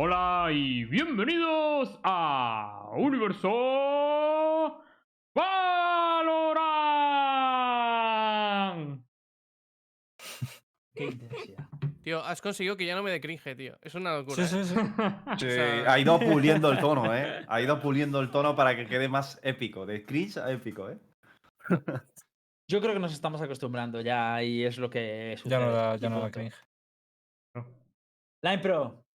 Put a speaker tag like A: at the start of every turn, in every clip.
A: Hola y bienvenidos a Universo Valorant.
B: Qué intensidad.
C: Tío, has conseguido que ya no me dé cringe, tío. Es una locura.
B: Sí,
C: ¿eh?
B: sí, sí.
D: Sí,
C: sea-
D: ha ido puliendo el tono, ¿eh? Ha ido puliendo el tono para que quede más épico. De cringe a épico, ¿eh?
B: Yo creo que nos estamos acostumbrando ya y es lo que sucede.
E: Ya no da, ya no da cringe.
B: Line Pro,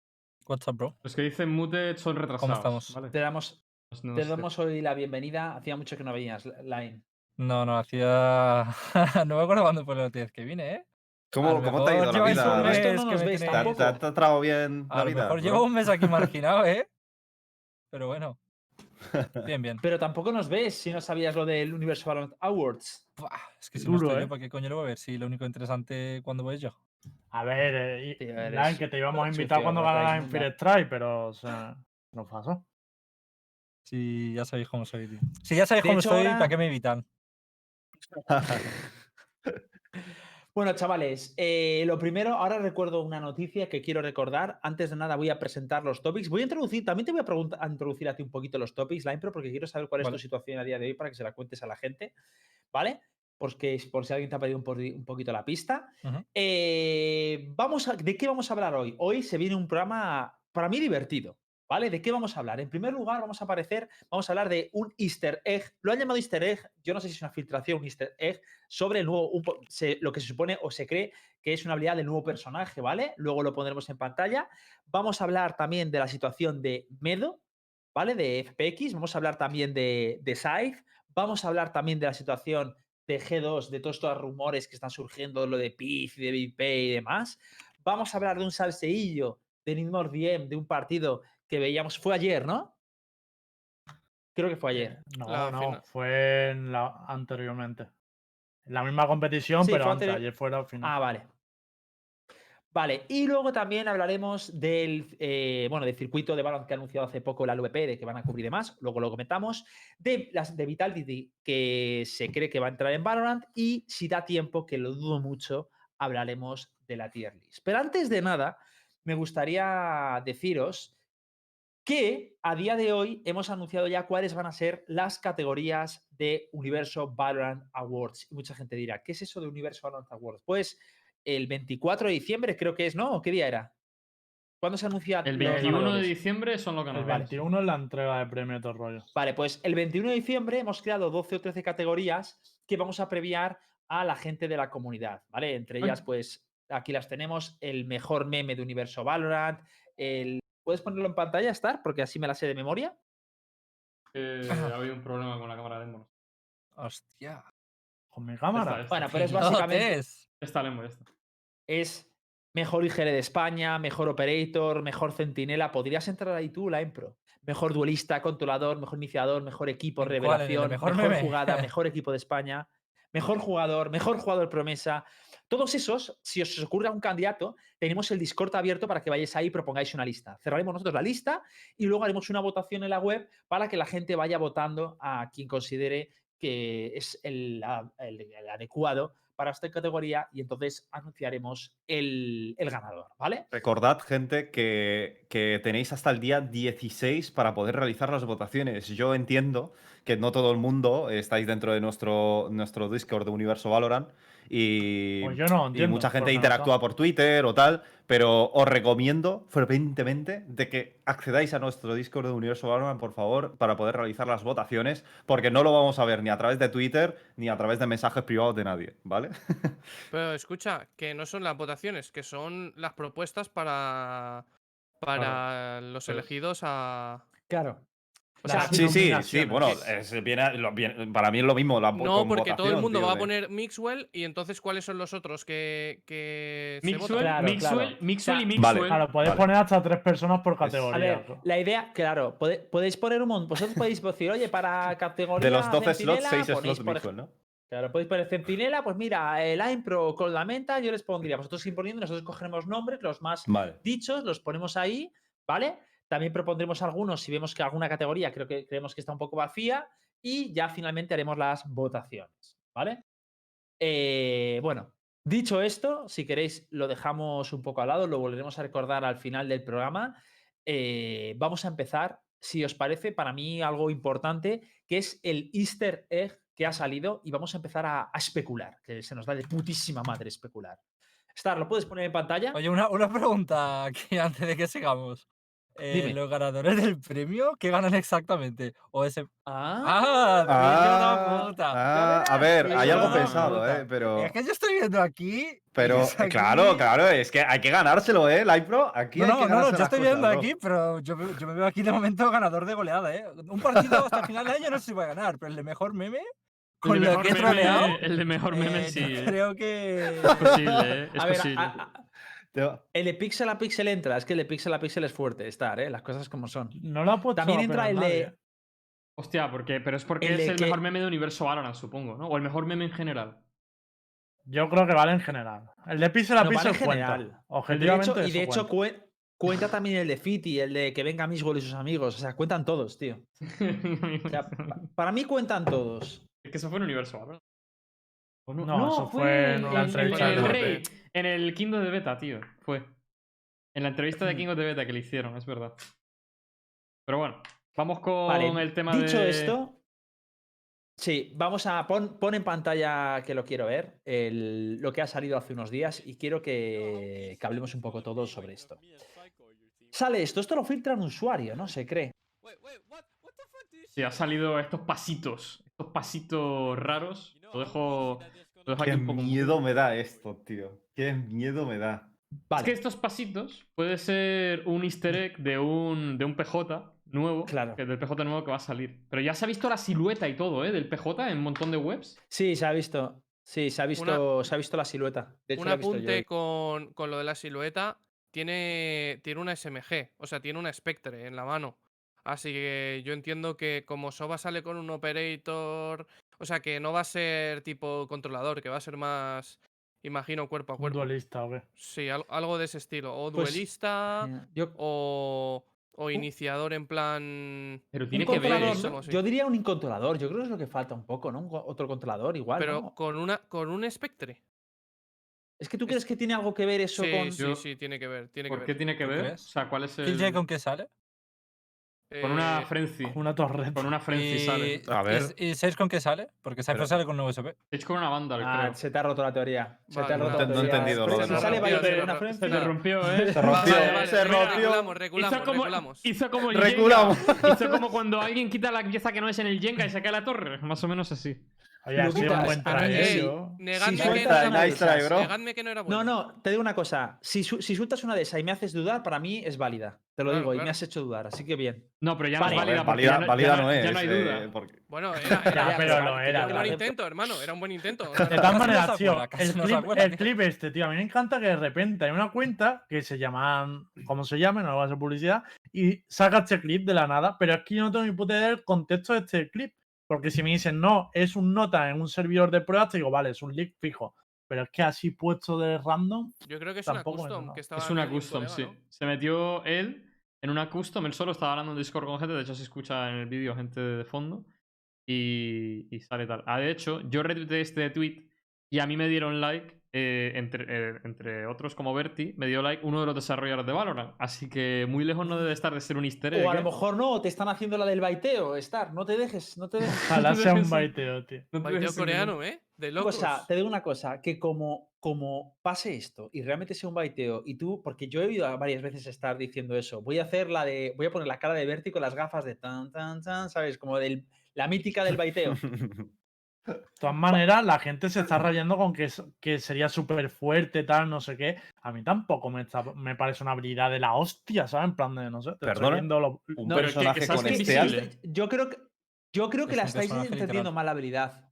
E: What's up, bro?
A: Los que dicen mute son retrasados.
E: estamos?
A: ¿vale?
B: te damos,
A: Pues no
B: te damos hoy la bienvenida. Hacía mucho que no venías, Line.
E: No, no, hacía. no me acuerdo cuándo fue la última vez que vine, ¿eh?
D: ¿Cómo, cómo te ha ido la vida?
E: mes
B: Esto no nos veis
D: ¿Te,
B: tampoco.
D: te ha- te ha tratado bien
E: A
D: la
E: lo
D: vida?
E: mejor
D: bro?
E: llevo un mes aquí marginado, ¿eh? Pero bueno. Bien, bien.
B: Pero tampoco nos ves si no sabías lo del Universo Valorant Awards.
E: Buah, es que si
F: Duro,
E: no estoy
F: ¿eh?
E: yo, ¿para qué coño lo voy a ver? Si lo único interesante cuando voy es yo.
F: A ver, eh,
B: Tío,
F: que te íbamos a invitar cuando ganaras en. Fire Strike, pero, o sea, no pasó.
E: Si ya sabéis cómo soy, tío. Si ya sabéis
B: De
E: cómo
B: hecho,
E: soy,
B: ahora-
E: ¿para qué me invitan?
B: Bueno, chavales, eh, lo primero, ahora recuerdo una noticia que quiero recordar. Antes de nada, voy a presentar los topics. Voy a introducir, también te voy a, preguntar, a introducir a ti un poquito los topics, Line Pro, porque quiero saber cuál es
E: Vale.
B: tu situación a día de hoy para que se la cuentes a la gente, ¿vale? Porque, por si alguien te ha pedido un, poquito la pista. Eh, vamos a, ¿De qué vamos a hablar hoy? Hoy se viene un programa, para mí, divertido. ¿Vale? ¿De qué vamos a hablar? En primer lugar, vamos a aparecer, vamos a hablar de un easter egg. Lo han llamado easter egg, yo no sé si es una filtración, un easter egg, sobre el nuevo, un po- se- lo que se supone o se cree que es una habilidad del nuevo personaje, ¿vale? Luego lo pondremos en pantalla. Vamos a hablar también de la situación de Medo, ¿vale? De FPX. Vamos a hablar también de, de Scythe. Vamos a hablar también de la situación de G2, de todos estos rumores que están surgiendo, lo de PIF, de BIP y demás. Vamos a hablar de un salseillo de Nidmore DM, de un partido que veíamos, fue ayer, ¿no? Creo que fue ayer.
F: No,
C: La
F: no,
C: final.
F: fue en la, anteriormente. En la misma competición,
B: Sí,
F: pero antes, ayer fue la final.
B: Ah, vale. Vale, y luego también hablaremos del, eh, bueno, del circuito de Valorant que ha anunciado hace poco la LVP, de que van a cubrir y demás, luego lo comentamos, de, las, de Vitality, que se cree que va a entrar en Valorant, y si da tiempo, que lo dudo mucho, hablaremos de la tier list. Pero antes de nada, me gustaría deciros que a día de hoy hemos anunciado ya cuáles van a ser las categorías de Universo Valorant Awards. Y mucha gente dirá, ¿qué es eso de Universo Valorant Awards? Pues el 24 de diciembre creo que es, ¿no? ¿O ¿Qué día era? ¿Cuándo se anuncia?
A: El
B: los
A: 21 de diciembre son los
F: el
A: ganadores.
F: 21 es la entrega de premio de todo el rollo.
B: Vale, pues el 21 de diciembre hemos creado 12 o 13 categorías que vamos a previar a la gente de la comunidad, ¿vale? Entre
A: Ay.
B: ellas, pues aquí las tenemos, el mejor meme de Universo Valorant, el... ¿Puedes ponerlo en pantalla, Star? Porque así me la sé de memoria.
A: Eh, ha habido un problema con la cámara de.
E: Hostia.
F: Con mi cámara.
A: Esta,
B: Bueno, pero es básicamente...
A: Esta Lemon, esta.
B: es mejor IGL de España, mejor operator, mejor centinela. Podrías entrar ahí tú, la Pro. Mejor duelista, controlador, mejor iniciador, mejor equipo,
E: ¿En cuál? ¿En el
B: revelación,
E: mejor
B: jugada, mejor equipo de España, mejor jugador, mejor jugador promesa. Todos esos, si os ocurre un candidato, tenemos el Discord abierto para que vayáis ahí y propongáis una lista. Cerraremos nosotros la lista y luego haremos una votación en la web para que la gente vaya votando a quien considere que es el, a- el- el adecuado para esta categoría y entonces anunciaremos el, el ganador, ¿vale?
D: Recordad, gente, que, que tenéis hasta el día 16 para poder realizar las votaciones. Yo entiendo que no todo el mundo estáis dentro de nuestro, nuestro Discord de Universo Valorant y,
F: Pues yo no
D: y
F: entiendo,
D: mucha gente interactúa por Twitter o tal, pero os recomiendo ferventemente de que accedáis a nuestro Discord de Universo Valorant, por favor, para poder realizar las votaciones, porque no lo vamos a ver ni a través de Twitter ni a través de mensajes privados de nadie, ¿vale?
C: Pero escucha, que no son las votaciones, que son las propuestas para, para los elegidos a.
B: Claro.
C: O
B: Las
C: sea,
D: Sí, sí, sí, bueno, es- viene- lo- viene- para mí es lo mismo. La,
C: No, porque todo el mundo
D: tío,
C: va a poner Mixwell y entonces ¿cuáles son los otros que, que se
A: Mixwell,
C: votan?
B: Claro,
A: Mixwell,
B: claro.
A: Mixwell y
B: sea,
D: Vale.
A: Mixwell.
F: Claro, podéis
D: Vale.
F: poner hasta tres personas por
D: Es-
B: A
F: categoría.
B: ver, la idea, claro, pode- podéis poner un montón. Vosotros podéis decir, oye, para categoría.
D: De los 12 slots,
B: centinela,
D: 6
B: ponéis,
D: slots
B: por
D: Mixwell, ¿no?
B: Claro, podéis poner centinela, pues mira, el Line Pro con la menta, yo les pondría, vosotros ir poniendo, nosotros cogeremos nombres, los más
D: Vale.
B: dichos, los ponemos ahí, ¿vale? También propondremos algunos si vemos que alguna categoría creo que creemos que está un poco vacía y ya finalmente haremos las votaciones, ¿vale? Eh, bueno, dicho esto, si queréis lo dejamos un poco al lado, lo volveremos a recordar al final del programa. eh, vamos a empezar, si os parece, para mí algo importante, que es el easter egg que ha salido y vamos a empezar a, a especular, que se nos da de putísima madre especular. Star, ¿lo puedes poner en pantalla?
E: Oye, una, una pregunta aquí antes de que sigamos. Eh,
B: Dime.
E: ¿Los ganadores del premio qué ganan exactamente? O ese.
B: Ah,
E: ¡Ah! te puta!
D: ah, a ver, hay algo pensado,
E: puta.
D: ¿eh? Pero,
E: Es que yo estoy viendo aquí.
D: pero
E: es aquí-
D: claro, claro, es que hay que ganárselo, ¿eh? Live Pro, aquí
E: No,
D: hay
E: no,
D: que
E: no, no, yo estoy
D: cosas,
E: viendo
D: bro.
E: aquí, pero yo, yo me veo aquí de momento ganador de goleada, ¿eh? Un partido hasta final de año no sé si voy a ganar, pero el de mejor meme,
A: El
E: con
A: de
E: lo
A: mejor
E: que he
A: meme-
E: troleado,
A: El de mejor meme
E: eh,
A: sí. eh.
E: creo que.
A: Es posible, ¿eh? Es
B: a ver,
A: posible.
B: a- a-
D: Te-
B: el de pixel a pixel entra, es que el de pixel a pixel es fuerte, Star, ¿eh? las cosas como son.
F: No lo ha puesto
B: También entra el
F: nadie.
B: de...
A: Hostia, porque, pero es porque
B: el
A: es
B: de
A: el
B: que-
A: mejor meme de universo Valorant, supongo, ¿no? O el mejor meme en general.
F: Yo creo que vale en general. El de pixel a
B: No, vale
F: pixel
B: en
F: cuenta.
B: general. De
F: Objetivamente
B: hecho, y
F: eso
B: de hecho
F: cuenta.
B: cue- cuenta también el de Fiti, el de que venga Misgol y sus amigos. O sea, cuentan todos, tío. O sea, pa- para mí cuentan todos.
A: Es que eso fue en universo Valorant. ¿O
F: No, eso fue en una entrevista
A: en
C: de
A: el. Rey, en el King of the Beta, tío. Fue. En la entrevista de King of the Beta que le hicieron, es verdad. Pero bueno, vamos con
B: Vale,
A: el tema
B: dicho
A: de.
B: esto, sí, vamos a pon, pon en pantalla que lo quiero ver, el- lo que ha salido hace unos días y quiero que, que hablemos un poco todos sobre esto. Sale esto, esto lo filtra un usuario, ¿no? Se cree.
A: Sí, ha salido estos pasitos. Estos pasitos raros. Lo dejo. Lo dejo aquí
D: Qué
A: un poco.
D: miedo me da esto, tío. Qué miedo me da.
A: Es que estos pasitos puede ser un easter egg de un, de un PJ nuevo.
B: Claro.
A: Que del PJ nuevo que va a salir. Pero ya se ha visto la silueta y todo, ¿eh? Del PJ en un montón de webs.
B: sí, se ha visto. Sí, se ha visto, se ha visto la silueta. De hecho,
C: Un apunte con, con lo de la silueta. Tiene, tiene una SMG, o sea, tiene una Spectre en la mano. Así que yo entiendo que como Soba sale con un operator, o sea, que no va a ser tipo controlador, que va a ser más, imagino, cuerpo a cuerpo.
F: duelista, ¿o qué?
C: Sí, al- algo de ese estilo. O
B: Pues,
C: duelista,
B: Eh, Yo,
C: o, o iniciador en plan...
A: Pero tiene que ver eso.
B: Yo diría un incontrolador. Yo creo que es lo que falta un poco, ¿no? Un otro controlador igual.
C: Pero
B: ¿no?
C: con una con un Spectre.
B: Es que tú crees que tiene algo que ver eso
C: Sí,
B: con.
C: sí,
A: Yo-
C: sí, tiene que ver. Tiene
A: ¿Por
C: que
A: qué
C: ver.
A: tiene que
E: ¿Tú
A: ver? O sea, ¿cuál es el.
E: ¿Killjoy con qué sale?
A: Con una
C: Eh,
A: frenzy.
F: Con una torreta.
A: Con una frenzy sale.
D: A ver.
E: ¿Y, y Sage con qué sale? Porque Cypher sale con un USB.
A: Es con una banda,
B: Ah,
A: creo.
B: se te ha roto la teoría. Se te ha
C: Vale,
B: roto
C: no
B: la
C: he- no he
D: entendido lo
B: Pero
D: de
B: si
D: la
B: sale
C: Se
B: con
C: te-
B: una
A: Se
B: Frenzy.
A: te rompió, ¿eh?
D: Se rompió,
C: Vale, vale,
D: se rompió.
C: Reculamos, reculamos,
A: hizo como,
C: reculamos.
A: hizo como el
D: Reculamos.
A: Jenga. Hizo como cuando alguien quita la pieza que no es en el Jenga y se cae la torre. Más o menos así.
F: Oye, ha sido un buen.
C: Negadme,
B: Si
C: que no era
B: una de
D: Nice try,
B: esas-
D: bro.
C: Negadme que no era bueno.
B: No, no, te digo una cosa. Si, su- si sueltas una de esas y me haces dudar, para mí es válida. Te lo
C: Claro,
B: digo, y me has hecho dudar, así que bien.
A: No, pero ya
B: Vale.
A: no es válida. porque
D: válida,
A: ya no-
D: válida
A: ya
D: no es.
A: Ya no hay
D: eh,
A: duda.
D: porque-
C: Bueno, era,
F: Ya, pero
C: era-
F: lo era,
C: era un buen intento, hermano. Era un buen intento.
F: De todas maneras, tío, el clip, el este, tío, a mí me encanta que de repente hay una cuenta que se llama, como se llame, no lo voy a hacer publicidad, y saca este clip de la nada, pero es que yo no tengo ni puta idea del contexto de este clip, porque si me dicen, no, es un nota en un servidor de pruebas, te digo, vale, es un leak fijo, pero es que así puesto de random,
C: Yo creo que es una custom. Que estaba
A: Es
C: en
A: una custom,
C: colega,
A: sí.
C: ¿no?
A: Se metió él en una custom. Él solo estaba hablando en Discord con gente. De hecho, se escucha en el vídeo gente de fondo. Y, y sale tal. Ah, de hecho, yo retuiteé este tweet y a mí me dieron like. Eh, entre, eh, entre otros como Berti, me dio like uno de los desarrolladores de Valorant. Así que muy lejos no debe estar de ser un easter egg.
B: O a lo
A: ¿eh?
B: mejor no, te están haciendo la del baiteo, Star. No te dejes, no te dejes.
F: ojalá sea un baiteo, tío.
A: No te
C: Baiteo coreano, ¿eh? De locos.
B: cosa, te digo una cosa, que como, como pase esto y realmente sea un baiteo, y tú, porque yo he oído a varias veces estar diciendo eso, voy a hacer la de, voy a poner la cara de Berti con las gafas de tan, tan, tan, ¿sabes? Como del, la mítica del baiteo.
F: De todas maneras, la gente se está rayando con que, es- que sería súper fuerte, tal, no sé qué. A mí tampoco me, está- me parece una habilidad de la hostia, ¿sabes? En plan de, no sé, te estoy
D: Perdona.
F: viendo lo-
D: Un
B: No,
A: que- que
D: con este.
B: Yo creo que, yo creo que
E: Es
B: la estáis entendiendo
E: literal.
B: mal la habilidad.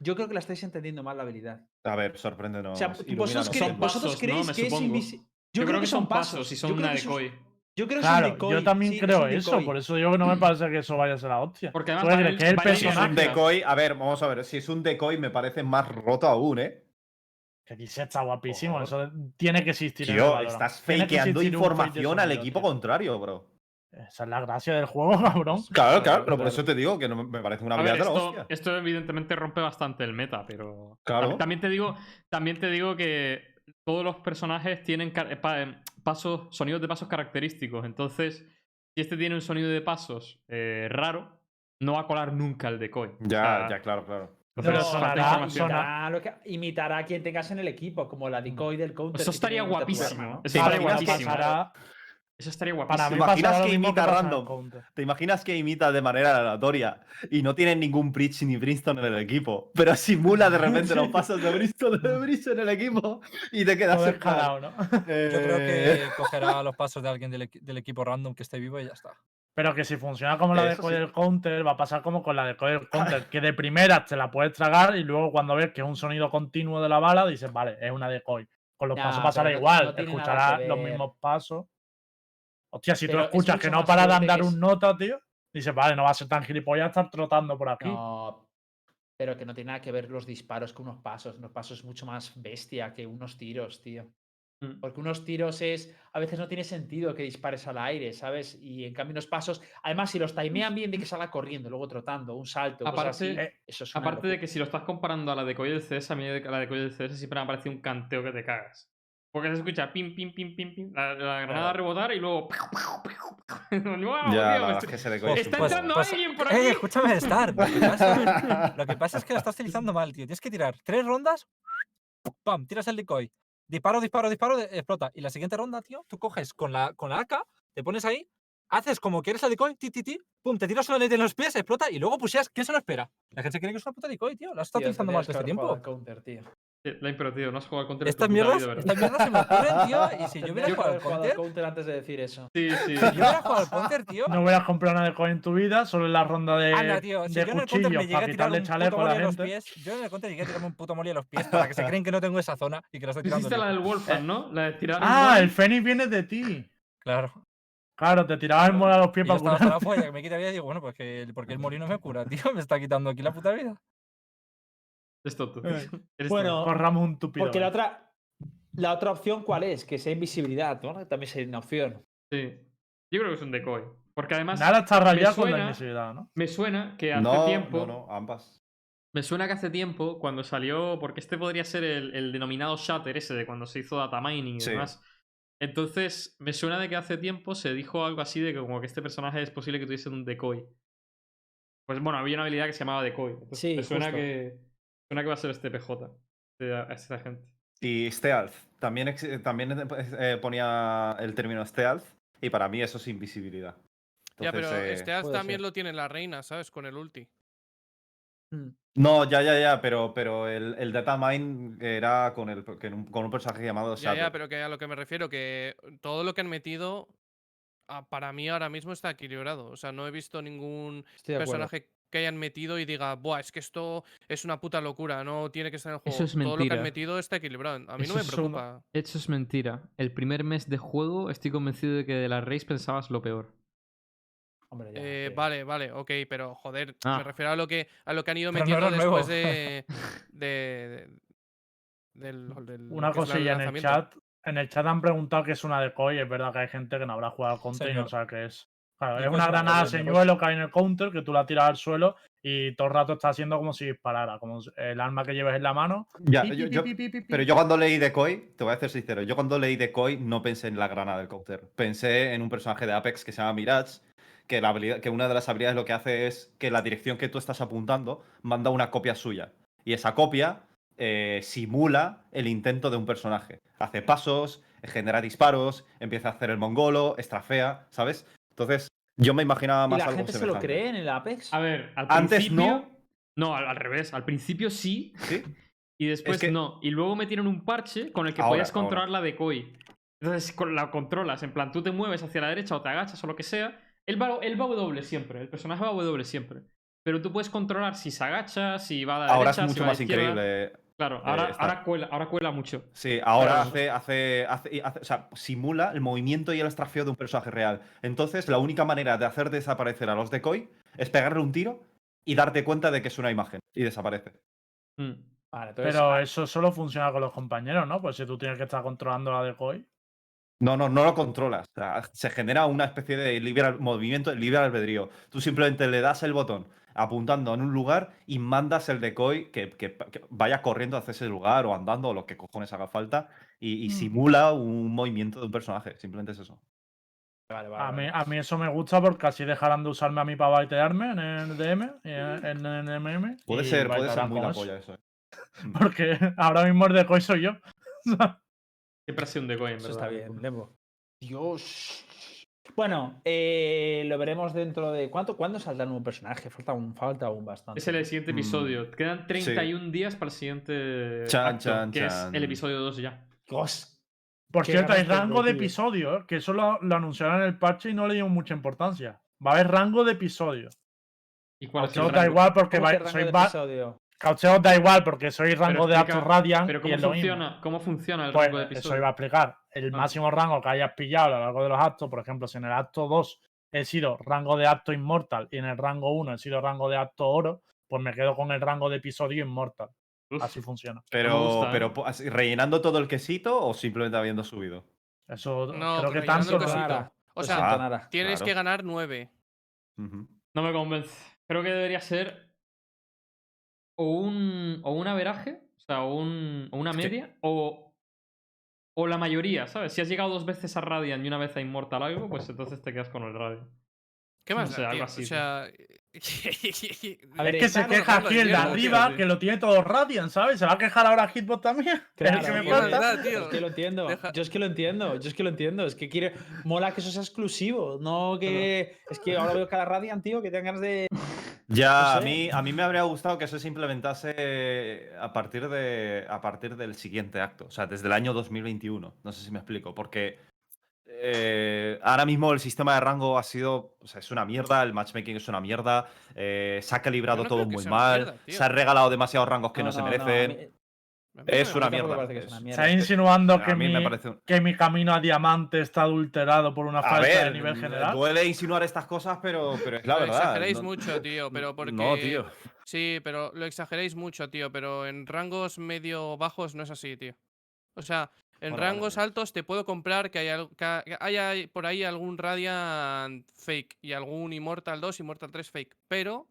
B: Yo creo que la estáis entendiendo mal la habilidad.
D: A ver, sorpréndenos.
B: O sea, vosotros, cre-
A: Son
B: creéis que es invisible.
A: Yo, creo que son pasos y son una decoy.
B: Yo creo que es un
F: Claro,
B: decoy.
F: yo también
B: sí,
F: creo eso,
B: decoy.
F: por eso que no me parece que eso vaya a ser la hostia.
A: Porque
F: ¿Tú
A: además
F: crees que el
A: el
D: Si es
F: personaje-
D: un decoy, a ver, vamos a ver. Si es un decoy, me parece más roto aún, ¿eh?
F: Que dice está guapísimo, eso tiene que existir.
D: Tío, estás fakeando
F: fake
D: información al equipo
F: tío.
D: contrario, bro.
F: Esa es la gracia del juego, cabrón.
D: Claro, claro, pero por
B: claro.
D: eso te digo que no me- parece una habilidad de la
A: esto,
D: hostia.
A: esto evidentemente rompe bastante el meta, pero
D: Claro.
A: también te digo, también te digo que todos los personajes tienen pa- em, pasos, sonidos de pasos característicos. Entonces, si este tiene un sonido de pasos eh, raro, no va a colar nunca el decoy. O
D: Ya,
A: sea,
D: ya, claro, claro.
F: Pero sonará-
B: Imitará, lo que, imitará a quien tengas en el equipo, como la decoy del counter.
A: Eso
B: que
A: estaría guapísimo. Eso
D: ¿Te
A: estaría guapísimo.
F: pasará-
A: Eso estaría
F: Para
A: guapísimo.
F: mí
D: imaginas que imita random? ¿Te imaginas que imita de manera aleatoria y no tiene ningún Bridge ni Brimstone en el equipo? Pero simula de repente los pasos de Brimstone de Bridge en el equipo y te quedas
F: escalado, ¿no?
E: Yo creo
D: eh,
E: que cogerá los pasos de alguien del, equi- del equipo random que esté vivo y ya está.
F: Pero que si funciona como la
D: Eso
F: decoy
D: sí.
F: del counter, va a pasar como con la decoy del counter, que de primera te la puedes tragar y luego cuando ves que es un sonido continuo de la bala, dices, vale, es una decoy. Con los
B: Nah,
F: pasos pasará
B: no-
F: igual,
B: no
F: escucharás
B: que
F: los mismos pasos. Hostia, si
B: Pero
F: tú
B: es
F: escuchas que no para de andar un nota, tío, dices, vale, no va a ser tan gilipollas estar trotando por aquí.
B: No, pero que no tiene nada que ver los disparos con unos pasos. Unos pasos es mucho más bestia que unos tiros, tío.
A: Mm.
B: Porque unos tiros es. A veces no tiene sentido que dispares al aire, ¿sabes? Y en cambio, unos pasos. Además, si los timean bien de que salga corriendo, luego trotando, un salto, cosas
A: Aparte-
B: así,
F: eh,
B: eso es una
A: Aparte de que si lo estás comparando a la decoy del CS, a mí de- la decoy del CS siempre me ha parecido un canteo que te cagas. Porque se escucha pim, pim, pim, pim, pim, la, la granada
B: Claro.
A: rebotar y luego. ¡Wow,
D: ya, es
A: estoy-
D: que decoy es
A: Está
D: poco-
A: entrando alguien por
E: Eh,
A: aquí.
E: escúchame, Star. Lo que, pasa, lo que pasa es que lo estás utilizando mal, tío. Tienes que tirar tres rondas, pam, tiras el decoy. Disparo, disparo, disparo, explota. Y la siguiente ronda, tío, tú coges con la, con la AK, te pones ahí, haces como que eres el decoy, ti, ti, ti, pum, te tiras una ley en los pies, explota y luego pusieas, ¿qué se lo espera? La gente cree que es una puta decoy, tío. La has estado
B: Tío,
E: utilizando mal todo este tiempo.
B: counter, tío.
A: Eh, La pero tío, no has jugado al counter.
E: Estas mierdas, estas mierdas se me ocurren, tío. Y si yo hubiera
B: que
E: jugado al counter,
B: counter antes de decir eso.
A: Sí, sí.
E: si yo hubiera jugado al counter, tío.
F: No hubieras comprado una decoy en tu vida, solo en la ronda de,
E: Anda, tío, si
F: de
E: yo en el counter me llegué
F: para
E: a tirar
F: quitarle
E: un puto
F: chaleco a
E: los pies, yo en el counter llegué a tirarme un puto molly a los pies para que se creen que no tengo esa zona y que la estoy tirando.
A: Hiciste la del Wolfman, ¿no? La de tirar.
F: Ah,
A: wall.
F: el Fénix viene de ti.
E: Claro.
F: Claro, te tiraba el mole a los
E: Y
F: pies
E: yo
F: para curar.
E: la polla, que me quita vida y digo, bueno, pues que porque el molino me cura, tío. Me está quitando aquí la puta vida.
A: Es tonto.
F: Eh,
A: Eres
B: Bueno,
F: Corramos un tupido.
B: Porque la otra, la otra opción, ¿cuál es? Que sea invisibilidad, ¿no? Que También sería una opción.
A: tonto. Sí. Yo creo que es un decoy. Porque además.
F: Nada está rayado con la invisibilidad, ¿no?
A: Me suena que hace
D: No,
A: tiempo.
D: no, no, ambas.
A: Me suena que hace tiempo, cuando salió. Porque este podría ser el, el denominado Shatter ese de cuando se hizo data mining y
D: Sí.
A: demás. Entonces, me suena de que hace tiempo se dijo algo así de que como que este personaje es posible que tuviese un decoy. Pues bueno, había una habilidad que se llamaba decoy. Entonces,
B: Sí,
A: me suena
B: justo.
A: que. Suena que va a ser este PJ. de- esta gente.
D: Y Stealth. También, ex- también eh, ponía el término Stealth y para mí eso es invisibilidad.
C: Ya, pero
D: eh,
C: este
B: puede
C: también
B: ser.
C: lo tiene la reina, ¿sabes? Con el ulti.
D: No, ya, ya, ya, pero, pero el, el data mine era con, el, con, un, con un personaje llamado
C: Ya,
D: Shadow.
C: ya, pero que a lo que me refiero, que todo lo que han metido, para mí ahora mismo está equilibrado. O sea, no he visto ningún personaje que hayan metido y diga, buah, es que esto es una puta locura, no tiene que estar en el juego.
A: Eso es
C: Todo lo que han metido está equilibrado. A mí
A: Eso
C: no me preocupa.
A: Eso es mentira. El primer mes de juego estoy convencido de que de la race pensabas lo peor.
B: Hombre, ya,
C: Eh,
B: sí.
C: Vale, vale, ok, pero joder,
A: Ah.
C: me refiero a lo que a lo que han ido
E: Pero
C: metiendo después de, de, de- del, del-
F: Una cosilla en el chat. En el chat han preguntado qué es una decoy. Es verdad que hay gente que no habrá jugado al counter y no sabe qué es. Claro, es una granada señuelo que hay en el counter que tú la tiras al suelo y todo el rato está haciendo como si disparara, como el arma que lleves en la mano.
D: Ya,
F: pi,
D: yo-
F: pi,
D: yo-
F: pi, pi, pi, pi.
D: pero yo cuando leí Decoy, te voy a ser sincero, yo cuando leí Decoy no pensé en la granada del counter. Pensé en un personaje de Apex que se llama Mirage, que, la habilidad, que una de las habilidades lo que hace es que la dirección que tú estás apuntando manda una copia suya. Y esa copia eh, simula el intento de un personaje. Hace pasos, genera disparos, empieza a hacer el mongolo, estrafea, ¿sabes? Entonces, yo me imaginaba
B: ¿Y
D: más
B: la
D: algo
B: gente se lo
D: semejante.
B: cree en el Apex?
A: A ver, al
D: Antes
A: principio.
D: no.
A: No, al, al revés. Al principio sí.
D: ¿Sí?
A: Y después
D: que-
A: no. Y luego metieron un parche con el que
D: Ahora,
A: podías
D: ahora.
A: controlar la decoy. Entonces la controlas. En plan, tú te mueves hacia la derecha o te agachas o lo que sea. Él va, él va W siempre. El personaje va W siempre. Pero tú puedes controlar si se agacha, si va a la
D: Ahora es
A: derecha, si
D: mucho
A: a la
D: más increíble.
A: Claro,
D: eh,
A: ahora, cuela, ahora cuela mucho.
D: Sí, ahora
A: Pero-
D: hace, hace, hace, y hace- O sea, simula el movimiento y el estrafeo de un personaje real. Entonces, la única manera de hacer desaparecer a los decoy es pegarle un tiro y darte cuenta de que es una imagen. Y desaparece.
A: Mm.
B: Vale, entonces,
F: Pero eso solo funciona con los compañeros, ¿no? Pues si tú tienes que estar controlando la decoy.
D: No, no, no lo controlas. O sea, se genera una especie de libre al- movimiento, libre albedrío. Tú simplemente le das el botón apuntando en un lugar y mandas el decoy que, que- que vaya corriendo hacia ese lugar o andando o lo que cojones haga falta y, y
F: Mm.
D: simula un movimiento de un personaje. Simplemente es eso.
B: Vale, vale,
F: A mí,
B: vale.
F: a mí eso me gusta porque así dejarán de usarme a mí para baitearme en el DM, y en, en el MM.
D: Puede ser, puede ser muy la polla eso. eh.
F: Porque ahora mismo el decoy soy yo.
A: Siempre ha sido un decoy, en
B: Eso está bien. Dios. Bueno, eh, lo veremos dentro de. ¿Cuánto, ¿Cuándo saldrá un nuevo personaje? Falta un, falta un bastante.
A: Es el siguiente
D: Mm,
A: episodio. Quedan 31 días para el siguiente
D: Chan,
A: acto,
D: chan,
A: que es
D: chan.
A: el episodio 2 ya.
B: Dios.
F: Por cierto, hay rango de episodio, ¿eh? que eso lo, lo anunciaron en el parche y no le dio mucha importancia. Va a haber rango de episodio.
A: ¿Y cuál es
F: Caucheo
A: el
F: da
A: rango?
F: igual porque
B: ¿Cómo que
F: va-
B: rango
F: soy
B: de episodio?
F: Caucheo da igual porque soy rango de actos Radiant
A: Pero ¿cómo
F: es
A: funciona, ¿cómo funciona el
F: Pues
A: rango de
F: eso
A: episodio?
F: iba a explicar. El
A: Ah.
F: máximo rango que hayas pillado a lo largo de los actos, por ejemplo, si en el acto 2 he sido rango de acto inmortal y en el rango 1 he sido rango de acto oro, pues me quedo con el rango de episodio inmortal.
A: Uf,
F: Así funciona.
D: Pero,
A: gusta, ¿eh?
D: pero rellenando todo el quesito o simplemente habiendo subido.
F: Eso
C: No,
F: creo que tanto.
C: O
B: Lo
C: sea,
D: Ah,
B: nada.
C: tienes
D: claro.
C: que ganar 9.
D: Ujú.
A: No me convence. Creo que debería ser o un, o un averaje, o sea, o, un- o una media, o, o la mayoría, ¿sabes? Si has llegado dos veces a Radiant y una vez a Immortal algo, pues entonces te quedas con el Radiant.
C: ¿Qué más?
A: sé,
C: da,
A: algo así,
C: o sea.
B: A ver,
F: Es que se queja aquí
C: de
F: el de arriba,
A: tío.
F: que lo tiene todo Radiant, ¿sabes? Se va a quejar ahora Hitbot también.
B: Claro,
F: el que me
B: tío,
F: falta.
C: tío.
B: Es que lo entiendo.
C: Deja-
B: Yo es que lo entiendo. Yo es que lo entiendo. Es que quiere. Mola que eso sea exclusivo. No que. Es que ahora veo cada Radiant, tío, que tengan ganas de.
D: Ya,
B: No
D: a, mí, a mí me habría gustado que eso se implementase a partir, de, a partir del siguiente acto, o sea, desde el año 2021. No sé si me explico, porque eh, ahora mismo el sistema de rango ha sido, o sea, es una mierda, el matchmaking es una mierda, eh, se ha calibrado
C: no
D: todo muy mal,
C: mierda,
D: se han regalado demasiados rangos que no, se merecen. Es una mierda.
F: Está insinuando
D: A
F: que
D: mí
F: mi,
D: me parece un-
F: que mi camino a diamante está adulterado por una
D: A
F: falta
D: ver,
F: de nivel general.
D: duele insinuar estas cosas, pero, pero es la
C: lo
D: verdad.
C: exageráis
D: no-
C: mucho, tío, pero porque.
D: No, tío.
C: Sí, pero lo exageráis mucho, tío, pero en rangos medio bajos no es así, tío. O sea, en rangos
D: vale.
C: altos te puedo comprar que haya, que haya por ahí algún Radiant fake y algún Immortal 2, Immortal 3 fake, pero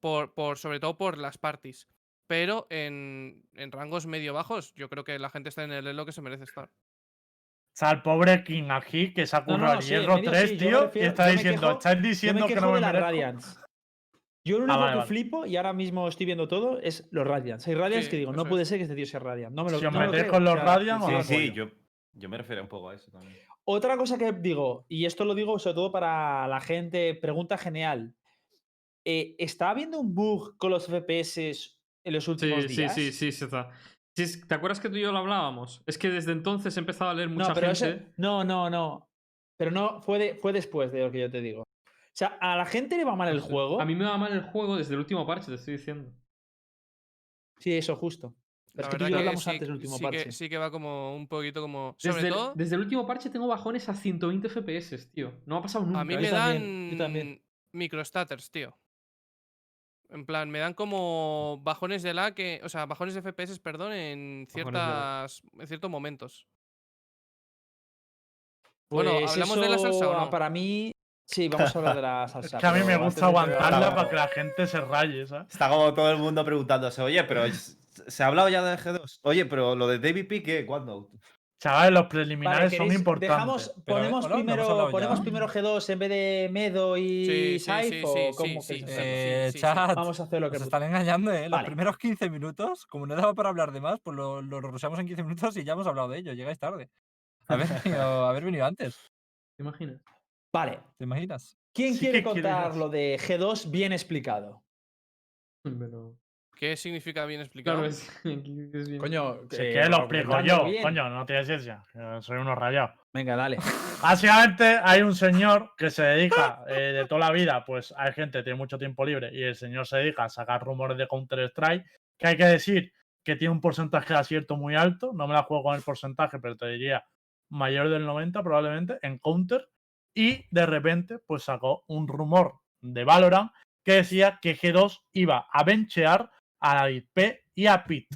C: por, por sobre todo por las parties. Pero en, en rangos medio bajos, yo creo que la gente está en el elo que se merece estar.
F: O sea, el pobre King aquí que se ha
B: No, no,
F: currado
B: no, sí,
F: hierro
B: medio
F: 3,
B: sí, yo me
F: tío, y está diciendo,
B: quejo-
F: estáis
B: Yo
F: diciendo
B: me
F: que no me
B: de las
F: merezco.
B: Radiants. Yo lo único
F: vale,
B: que
F: vale.
B: flipo y ahora mismo estoy viendo todo es los Radiants. Hay Radiants
C: Sí,
B: que digo, no puede
C: es.
B: ser que este tío sea Radiant. No me lo,
F: Si
B: no
F: os
B: me lo creo,
F: con
B: o
F: los
B: sea,
F: Radiant, os
D: Sí, yo me refiero un poco a eso también.
B: Otra cosa que digo, y esto lo digo sobre todo para la gente, pregunta genial. Eh, ¿Está habiendo un bug con los FPS en los últimos
A: Sí, sí,
B: días?
A: sí, sí, sí está. ¿Te acuerdas que tú y yo lo hablábamos? Es que desde entonces he empezado a leer mucha
B: No, pero
A: gente.
B: ese- no, no, no. Pero no, fue, de- fue después de lo que yo te digo. O sea, a la gente le va mal el juego.
A: A mí me va mal el juego desde el último parche, te estoy diciendo.
B: Sí, eso justo. Pero
C: La
B: es que tú y yo hablamos
C: sí,
B: antes del último
C: sí
B: parche.
C: Que, sí que va como un poquito como. Sobre
A: Desde el,
C: todo,
A: desde el último parche tengo bajones a 120 FPS, tío. No ha pasado nunca.
C: a mí
B: yo
C: me
B: también, yo
C: dan
B: también.
C: microstatters, tío. En plan, me dan como bajones de la que. O sea, bajones de FPS, perdón, en ciertas. en ciertos momentos. Bueno,
B: Pues
C: ¿hablamos de la salsa o
B: eso,
C: no?
B: Para mí, sí, vamos a hablar de la
F: Es
B: salsa.
F: que a mí me gusta
B: de
F: aguantarla
D: Claro.
F: para que la gente se raye, ¿sabes?
D: Está como todo el mundo preguntándose, oye, pero es- ¿se ha hablado ya de G2? Oye, pero lo de David P, ¿qué? ¿Cuándo?
F: Chavales, los
B: Vale,
F: preliminares son
B: ¿queréis-
F: importantes.
B: Dejamos, ponemos,
E: ¿o no? ¿No hemos
B: primero, ponemos primero G2 en vez de Medo y Saif, Vamos a hacer lo que
E: nos están engañando, ¿eh? Los primeros 15 minutos, como no daba para hablar de más, pues lo, lo rusamos en 15 minutos y ya hemos hablado de ello. Llegáis tarde. Haber venido, haber venido antes,
A: ¿Te imaginas?
B: Vale.
E: ¿te imaginas?
B: ¿Quién
F: Sí
B: quiere contar lo de G2 bien explicado?
A: Pero...
C: ¿Qué significa bien explicado?
A: Claro, es, es bien.
B: Coño,
F: Si
B: eh,
F: quieres lo explico yo,
B: bien.
F: coño, no tienes ciencia. que Soy uno rayado.
B: Venga, dale.
F: Básicamente hay un señor que se dedica eh, de toda la vida, pues hay gente que tiene mucho tiempo libre y el señor se dedica a sacar rumores de Counter-Strike, que hay que decir que tiene un porcentaje de acierto muy alto, no me la juego con el porcentaje, pero te diría mayor del 90 probablemente en Counter, y de repente pues sacó un rumor de Valorant que decía que G2 iba a benchear a David P y a Pit.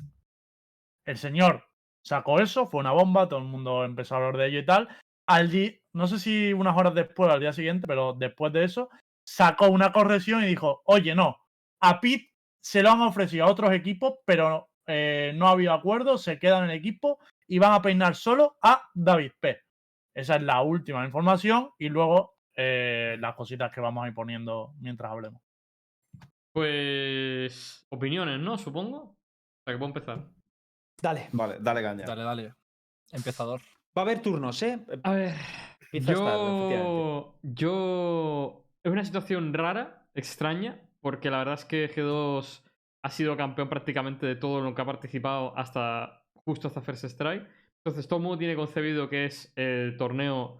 F: El señor sacó eso, fue una bomba, todo el mundo empezó a hablar de ello y tal. Al no sé si unas horas después, al día siguiente, pero después de eso, sacó una corrección y dijo, oye, no, a Pete se lo han ofrecido a otros equipos, pero eh, no ha habido acuerdo, se quedan en el equipo y van a peinar solo a David P. Esa es la última información y luego eh, las cositas que vamos a ir poniendo mientras hablemos.
A: Pues. Opiniones, ¿no? Supongo. O sea que puedo empezar.
B: Dale.
D: Vale, dale caña.
E: Dale, dale. Empezador.
B: Va a haber turnos, ¿eh?
A: A ver. Yo. Yo. Es una situación rara, extraña, porque la verdad es que G2 ha sido campeón prácticamente de todo lo que ha participado hasta justo hasta First Strike. Entonces, todo el mundo tiene concebido que es el torneo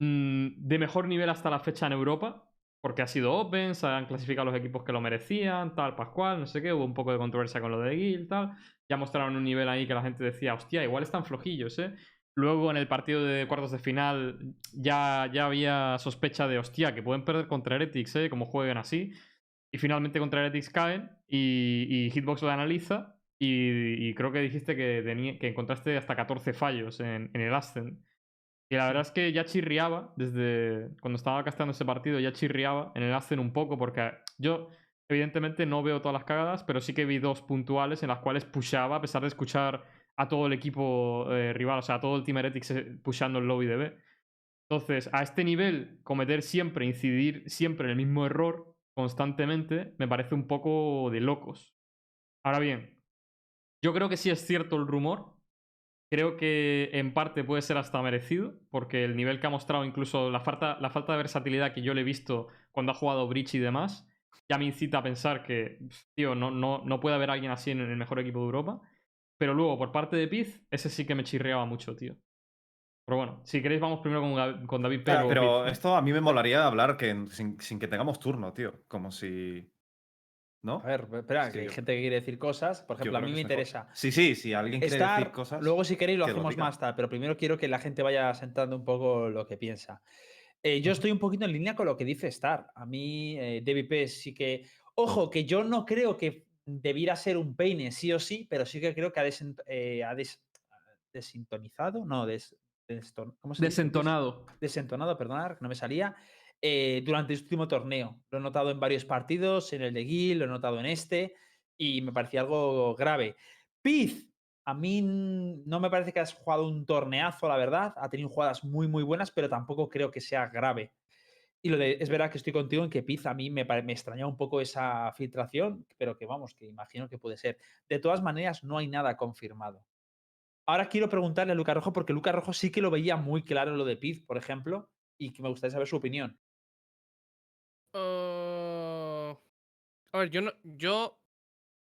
A: mm, de mejor nivel hasta la fecha en Europa, porque ha sido Open, se han clasificado los equipos que lo merecían, tal, Pascual, no sé qué, hubo un poco de controversia con lo de Guild, tal. Ya mostraron un nivel ahí que la gente decía, hostia, igual están flojillos, ¿eh? Luego en el partido de cuartos de final ya, ya había sospecha de, hostia, que pueden perder contra Heretics, ¿eh? Como jueguen así. Y finalmente contra Heretics caen y, Hitbox lo analiza. Y, creo que dijiste que, que encontraste hasta 14 fallos en, en el Ascent. Y la verdad es que ya chirriaba, desde cuando estaba casteando ese partido, ya chirriaba en el Ascent un poco, porque yo evidentemente no veo todas las cagadas, pero sí que vi dos puntuales en las cuales pushaba, a pesar de escuchar a todo el equipo eh, rival, o sea, a todo el Team Heretics eh, pushando el lobby de B. Entonces, a este nivel, cometer siempre, incidir siempre en el mismo error constantemente, me parece un poco de locos. Ahora bien, yo creo que sí es cierto el rumor. Creo que en parte puede ser hasta merecido, porque el nivel que ha mostrado, incluso la falta, la falta de versatilidad que yo le he visto cuando ha jugado Breach y demás, ya me incita a pensar que, tío, no, no, no puede haber alguien así en el mejor equipo de Europa. Pero luego, por parte de Piz, ese sí que me chirreaba mucho, tío. Pero bueno, si queréis, vamos primero con, con David
D: Claro,
A: Pero.
D: esto a mí me molaría hablar que, sin, sin que tengamos turno, tío. Como si. ¿No?
B: A ver, espera,
D: Sí,
B: que hay
D: yo-
B: gente que quiere decir cosas. Por ejemplo, a mí me interesa.
D: Sí, sí, si alguien quiere
B: estar-
D: decir cosas.
B: Luego, si queréis, lo
D: que
B: hacemos más tarde, pero primero quiero que la gente vaya sentando un poco lo que piensa. Eh, yo estoy un poquito en línea con lo que dice Star. A mí, eh, DVP sí que. Ojo, que yo no creo que debiera ser un peine sí o sí, pero sí que creo que ha, desen- eh, ha des- desintonizado. No, des, deston- ¿cómo se dice? Des-
A: Desentonado.
B: desentonado, perdonad, que no me salía, eh, durante este último torneo. Lo he notado en varios partidos, en el de Gil, lo he notado en este, y me parecía algo grave. Piz, a mí no me parece que has jugado un torneazo, la verdad. Ha tenido jugadas muy, muy buenas, pero tampoco creo que sea grave. Y lo de, es verdad que estoy contigo en que Piz a mí me, me extraña un poco esa filtración, pero que vamos, que imagino que puede ser. De todas maneras, no hay nada confirmado. Ahora quiero preguntarle a Luca Rojo, porque Luca Rojo sí que lo veía muy claro lo de Piz, por ejemplo, y que me gustaría saber su opinión.
C: Uh, a ver, yo no, yo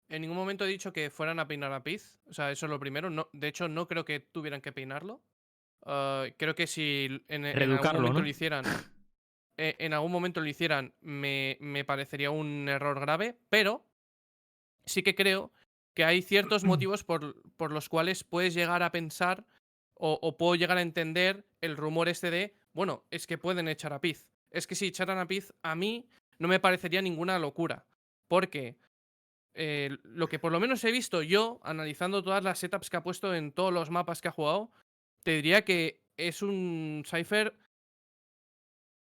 C: en ningún momento he dicho que fueran a peinar a Piz. O sea, eso es lo primero. No, de hecho, no creo que tuvieran que peinarlo. Uh, creo que si en, en algún momento
A: ¿no?
C: lo hicieran, eh, en algún momento lo hicieran, me, me parecería un error grave. Pero sí que creo que hay ciertos motivos por, por los cuales puedes llegar a pensar o, o puedo llegar a entender el rumor este de, bueno, es que pueden echar a Piz. Es que si echaran a Piz, a mí no me parecería ninguna locura. Porque eh, lo que por lo menos he visto yo, analizando todas las setups que ha puesto en todos los mapas que ha jugado, te diría que es un Cypher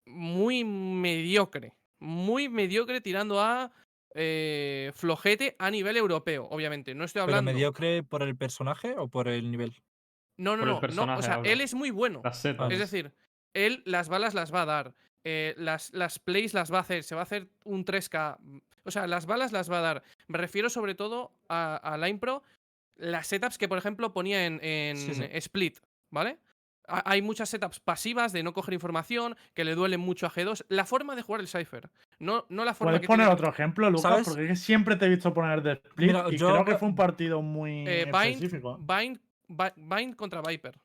C: muy mediocre. Muy mediocre tirando a eh, flojete a nivel europeo, obviamente. No estoy
E: ¿Pero
C: hablando.
E: mediocre por el personaje o por el nivel?
C: No, no,
A: Por el
C: no, no. O sea,
A: hablo.
C: él es muy bueno.
A: Las setas.
C: Es decir, él las balas las va a dar. Eh, las, las plays las va a hacer. Se va a hacer un 3K. mm, O sea, las balas las va a dar. Me refiero sobre todo a, a Line Pro. Las setups que, por ejemplo, ponía en, en
E: Sí, sí.
C: Split, ¿vale? Ha- Hay muchas setups pasivas de no coger información, que le duelen mucho a G2. La forma de jugar el Cypher. No, no la forma
F: ¿Puedes
C: que
F: poner
C: tiene-
F: otro ejemplo, Lucas?
E: ¿Sabes?
F: Porque es que siempre te he visto poner de split
E: Mira,
F: y
E: yo
F: creo que fue un partido muy
C: Eh, Bind,
F: específico.
C: Bind, Bi- Bind contra Viper.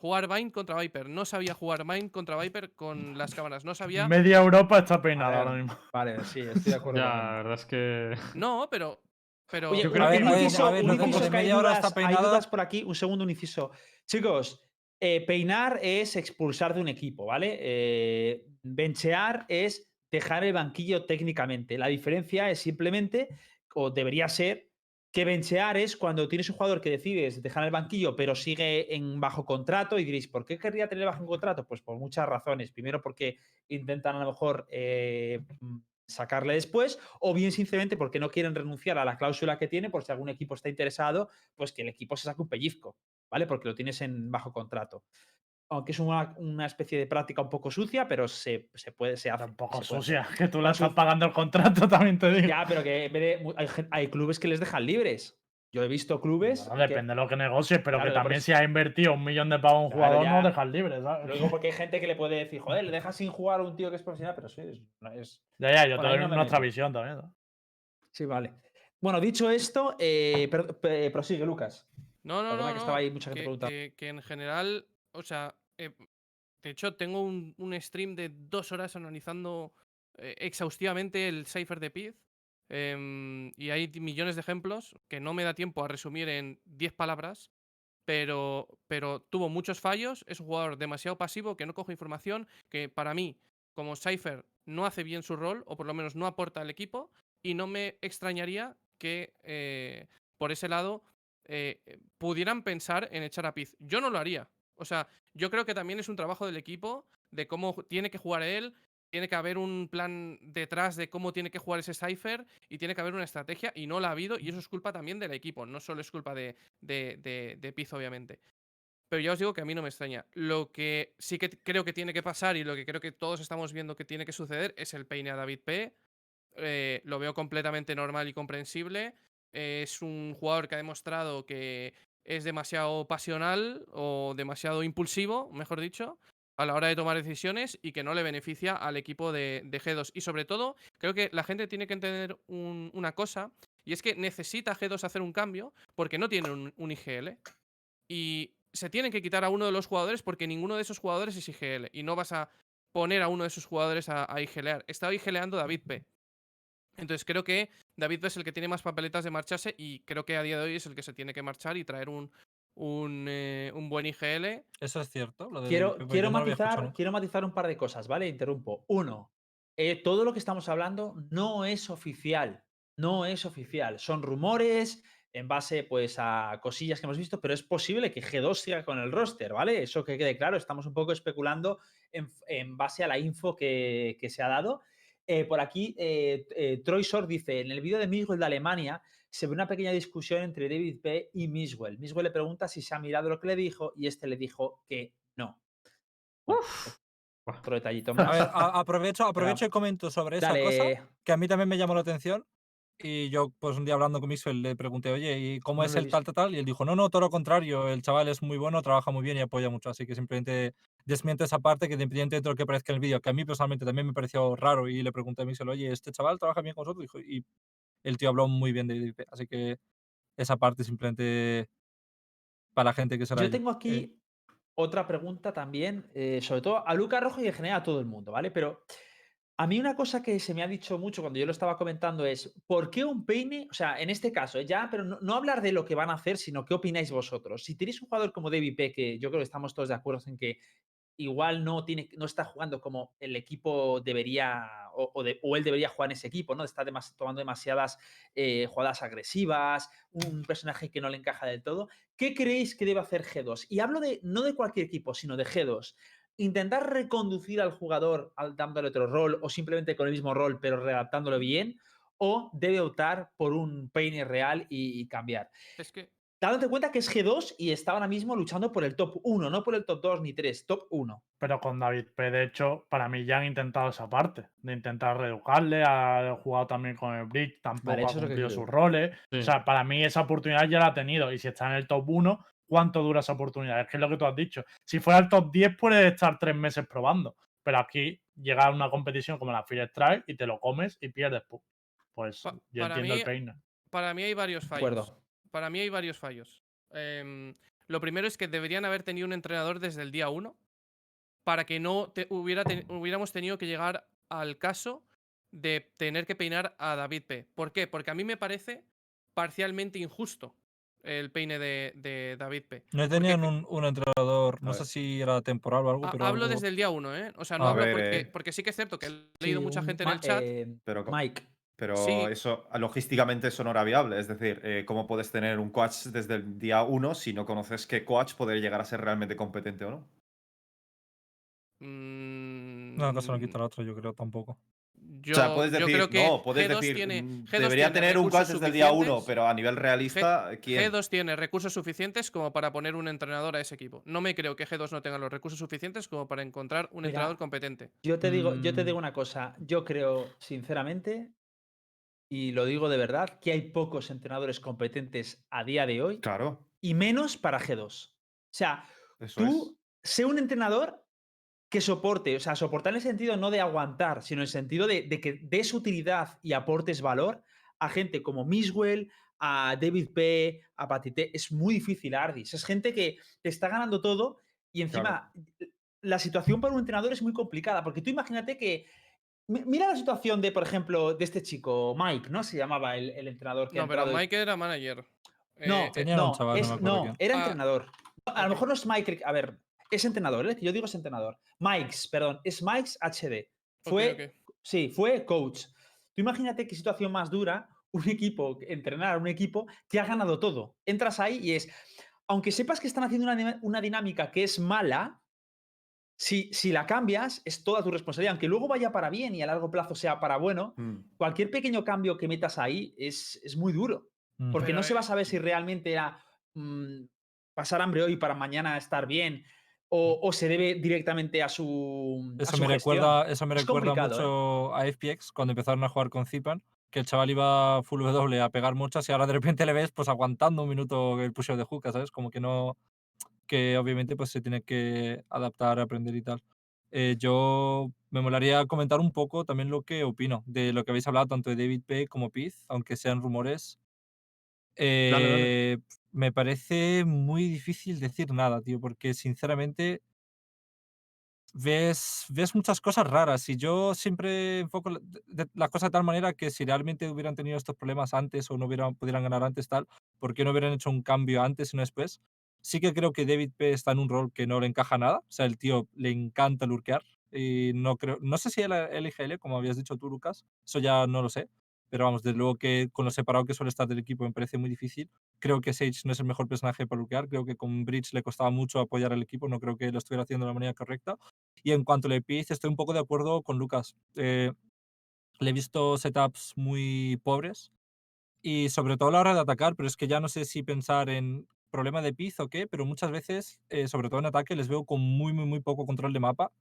C: Jugar Bind contra Viper. No sabía jugar Bind contra Viper con las cámaras. No sabía.
F: Media Europa está peinada ahora mismo.
B: Vale, sí, estoy de acuerdo.
A: Ya, la verdad es que.
C: No, pero. Pero.
B: Oye,
A: Yo
B: un-
A: creo
B: un
A: que-
E: ver,
B: inciso,
E: a ver,
B: un inciso que hay
E: media hora
B: dudas,
E: está
B: hay dudas por aquí. Un segundo, un inciso. Chicos, eh, peinar es expulsar de un equipo, ¿vale? Eh, benchear es dejar el banquillo técnicamente. La diferencia es simplemente, o debería ser, que benchear es cuando tienes un jugador que decides dejar el banquillo, pero sigue en bajo contrato y diréis, ¿por qué querría tener bajo contrato? Pues por muchas razones. Primero, porque intentan a lo mejor eh, sacarle después, o bien simplemente porque no quieren renunciar a la cláusula que tiene, por si algún equipo está interesado, pues que el equipo se saque un pellizco, ¿vale? Porque lo tienes en bajo contrato. Aunque es una, una especie de práctica un poco sucia, pero se, se puede, se hace.
F: Tampoco
B: se puede
F: sucia, que tú
B: Más
F: estás pagando el contrato, también te digo.
B: Ya, pero que en vez de- mu- hay, hay clubes que les dejan libres. Yo he visto clubes.
F: Bueno,
B: que-
F: depende de lo que negocies, pero
B: Claro,
F: que también si has invertido un millón de pavos a un
B: Claro,
F: jugador, no
B: ya.
F: dejas libre, ¿sabes?
B: Lo digo porque hay gente que le puede decir, joder, le dejas sin jugar a un tío que es profesional, pero sí, es. no es-
F: Ya, ya, yo
B: Por
F: te
B: ahí
F: doy
B: no
F: nuestra visión también. ¿no?
B: Sí, vale. Bueno, dicho esto, eh, per- pe- prosigue, Lucas.
C: No, no, no.
B: que
C: no,
B: estaba ahí mucha gente
C: que,
B: preguntando.
C: que- que en general, o sea, eh, de hecho tengo un, stream de dos horas analizando eh, exhaustivamente el Cypher de Piz. em, y hay millones de ejemplos que no me da tiempo a resumir en 10 palabras. Pero, pero tuvo muchos fallos. Es un jugador demasiado pasivo que no coge información. Que para mí, como Cypher, no hace bien su rol, o por lo menos no aporta al equipo. Y no me extrañaría que eh, por ese lado pudieran pensar en echar a Piz. Yo no lo haría. O sea, yo creo que también es un trabajo del equipo de cómo tiene que jugar él. Tiene que haber un plan detrás de cómo tiene que jugar ese Cypher y tiene que haber una estrategia y no la ha habido y eso es culpa también del equipo, no solo es culpa de, de, de, Piz, obviamente. Pero ya os digo que a mí no me extraña. Lo que sí que creo que tiene que pasar y lo que creo que todos estamos viendo que tiene que suceder es el peine a David P. Eh, lo veo completamente normal y comprensible. Es un jugador que ha demostrado que es demasiado pasional o demasiado impulsivo, mejor dicho, a la hora de tomar decisiones y que no le beneficia al equipo de, de G2. Y sobre todo, creo que la gente tiene que entender un- una cosa, y es que necesita G2 hacer un cambio porque no tiene un, IGL. Y se tienen que quitar a uno de los jugadores porque ninguno de esos jugadores es IGL. Y no vas a poner a uno de esos jugadores a, a IGLear. Está IGLeando David P. Entonces creo que David es el que tiene más papeletas de marcharse y creo que a día de hoy es el que se tiene que marchar y traer un, un, eh, un buen IGL.
E: Eso es cierto. lo de
B: Quiero,
E: Pepe,
B: quiero,
E: no
B: matizar, quiero matizar un par de cosas, ¿vale? Interrumpo. Uno, eh, todo lo que estamos hablando no es oficial. No es oficial. Son rumores en base pues, a cosillas que hemos visto, pero es posible que G2 siga con el roster, ¿vale? Eso que quede claro. Estamos un poco especulando en, en base a la info que, que se ha dado. Eh, por aquí, eh, eh, Troy Short dice: En el vídeo de Miguel de Alemania se ve una pequeña discusión entre David P. y Miswell. Miswell le pregunta si se ha mirado lo que le dijo y este le dijo que no. Bueno, otro detallito
E: A
B: más.
E: ver, a- aprovecho, aprovecho y comento sobre esa cosa, que a mí también me llamó la atención. Y yo, pues un día hablando con Mixwell, le pregunté, oye, ¿y cómo
B: No
E: es el tal, tal, tal? Y él dijo, no, no, todo lo contrario, el chaval es muy bueno, trabaja muy bien y apoya mucho. Así que simplemente desmiento esa parte que independientemente de lo que parezca en el vídeo, que a mí personalmente también me pareció raro y le pregunté a Mixwell, oye, ¿este chaval trabaja bien con vosotros? Dijo, y el tío habló muy bien de IDP. Así que esa parte simplemente para la gente que será.
B: yo tengo aquí otra pregunta también, eh, sobre todo a Luca Rojo y en general a todo el mundo, ¿vale? Pero a mí una cosa que se me ha dicho mucho cuando yo lo estaba comentando es, ¿por qué un peine? O sea, en este caso, eh, ya, pero no, no hablar de lo que van a hacer, sino qué opináis vosotros. Si tenéis un jugador como David P, que yo creo que estamos todos de acuerdo en que igual no, tiene, no está jugando como el equipo debería, o, de- o él debería jugar en ese equipo, ¿no? Está demas- tomando demasiadas eh, jugadas agresivas, un personaje que no le encaja del todo. ¿Qué creéis que debe hacer G2? Y hablo de no de cualquier equipo, sino de G2. Intentar reconducir al jugador al- dándole otro rol o simplemente con el mismo rol pero readaptándolo bien o debe optar por un peine real y, y cambiar.
C: Es que
B: Dándote cuenta que es G2 y está ahora mismo luchando por el top 1, no por el top 2 ni 3, top 1.
F: Pero con David P, de hecho, para mí ya han intentado esa parte, de intentar reeducarle, ha jugado también con el Bridge, tampoco
B: Vale,
F: ha cumplido sus roles.
A: Sí.
F: O sea, para mí esa oportunidad ya la ha tenido. Y si está en el top 1, ¿cuánto dura esa oportunidad? Es que es lo que tú has dicho. Si fuera el top 10, puedes estar tres meses probando. Pero aquí llega a una competición como la Fire Strike y te lo comes y pierdes. pu- Pues
C: Pa-
F: yo
C: para
F: entiendo
C: mí,
F: el peine.
C: para mí hay varios
B: De
C: fallos.
B: acuerdo.
C: Para mí hay varios fallos. Em, lo primero es que deberían haber tenido un entrenador desde el día 1 para que no te- hubiera te- hubiéramos tenido que llegar al caso de tener que peinar a David P. ¿Por qué? Porque a mí me parece parcialmente injusto el peine de, de David P.
E: No tenían un, un entrenador, no sé si era temporal o algo, pero.
C: hablo
E: algo-
C: desde el día 1, ¿eh? O sea, no
E: A
C: hablo
D: ver,
C: porque,
D: eh.
C: porque sí que es cierto que he
B: Sí,
C: leído mucha gente en el chat.
B: eh,
D: Pero
B: Mike,
D: Pero
C: Sí.
D: eso, logísticamente, eso no era viable. Es decir, eh, ¿cómo puedes tener un coach desde el día uno si no conoces qué coach poder llegar a ser realmente competente o no?
C: mm,
E: No, no quita la otra, yo creo tampoco.
C: Yo,
D: o sea, puedes
C: yo
D: decir,
C: creo que
D: no, puedes
C: G2
D: decir,
C: tiene,
D: mm,
C: G2
D: debería
C: tiene
D: tener un
C: recursos
D: cast desde el día 1,
C: suficientes,
D: pero a nivel realista, ¿quién?
C: G2 tiene recursos suficientes como para poner un entrenador a ese equipo. No me creo que G2 no tenga los recursos suficientes como para encontrar un
B: Mira,
C: entrenador competente.
B: Yo te digo, yo te
F: Mm.
B: digo una cosa. Yo creo, sinceramente, y lo digo de verdad, que hay pocos entrenadores competentes a día de hoy
D: Claro,
B: y menos para G2. O sea,
D: eso es.
B: tú sé un entrenador que soporte, o sea, soportar en el sentido no de aguantar, sino en el sentido de, de que des utilidad y aportes valor a gente como Miswell, a David P., a Patite. Es muy difícil, Ardis. Es gente que te está ganando todo y encima la situación para un entrenador es muy complicada, porque tú imagínate que. Mi- Mira la situación de, por ejemplo, de este chico, Mike, ¿no? Se llamaba el, el entrenador que ha
C: No, pero
B: entrado
C: Mike era manager.
B: no,
C: Eh,
E: un
B: no,
E: chaval, no
B: es- no,
E: quién.
B: era
C: Ah,
B: entrenador. No, A lo mejor no es Mike, a ver, es entrenador, ¿eh? Yo digo es entrenador. Mike's, perdón, es Mike's HD. Fue,
C: ok.
B: sí, fue coach. Tú imagínate qué situación más dura un equipo, entrenar a un equipo que ha ganado todo. Entras ahí y es, aunque sepas que están haciendo una dinámica que es mala, si, si la cambias, es toda tu responsabilidad. Aunque luego vaya para bien y a largo plazo sea para bueno,
D: Mm.
B: cualquier pequeño cambio que metas ahí es, es muy duro.
E: Mm.
B: Porque
C: Pero,
B: no se va a
C: eh,
B: saber si realmente era mm, pasar hambre hoy para mañana estar bien o, o se debe directamente a su. a
E: Eso
B: su
E: me,
B: gestión.
E: recuerda, eso me
B: Es
E: recuerda
B: complicado, ¿eh?
E: mucho a FPX cuando empezaron a jugar con Zipan, que el chaval iba full W a pegar muchas y ahora de repente le ves pues aguantando un minuto el push de hookah, ¿sabes? Como que no, que obviamente pues se tiene que adaptar, aprender y tal. Eh, yo me molaría comentar un poco también lo que opino de lo que habéis hablado tanto de David P como Piz, aunque sean rumores.
A: Dale, dale.
E: Eh, Me parece muy difícil decir nada, tío, porque sinceramente ves, ves muchas cosas raras y yo siempre enfoco la, de- de- la cosa de tal manera que si realmente hubieran tenido estos problemas antes o no hubieran, pudieran ganar antes tal, ¿por qué no hubieran hecho un cambio antes y no después? Sí que creo que David P está en un rol que no le encaja nada, o sea, el tío le encanta lurkear y no creo, no sé si él elige L, como habías dicho tú, Lucas, eso ya no lo sé, pero vamos, desde luego que con lo separado que suele estar del equipo me parece muy difícil. Creo que Sage no es el mejor personaje para lurkear, creo que con Bridge le costaba mucho apoyar al equipo, no creo que lo estuviera haciendo de la manera correcta. Y en cuanto le Piz, estoy un poco de acuerdo con Lucas. Eh, le he visto setups muy pobres y sobre todo a la hora de atacar, pero es que ya no sé si pensar en problema de Piz o qué, pero muchas veces, eh, sobre todo en ataque, les veo con muy, muy, muy poco control de mapa.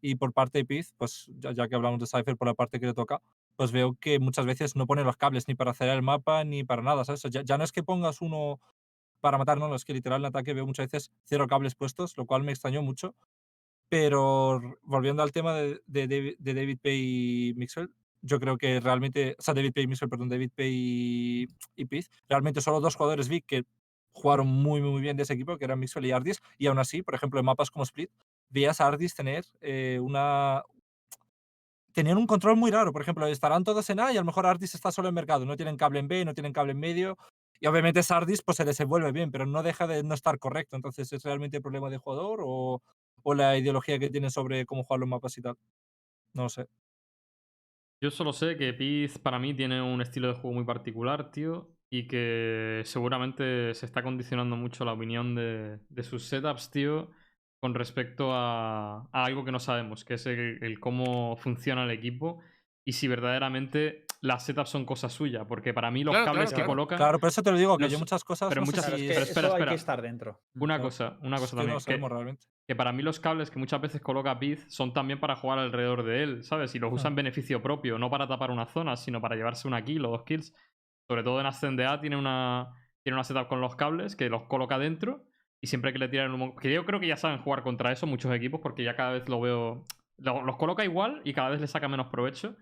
E: Y por parte de Piz, pues ya, ya que hablamos de Cypher por la parte que le toca, pues veo que muchas veces no pone los cables ni para hacer el mapa ni para nada, ¿sabes? Ya, ya no es que pongas uno para matar, no, es que literal en ataque veo muchas veces cero cables puestos, lo cual me extrañó mucho. Pero volviendo al tema de, de, de David Pay y Mixwell, yo creo que realmente, o sea, David Pay y Mixwell, perdón, David Pay y, y Piz, realmente solo dos jugadores vi que jugaron muy, muy bien de ese equipo, que eran Mixwell y Ardis, y aún así, por ejemplo, en mapas como Split, veías a Ardis tener eh, una... Tenían un control muy raro, por ejemplo, estarán todos en A y a lo mejor Ardis está solo en mercado, no tienen cable en B, no tienen cable en medio, y obviamente Sardis pues se desenvuelve bien, pero no deja de no estar correcto. Entonces, ¿es realmente el problema de jugador o, o la ideología que tiene sobre cómo jugar los mapas y tal? No lo sé.
A: Yo solo sé que Piz para mí tiene un estilo de juego muy particular, tío, y que seguramente se está condicionando mucho la opinión de, de sus setups, tío, con respecto a, a algo que no sabemos, que es el, el cómo funciona el equipo y si verdaderamente las setups son cosa suya, porque para mí los
C: Claro,
A: cables
C: claro,
A: que
C: claro.
A: colocan...
E: Claro, por eso te lo digo, que
A: Los-
E: yo muchas cosas.
A: pero
E: no sé
A: muchas-
E: si
B: es que
A: pero espera,
B: hay que estar dentro.
A: Una cosa, una cosa
E: no
A: también. que-
E: sabemos realmente.
A: que para mí los cables que muchas veces coloca Piz son también para jugar alrededor de él, ¿sabes? Y los usa en beneficio propio, no para tapar una zona, sino para llevarse una kill o dos kills. Sobre todo en Ascend A tiene una, tiene una setup con los cables que los coloca dentro y siempre que le tiran un... Que yo creo que ya saben jugar contra eso muchos equipos porque ya cada vez lo veo... lo- los coloca igual y cada vez le saca menos provecho.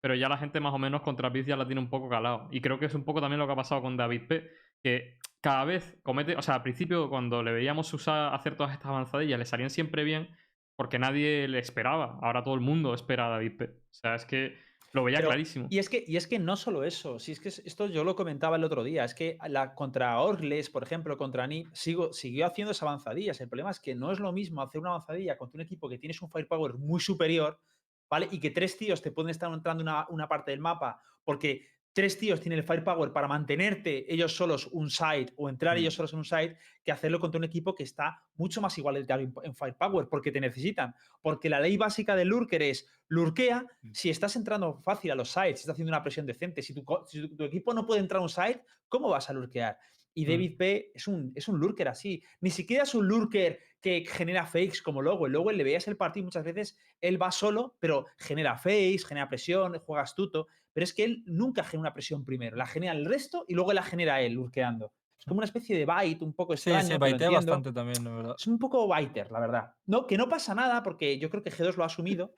A: Pero ya la gente más o menos contra Piz ya la tiene un poco calado. Y creo que es un poco también lo que ha pasado con David P. Que cada vez comete. O sea, al principio, cuando le veíamos usar, hacer todas estas avanzadillas, le salían siempre bien. Porque nadie le esperaba. Ahora todo el mundo espera a David P. O sea, es que lo veía
B: Pero-
A: clarísimo.
B: Y es que, y es que no solo eso, si es que es- esto yo lo comentaba el otro día, es que la, contra Orgles, por ejemplo, contra Nip, sigo, siguió haciendo esas avanzadillas. El problema es que no es lo mismo hacer una avanzadilla contra un equipo que tienes un firepower muy superior, ¿vale? Y que tres tíos te pueden estar entrando una, una parte del mapa porque tres tíos tienen el firepower para mantenerte ellos solos un side o entrar
D: Mm.
B: ellos solos en un side que hacerlo contra un equipo que está mucho más igualitario en- firepower porque te necesitan. Porque la ley básica del lurker es lurkea
D: Mm.
B: si estás entrando fácil a los sides, si estás haciendo una presión decente. Si tu, si equipo no puede entrar a un side, ¿cómo vas a lurkear? Y
A: Mm.
B: David P es un, es un lurker así. Ni siquiera es un lurker que genera fakes como Lowell. Lowell le veías el partido muchas veces él va solo, pero genera fakes, genera presión, juega astuto. Pero es que él nunca genera una presión primero. La genera el resto y luego la genera él, lurkeando. Es como una especie de bite un poco extraño.
E: sí,
B: lo
E: baitea bastante también, de verdad.
B: Es un poco biter, la verdad. No, que no pasa nada porque yo creo que G2 lo ha asumido,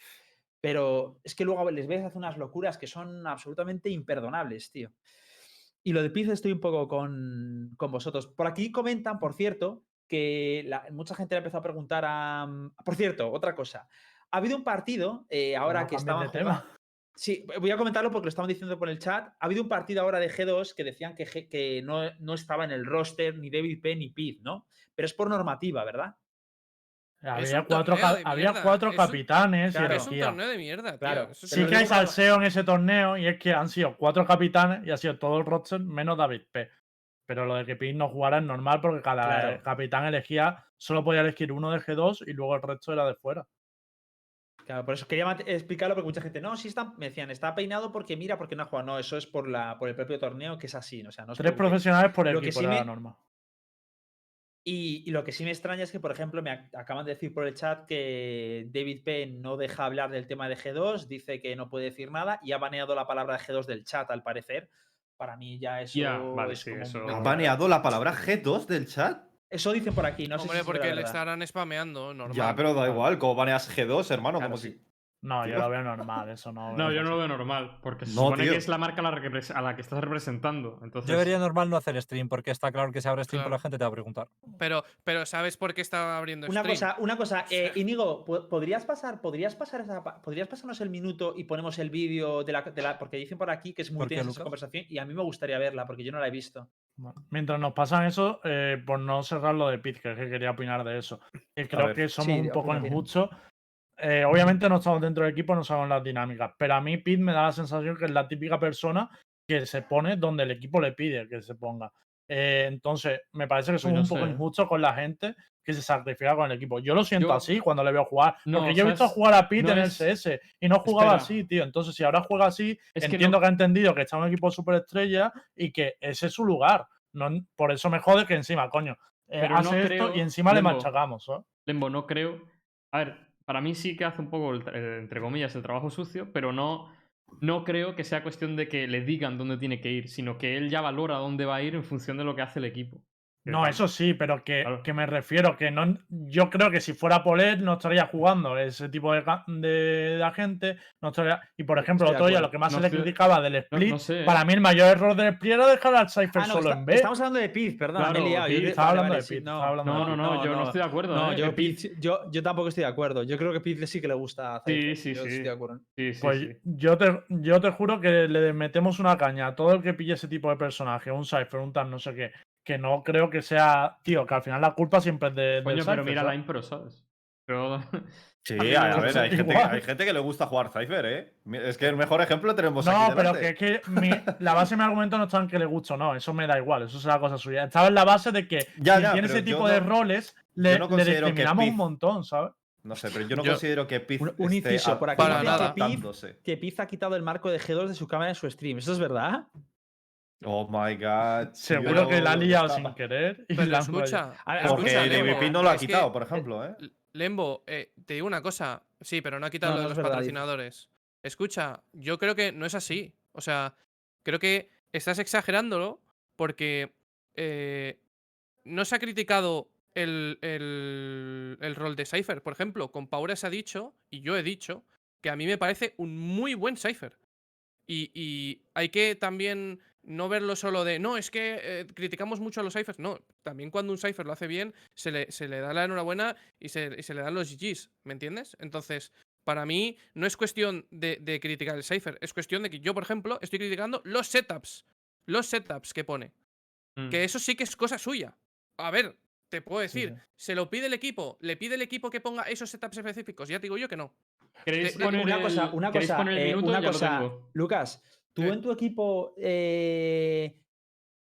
B: pero es que luego les ves hacer unas locuras que son absolutamente imperdonables, tío. Y lo de Piz estoy un poco con, con vosotros. Por aquí comentan, por cierto, que la- mucha gente le ha empezado a preguntar a... Por cierto, otra cosa. Ha habido un partido eh, ahora
F: No
B: que
F: de tema.
B: Sí, voy a comentarlo porque lo estaban diciendo por el chat. Ha habido un partido ahora de G2 que decían que, G- que no, no estaba en el roster ni David P ni Piz, ¿no? Pero es por normativa, ¿verdad?
F: Había cuatro, había cuatro
C: es un-
F: capitanes
B: claro.
F: y
C: Es un
F: elegía.
C: torneo de mierda, tío.
B: Claro,
C: Eso
F: Sí que hay salseo en ese torneo y es que han sido cuatro capitanes y ha sido todo el roster menos David P. Pero lo de que Pin no jugara es normal porque cada
B: Claro.
F: capitán elegía, solo podía elegir uno de G2 y luego el resto era de fuera.
B: Claro, por eso quería explicarlo porque mucha gente, no, sí está, me decían, está peinado porque mira, porque no ha jugado. No, eso es por, la, por el propio torneo, que es así. O sea, no
F: Tres profesionales por
B: Lo que
F: equipo
B: sí
F: la
B: me-
F: norma.
B: Y, y lo que sí me extraña es que, por ejemplo, me ac- acaban de decir por el chat que David P no deja hablar del tema de G2, dice que no puede decir nada y ha baneado la palabra de G2 del chat, al parecer. Para mí ya eso
A: vale,
B: es
A: sí,
B: como un
A: eso-
B: poco
D: ¿Ha baneado la palabra G2 del chat?
B: Eso dicen por aquí, no sé si
C: porque le estarán spameando, normal.
D: Ya, pero da igual, ¿cómo baneas G2, hermano?
B: Claro,
D: como
B: sí.
D: si...
F: No, yo lo veo normal, eso no.
A: No, yo no lo veo normal, porque se
D: No,
A: supone
D: tío.
A: que es la marca a la, repres- a la que estás representando. Entonces,
E: Yo vería normal no hacer stream, porque está claro que si abre stream,
C: Claro.
E: la gente te va a preguntar.
C: Pero, pero ¿sabes por qué está abriendo
B: Una
C: stream?
B: cosa, una cosa, eh, ¿po- ¿podrías pasar, podrías pasar esa podrías pasarnos el minuto y ponemos el vídeo de la, de la- porque dicen por aquí que es muy
E: ¿Por
B: tensa esa conversación y a mí me gustaría verla porque yo no la he visto.
F: Bueno, Mientras nos pasan eso, eh, por no cerrar lo de Pit, que quería opinar de eso. Que creo
D: ver.
F: que somos
B: Sí,
F: un poco injustos. Eh, obviamente no estamos dentro del equipo, no sabemos las dinámicas, pero a mí Pit me da la sensación que es la típica persona que se pone donde el equipo le pide que se ponga. Eh, entonces, me parece que
A: Pues
F: somos
A: no
F: un poco
A: sé.
F: injustos con la gente que se sacrifica con el equipo. Yo lo siento
A: Yo-
F: así cuando le veo jugar.
A: No,
F: porque yo he visto jugar a
A: No
F: en el CS y no jugaba
A: Espera.
F: así, tío. Entonces, si ahora juega así,
A: Es que
F: entiendo
A: no-
F: que ha entendido que está en un equipo superestrella y que ese es su lugar. No, por eso me jode que encima, coño, eh, hace esto y encima le machacamos. ¿sabes?
A: Lembo, no creo. A ver, para mí sí que hace un poco, el eh, entre comillas, el trabajo sucio, pero no, no creo que sea cuestión de que le digan dónde tiene que ir, sino que él ya valora dónde va a ir en función de lo que hace el equipo.
F: No, eso sí, pero que,
A: Claro.
F: que me refiero que no. Yo creo que si fuera Polet no estaría jugando ese tipo de, de, de agente. No estaría, y por ejemplo, otro día
B: acuerdo.
F: lo que más
A: No
F: se le criticaba del split,
A: no sé,
F: para
A: ¿eh?
F: mí el mayor error del split era dejar al Cypher
B: Ah, no,
F: solo
B: está-
F: en B.
B: estamos hablando de Piz, perdón, me he
A: Claro,
B: liado.
A: Piz,
F: estaba hablando
B: vale,
F: de Piz,
B: no,
A: No,
F: de
A: no, no, yo no estoy de acuerdo.
B: No,
A: ¿eh?
B: yo,
A: Piz-
B: yo, yo tampoco estoy de acuerdo. Yo creo que Piz sí que le gusta. a
A: Sí,
B: Cypher,
A: sí,
B: yo
A: sí.
B: estoy de acuerdo.
A: Sí, sí,
F: Pues
A: sí.
F: Yo, te, yo te juro que le metemos una caña a todo el que pille ese tipo de personaje, un Cypher, un tal, no sé qué, que no creo que sea, tío, que al final la culpa siempre es de,
A: Coño, pero mira la impro, ¿sabes? Pero...
D: Sí,
A: A
D: ver, hay gente, que,
F: igual.
D: hay gente que le gusta jugar Cypher, ¿eh? Es que el mejor ejemplo tenemos aquí
F: No, pero que es que mi- la base de mi argumento no está en que le guste o no, eso me da igual, eso es la cosa suya. Estaba en la base de que
D: Ya,
F: quien
D: ya,
F: tiene ese tipo de roles le,
D: no
F: le
D: considero que
F: discriminamos un
D: Piz-
F: montón, ¿sabes?
D: No sé, pero yo no
C: Yo-
D: considero que Piz
B: Un- un
D: esté
B: inciso,
D: a-
B: por aquí
C: Para nada.
D: adaptándose.
B: Que Piz ha quitado el marco de G2 de su cámara en su stream. ¿Eso es verdad?
D: Oh my god.
F: Seguro que la ha liado sin querer. y
C: Pero
F: la
C: escucha,
D: Porque
C: escucha,
B: Lembo,
D: DVP no lo ha
C: que-
D: quitado, por ejemplo, ¿eh?
C: Lembo, eh, te digo una cosa. Sí, pero no ha quitado
B: No,
C: lo
B: no
C: de los
B: verdad, dice.
C: patrocinadores. Escucha, yo creo que no es así. O sea, creo que estás exagerándolo porque eh, no se ha criticado el, el- el rol de Cypher. Por ejemplo, con Paura se ha dicho, y yo he dicho, que a mí me parece un muy buen Cypher. Y, y hay que también no verlo solo de, no, es que eh, criticamos mucho a los Cyphers. No, también cuando un Cypher lo hace bien, se le, se le da la enhorabuena y se, y se le dan los GGs, ¿me entiendes? Entonces, para mí no es cuestión de, de criticar el Cypher, es cuestión de que yo, por ejemplo, estoy criticando los setups. Los setups que pone.
A: Mm.
C: Que eso sí que es cosa suya. A ver, te puedo decir,
F: sí.
C: se lo pide el equipo, le pide el equipo que ponga esos setups específicos. Ya te digo yo que no.
A: ¿Queréis poner
B: una
A: el-
B: cosa, una
A: ¿queréis
B: cosa, eh, una cosa. Lucas, ¿Tú
C: Eh.
B: en tu equipo eh,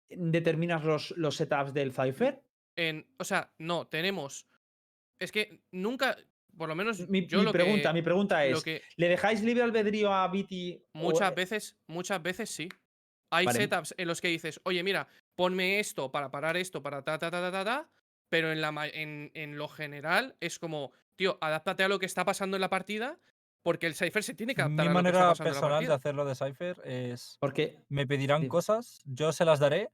B: determinas los, los setups del Cypher?
C: En, o sea, no, tenemos. Es que nunca. Por lo menos
B: Mi,
C: yo
B: mi
C: lo
B: pregunta,
C: que,
B: mi pregunta es,
C: que
B: ¿le dejáis libre albedrío a Viti? o-
C: muchas veces, muchas veces sí. Hay
B: Vale.
C: setups en los que dices, oye, mira, ponme esto para parar esto, para ta, ta, ta, ta, ta, ta. Pero en, la, en, en lo general es como, tío, adáptate a lo que está pasando en la partida, porque el Cypher se tiene que adaptar
E: Mi
C: a
E: manera personal de hacerlo de Cypher es.
B: Porque
E: Me pedirán
B: Sí.
E: cosas, yo se las daré,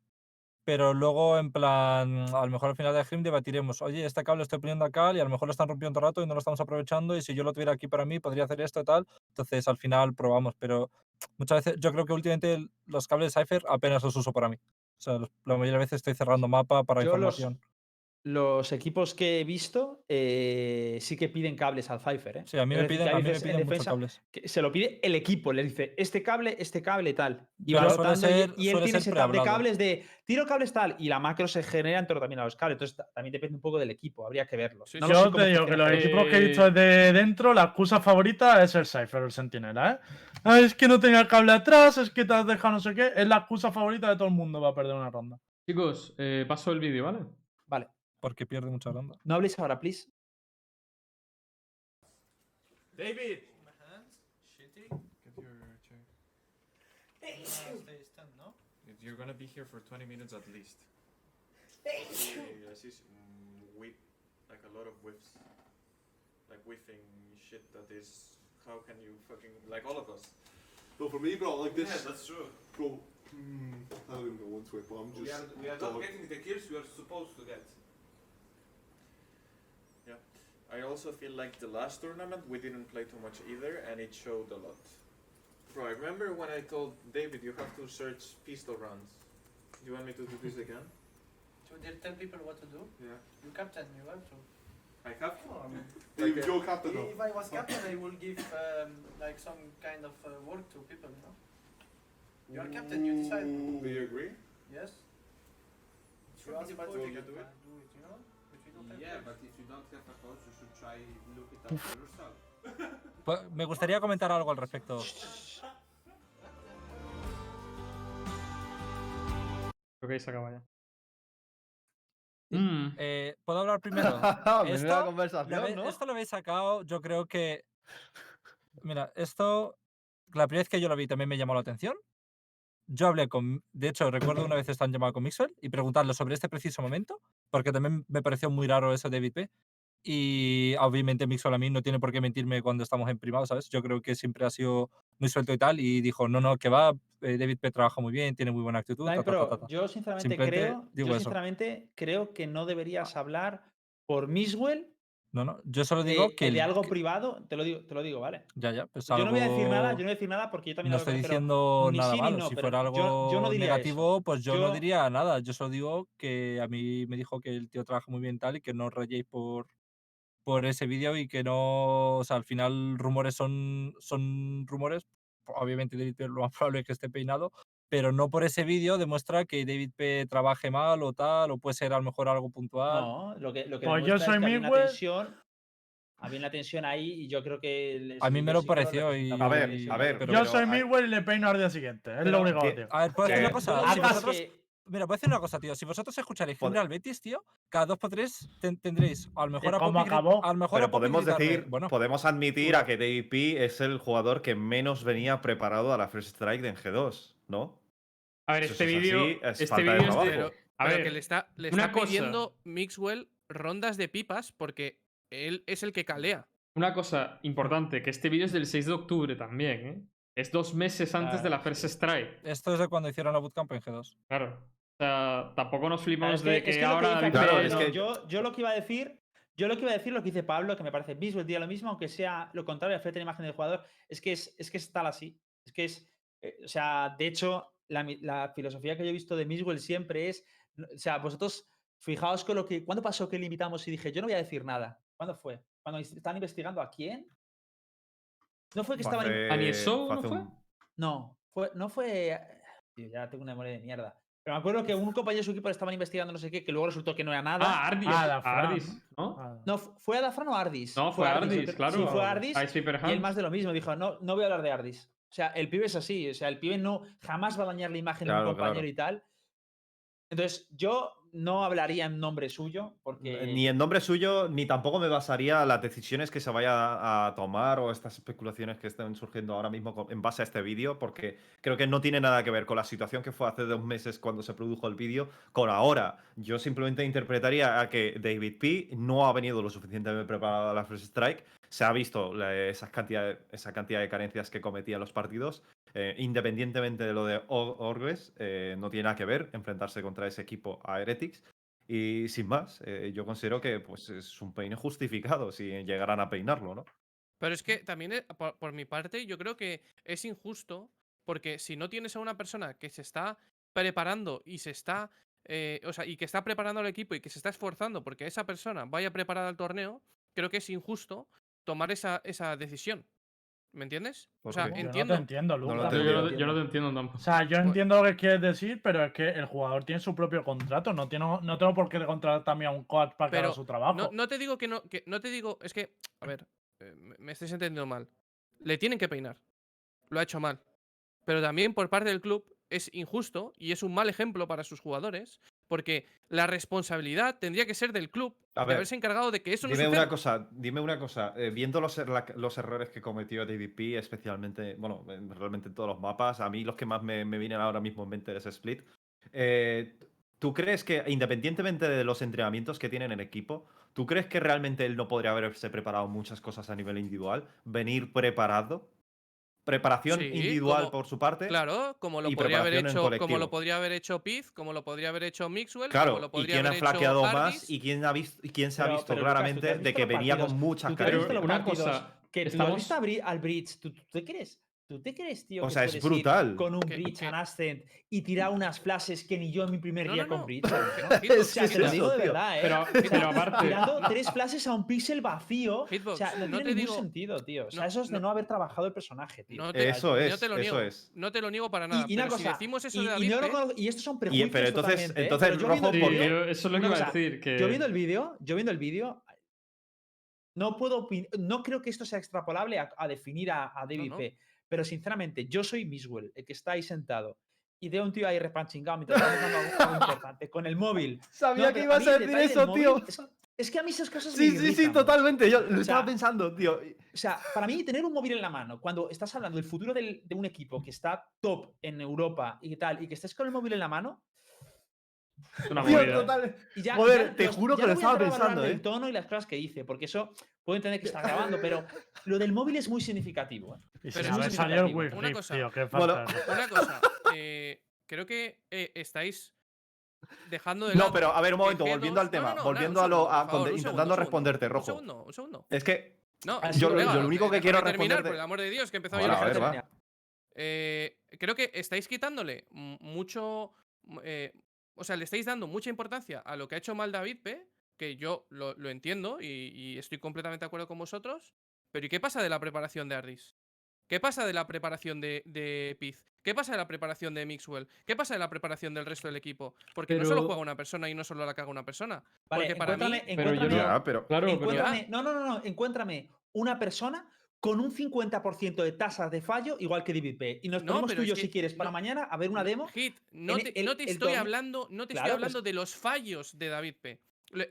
E: pero luego, en plan, a lo mejor al final del stream debatiremos. Oye, este cable lo estoy poniendo acá y a lo mejor lo están rompiendo todo el rato y no lo estamos aprovechando. Y si yo lo tuviera aquí para mí, podría hacer esto y tal. Entonces, al final probamos. Pero muchas veces, yo creo que últimamente los cables de Cypher apenas los uso para mí. O sea, la mayoría de veces estoy cerrando mapa para
B: Yo
E: información.
B: los equipos que he visto eh, sí que piden cables al Cypher. ¿eh?
E: Sí, a mí me piden,
B: hay
E: a mí me
B: veces en
E: piden muchos
B: defensa
E: cables.
B: que se lo pide el equipo, le dice este cable, este cable tal. Y va
E: suele
B: rotando y-
E: ser-
B: y, él
E: suele
B: tiene
E: ser
B: setup de cables de tiro cables tal y la macro se genera en torno también a los cables. Entonces ta- también depende un poco del equipo, habría que verlo.
C: Sí,
B: No
C: sí.
B: lo sé
F: Yo te digo que los equipos que he visto desde dentro, la excusa favorita es el Cypher, el Sentinela, ¿eh? Ah, es que no tenía el cable atrás, es que te has dejado no sé qué. Es la excusa favorita de todo el mundo para perder una ronda.
A: Chicos, eh, paso el vídeo, ¿vale?
E: Porque pierde mucha ronda.
B: no habléis ahora, please.
G: David! You're gonna be here for 20 minutes at least.
H: Yes, it's mm, whip, like a lot of whiffs. Like whiffing shit that is. How can you fucking. Like all of us.
I: No, for me, bro, like this,
H: Yeah, that's true.
I: bro. Mm, I don't even know to it, but I'm just.
H: We are, we are not getting the kills we are supposed to get. Yeah. I also feel like the last tournament we didn't play too much either, and it showed a lot. Bro, I remember when I told David you have to search pistol rounds. Do you want me to do this again?
J: To de- tell people what to do.
H: Yeah.
J: You captain, you have to.
H: I have to.
J: No, I mean,
I: David,
H: Like,
I: you're captain now.
J: if I was captain, I would give um, like some kind of uh, work to people. You know. You are captain. You decide.
H: Do you agree?
J: Yes.
H: Sure.
J: You ask by
H: Will
J: the
H: you do it?
K: Yeah,
J: coach.
K: but if you don't have a coach, you should try look it up for yourself.
E: Pues, me gustaría comentar algo al respecto.
A: Creo que ahí se acaba ya. Mm,
E: Eh, ¿Puedo hablar primero?
D: Menuda
E: Esto, Lo
D: conversación,
E: habéis-
D: ¿no?
E: Esto lo habéis sacado, yo creo que. Mira, esto. La primera vez que yo lo vi también me llamó la atención. Yo hablé con. De hecho, recuerdo una vez están llamado con Mixwell y preguntarle sobre este preciso momento, porque también me pareció muy raro eso de David P. Y obviamente Mixwell a mí no tiene por qué mentirme cuando estamos en privado, ¿sabes? Yo creo que siempre ha sido muy suelto y tal. Y dijo, no, no, que va, eh, David P trabaja muy bien, tiene muy buena actitud.
B: Dani,
E: ta,
B: pero
E: ta, ta".
B: yo sinceramente creo, yo sinceramente creo que no deberías hablar por Miswell
E: No, no, yo solo
B: de,
E: digo que.
B: de
E: el-
B: algo
E: que-
B: privado, te lo digo, te lo digo, ¿vale?
E: Ya, ya, pues
B: Yo no voy a decir nada,
E: algo-
B: yo no voy a decir nada porque yo también
E: No
B: lo
E: estoy diciendo nada
B: sí
E: malo.
B: no,
E: si fuera algo
B: yo no diría eso.
E: negativo, pues yo, no diría nada. Yo solo digo que a mí me dijo que el tío trabaja muy bien tal y que no os rayéis por, por ese vídeo y que no. O sea, al final rumores son, son rumores. Obviamente lo más probable es que esté peinado, pero no por ese vídeo demuestra que David P trabaje mal o tal, o puede ser a lo mejor algo puntual.
B: No, lo que, lo que
F: Pues yo soy
B: es que había una tensión, había una tensión ahí y yo creo que el
E: A mí me lo pareció y-
D: A ver, a ver,
E: pero-
F: Yo
D: pero
F: soy Miguel y le peino al día siguiente. Es
B: Pero
F: lo único que digo.
E: A ver, ¿puedo decir una cosa? Si vosotros,
B: que-
E: Mira, a decir una cosa, tío. Si vosotros escucharéis
D: Pod-
E: Gimbre al Betis, tío, cada dos por tres ten- tendréis a lo mejor a
F: cómo acabó.
E: a lo mejor
D: Pero
E: a
D: podemos
E: gritarle-
D: decir,
E: bueno,
D: podemos admitir a que DP es el jugador que menos venía preparado a la First Strike de en G2, ¿no?
A: A ver, este vídeo.
D: es
A: Este vídeo es de.
D: trabajo.
C: Pero,
A: A ver,
C: que le está, le
A: una
C: está
A: cosa.
C: pidiendo Mixwell rondas de pipas porque él es el que calea.
A: Una cosa importante, que este vídeo es del 6 de octubre también, ¿eh? Es dos meses antes de la
B: Claro,
A: First Strike.
E: esto es de cuando hicieron la bootcamp en G2.
A: Claro. O sea, tampoco nos
B: Claro,
A: flipamos
B: es que,
A: de que, ahora.
D: Claro, es
A: no-
B: yo, yo lo que iba a decir, yo lo que iba a decir, lo que dice Pablo, que me parece Biswell diría lo mismo, aunque sea lo contrario, frente a la imagen del jugador, es que es, es que es tal así. Es que es, eh, o sea, de hecho, la, filosofía que yo he visto de Miswell siempre es, no- o sea, vosotros fijaos con lo que, ¿cuándo pasó que le invitamos y dije, yo no voy a decir nada? ¿Cuándo fue? ¿Cuando estaban investigando a quién? ¿No fue que
D: Fue
B: estaban...
D: hace-
A: ¿A Niesou
D: fue
A: no fue?
D: un-
B: No, fue, no fue... Tío, ya tengo una memoria de mierda. Pero me acuerdo que un compañero de su equipo le estaban investigando no sé qué, que luego resultó que no era nada.
A: Ah, Ardis.
F: Ah,
A: a
F: la Fran.
A: Ardis, ¿no?
F: Ah.
B: No, fu- ¿fue a Dafran o Ardis?
A: No, fue
B: yo
A: Ardis, claro.
B: Sí, fue Ardis. Y él más de lo mismo. Dijo, no, no voy a hablar de Ardis. O sea, el pibe es así. O sea, el pibe no jamás va a dañar la imagen de un compañero
D: claro.
B: y tal. Entonces, yo no hablaría en nombre suyo, porque.
D: Ni en nombre suyo, ni tampoco me basaría las decisiones que se vaya a, tomar o estas especulaciones que estén surgiendo ahora mismo en base a este vídeo, porque creo que no tiene nada que ver con la situación que fue hace dos meses cuando se produjo el vídeo con ahora. Yo simplemente interpretaría a que David P no ha venido lo suficientemente preparado a la First Strike. Se ha visto cantidad, esa cantidad de carencias que cometía en los partidos. Eh, independientemente de lo de Or- Orgles, eh, no tiene nada que ver enfrentarse contra ese equipo a Heretics. Y sin más, eh, yo considero que pues, es un peine justificado si llegaran a peinarlo, ¿no?
C: Pero es que también, por, mi parte, yo creo que es injusto porque si no tienes a una persona que se está preparando y se está. o sea, y que está preparando al equipo y que se está esforzando porque esa persona vaya preparada al torneo, creo que es injusto tomar esa, esa decisión. ¿Me entiendes? O
D: ¿Por
C: sea?
F: Yo no te
C: entiendo.
F: entiendo,
D: No lo
F: Lucas.
A: Yo,
D: entiendo.
A: yo no- yo no te entiendo tampoco.
F: O sea, yo
C: Pues-
F: entiendo lo que quieres decir, pero es que el jugador tiene su propio contrato. No, tiene, no tengo por qué contratar también a un coach para que haga su trabajo.
C: No, no te digo que no, que no te digo, es que, a ver, eh, me- me estáis entendiendo mal. Le tienen que peinar. Lo ha hecho mal. Pero también por parte del club es injusto y es un mal ejemplo para sus jugadores, porque la responsabilidad tendría que ser del club
D: A
C: de haberse encargado de que eso no
D: Dime
C: suceda.
D: una cosa, dime una cosa. eh, viendo los, er- la- los errores que cometió David P, especialmente, bueno, en- realmente en todos los mapas, a mí los que más me, me vienen ahora mismo en mente es Split. eh, ¿Tú crees que, independientemente de los entrenamientos que tienen en equipo, ¿tú crees que realmente él no podría haberse preparado muchas cosas a nivel individual? ¿Venir preparado? ¿Preparación
C: Sí,
D: individual
C: como-
D: por su parte?
C: Claro, como lo
D: y
C: podría haber hecho, como lo podría haber hecho Piz, como lo podría haber hecho Mixwell, como
D: Claro,
C: lo
D: y
C: podría
D: quién ha
C: haber hecho
D: flaqueado más y quién, ha visto, y quién se ha
B: Pero-
D: visto
B: Lucas, ¿tú te
D: claramente de
B: visto
D: que
B: los
D: venía con
B: partidos?
D: muchas
B: ¿Tú te has visto
D: carencias.
A: una
B: partidos
A: cosa,
B: que tú has visto al Bridge? ¿Tú, tú te crees? ¿Tú te crees, tío?
D: O
B: que
D: sea, es
B: ir
D: brutal.
B: Con un Bridge
C: que-
B: and Ascent y tirar unas flashes que ni yo en mi primer
C: No,
B: día
C: no,
B: con
C: no.
B: Bridge. ¿no? O sea, te lo digo de verdad, ¿eh?
A: Pero,
B: O sea,
A: pero aparte,
B: tirando tres flashes a un pixel vacío. O
C: Hitbox,
B: sea, no,
C: no
B: tiene
C: te
B: ningún
C: digo-
B: sentido, tío. O sea,
C: no-
B: eso es de
C: no-
B: no haber trabajado el personaje, tío.
C: No te,
D: Eso
C: no
D: es,
C: te lo
D: eso
C: niego.
D: es.
C: No te lo niego para nada.
B: Y, y una
C: pero
B: cosa,
C: si decimos eso
B: y,
C: de
B: y
C: David
B: no y estos son prejuicios
D: pero entonces-
B: ¿eh?
D: entonces,
B: Pero yo viendo
D: Rojo,
B: el
D: ¿por
A: Sí,
D: qué?
B: vídeo-
A: yo- eso es lo que iba a decir. Que...
B: Yo viendo el vídeo, yo viendo el vídeo, no puedo no creo que esto sea extrapolable a, definir a, David
C: no.
B: P. Pero sinceramente, yo soy Miswell, el que está ahí sentado. Y a un tío ahí repanchingado mientras está algo, importante, con el móvil.
D: Sabía
B: No,
D: que ibas a
B: el
D: decir eso, tío.
B: Es, es que a mí esas cosas me
D: Sí, sí, sí,
B: irritan.
D: totalmente. Yo lo
B: sea,
D: estaba pensando, tío.
B: O sea, para mí tener un móvil en la mano, cuando estás hablando del futuro del- de un equipo que está top en Europa y tal, y que estés con el móvil en la mano,
A: Es una movida.
D: total.
B: y ya,
D: Joder,
B: ya
D: te
B: los-
D: juro que lo estaba pensando, ¿eh?
B: tono y las cosas que hice, porque eso puedo entender que está grabando, pero lo del móvil es muy significativo. ¿eh?
C: Pero es
B: muy
F: el
B: significativo.
C: Una cosa.
F: tío, qué
D: Bueno,
C: una cosa. eh, creo que eh, estáis dejando de
D: No,
C: lado
D: pero a ver, un momento,
C: G2
D: volviendo al tema.
C: no, no,
D: volviendo
C: nada,
D: a
C: un
D: lo. a-
C: favor, un
D: intentando
C: segundo, un segundo,
D: responderte,
C: Un
D: rojo.
C: segundo, un segundo.
D: Es que.
C: No,
B: Ah, yo-
C: venga,
D: yo lo único que quiero
C: terminar,
D: responderte-
C: Por el amor de Dios, que he empezado yo
D: a.
C: Eh, creo que estáis quitándole mucho. eh, o sea, le estáis dando mucha importancia a lo que ha hecho mal David P. Que yo lo, lo entiendo y, y estoy completamente de acuerdo con vosotros. Pero ¿y qué pasa de la preparación de Ardis? ¿Qué pasa de la preparación de, de Piz? ¿Qué pasa de la preparación de Mixwell? ¿Qué pasa de la preparación del resto del equipo? Porque no solo juega una persona y no solo la caga una persona.
B: Vale,
C: Porque para mí.
B: encuéntrame,
A: Pero yo no-
D: Ya, pero.
A: Claro, pero.
B: encuéntrame- no, no, no, no, encuéntrame una persona con un 50% de tasas de fallo, igual que DVP. Y nos
C: No,
B: ponemos tú y yo, si quieres, para
C: no-
B: mañana a ver una demo.
C: Hit, no te,
B: el-
C: no te
B: el
C: estoy hablando, no te
B: Claro,
C: estoy
B: pues-
C: hablando de los fallos de David P.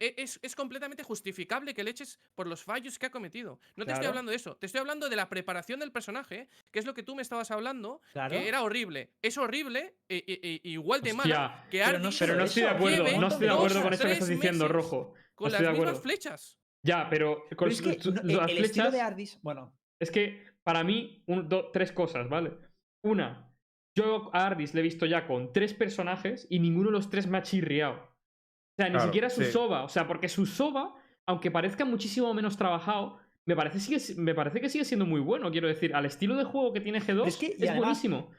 C: E- Es, es completamente justificable que le eches por los fallos que ha cometido. No te estoy hablando de eso. Te estoy hablando de la preparación del personaje, que es lo que tú me estabas hablando,
B: Claro.
C: que era horrible. Es horrible, e- e- e- igual de
A: Hostia,
C: mala que
B: pero no
A: Pero no estoy de acuerdo, no estoy de acuerdo con esto que estás diciendo, Rojo.
C: con
A: no
C: las mismas flechas.
A: Ya, pero con
B: Pero es que
A: las
B: el, estilo de Ardis, bueno,
A: Es que para mí, un, do- tres cosas, ¿vale? Una, yo a Ardis le he visto ya con tres personajes y ninguno de los tres me ha chirriado. O sea, ni
D: Claro,
A: siquiera su
D: sí.
A: Soba. O sea, porque su Soba, aunque parezca muchísimo menos trabajado, me parece, sigue, si- me parece que sigue siendo muy bueno. Quiero decir, al estilo de juego que tiene G2
B: Es que,
A: es
B: además-
A: buenísimo.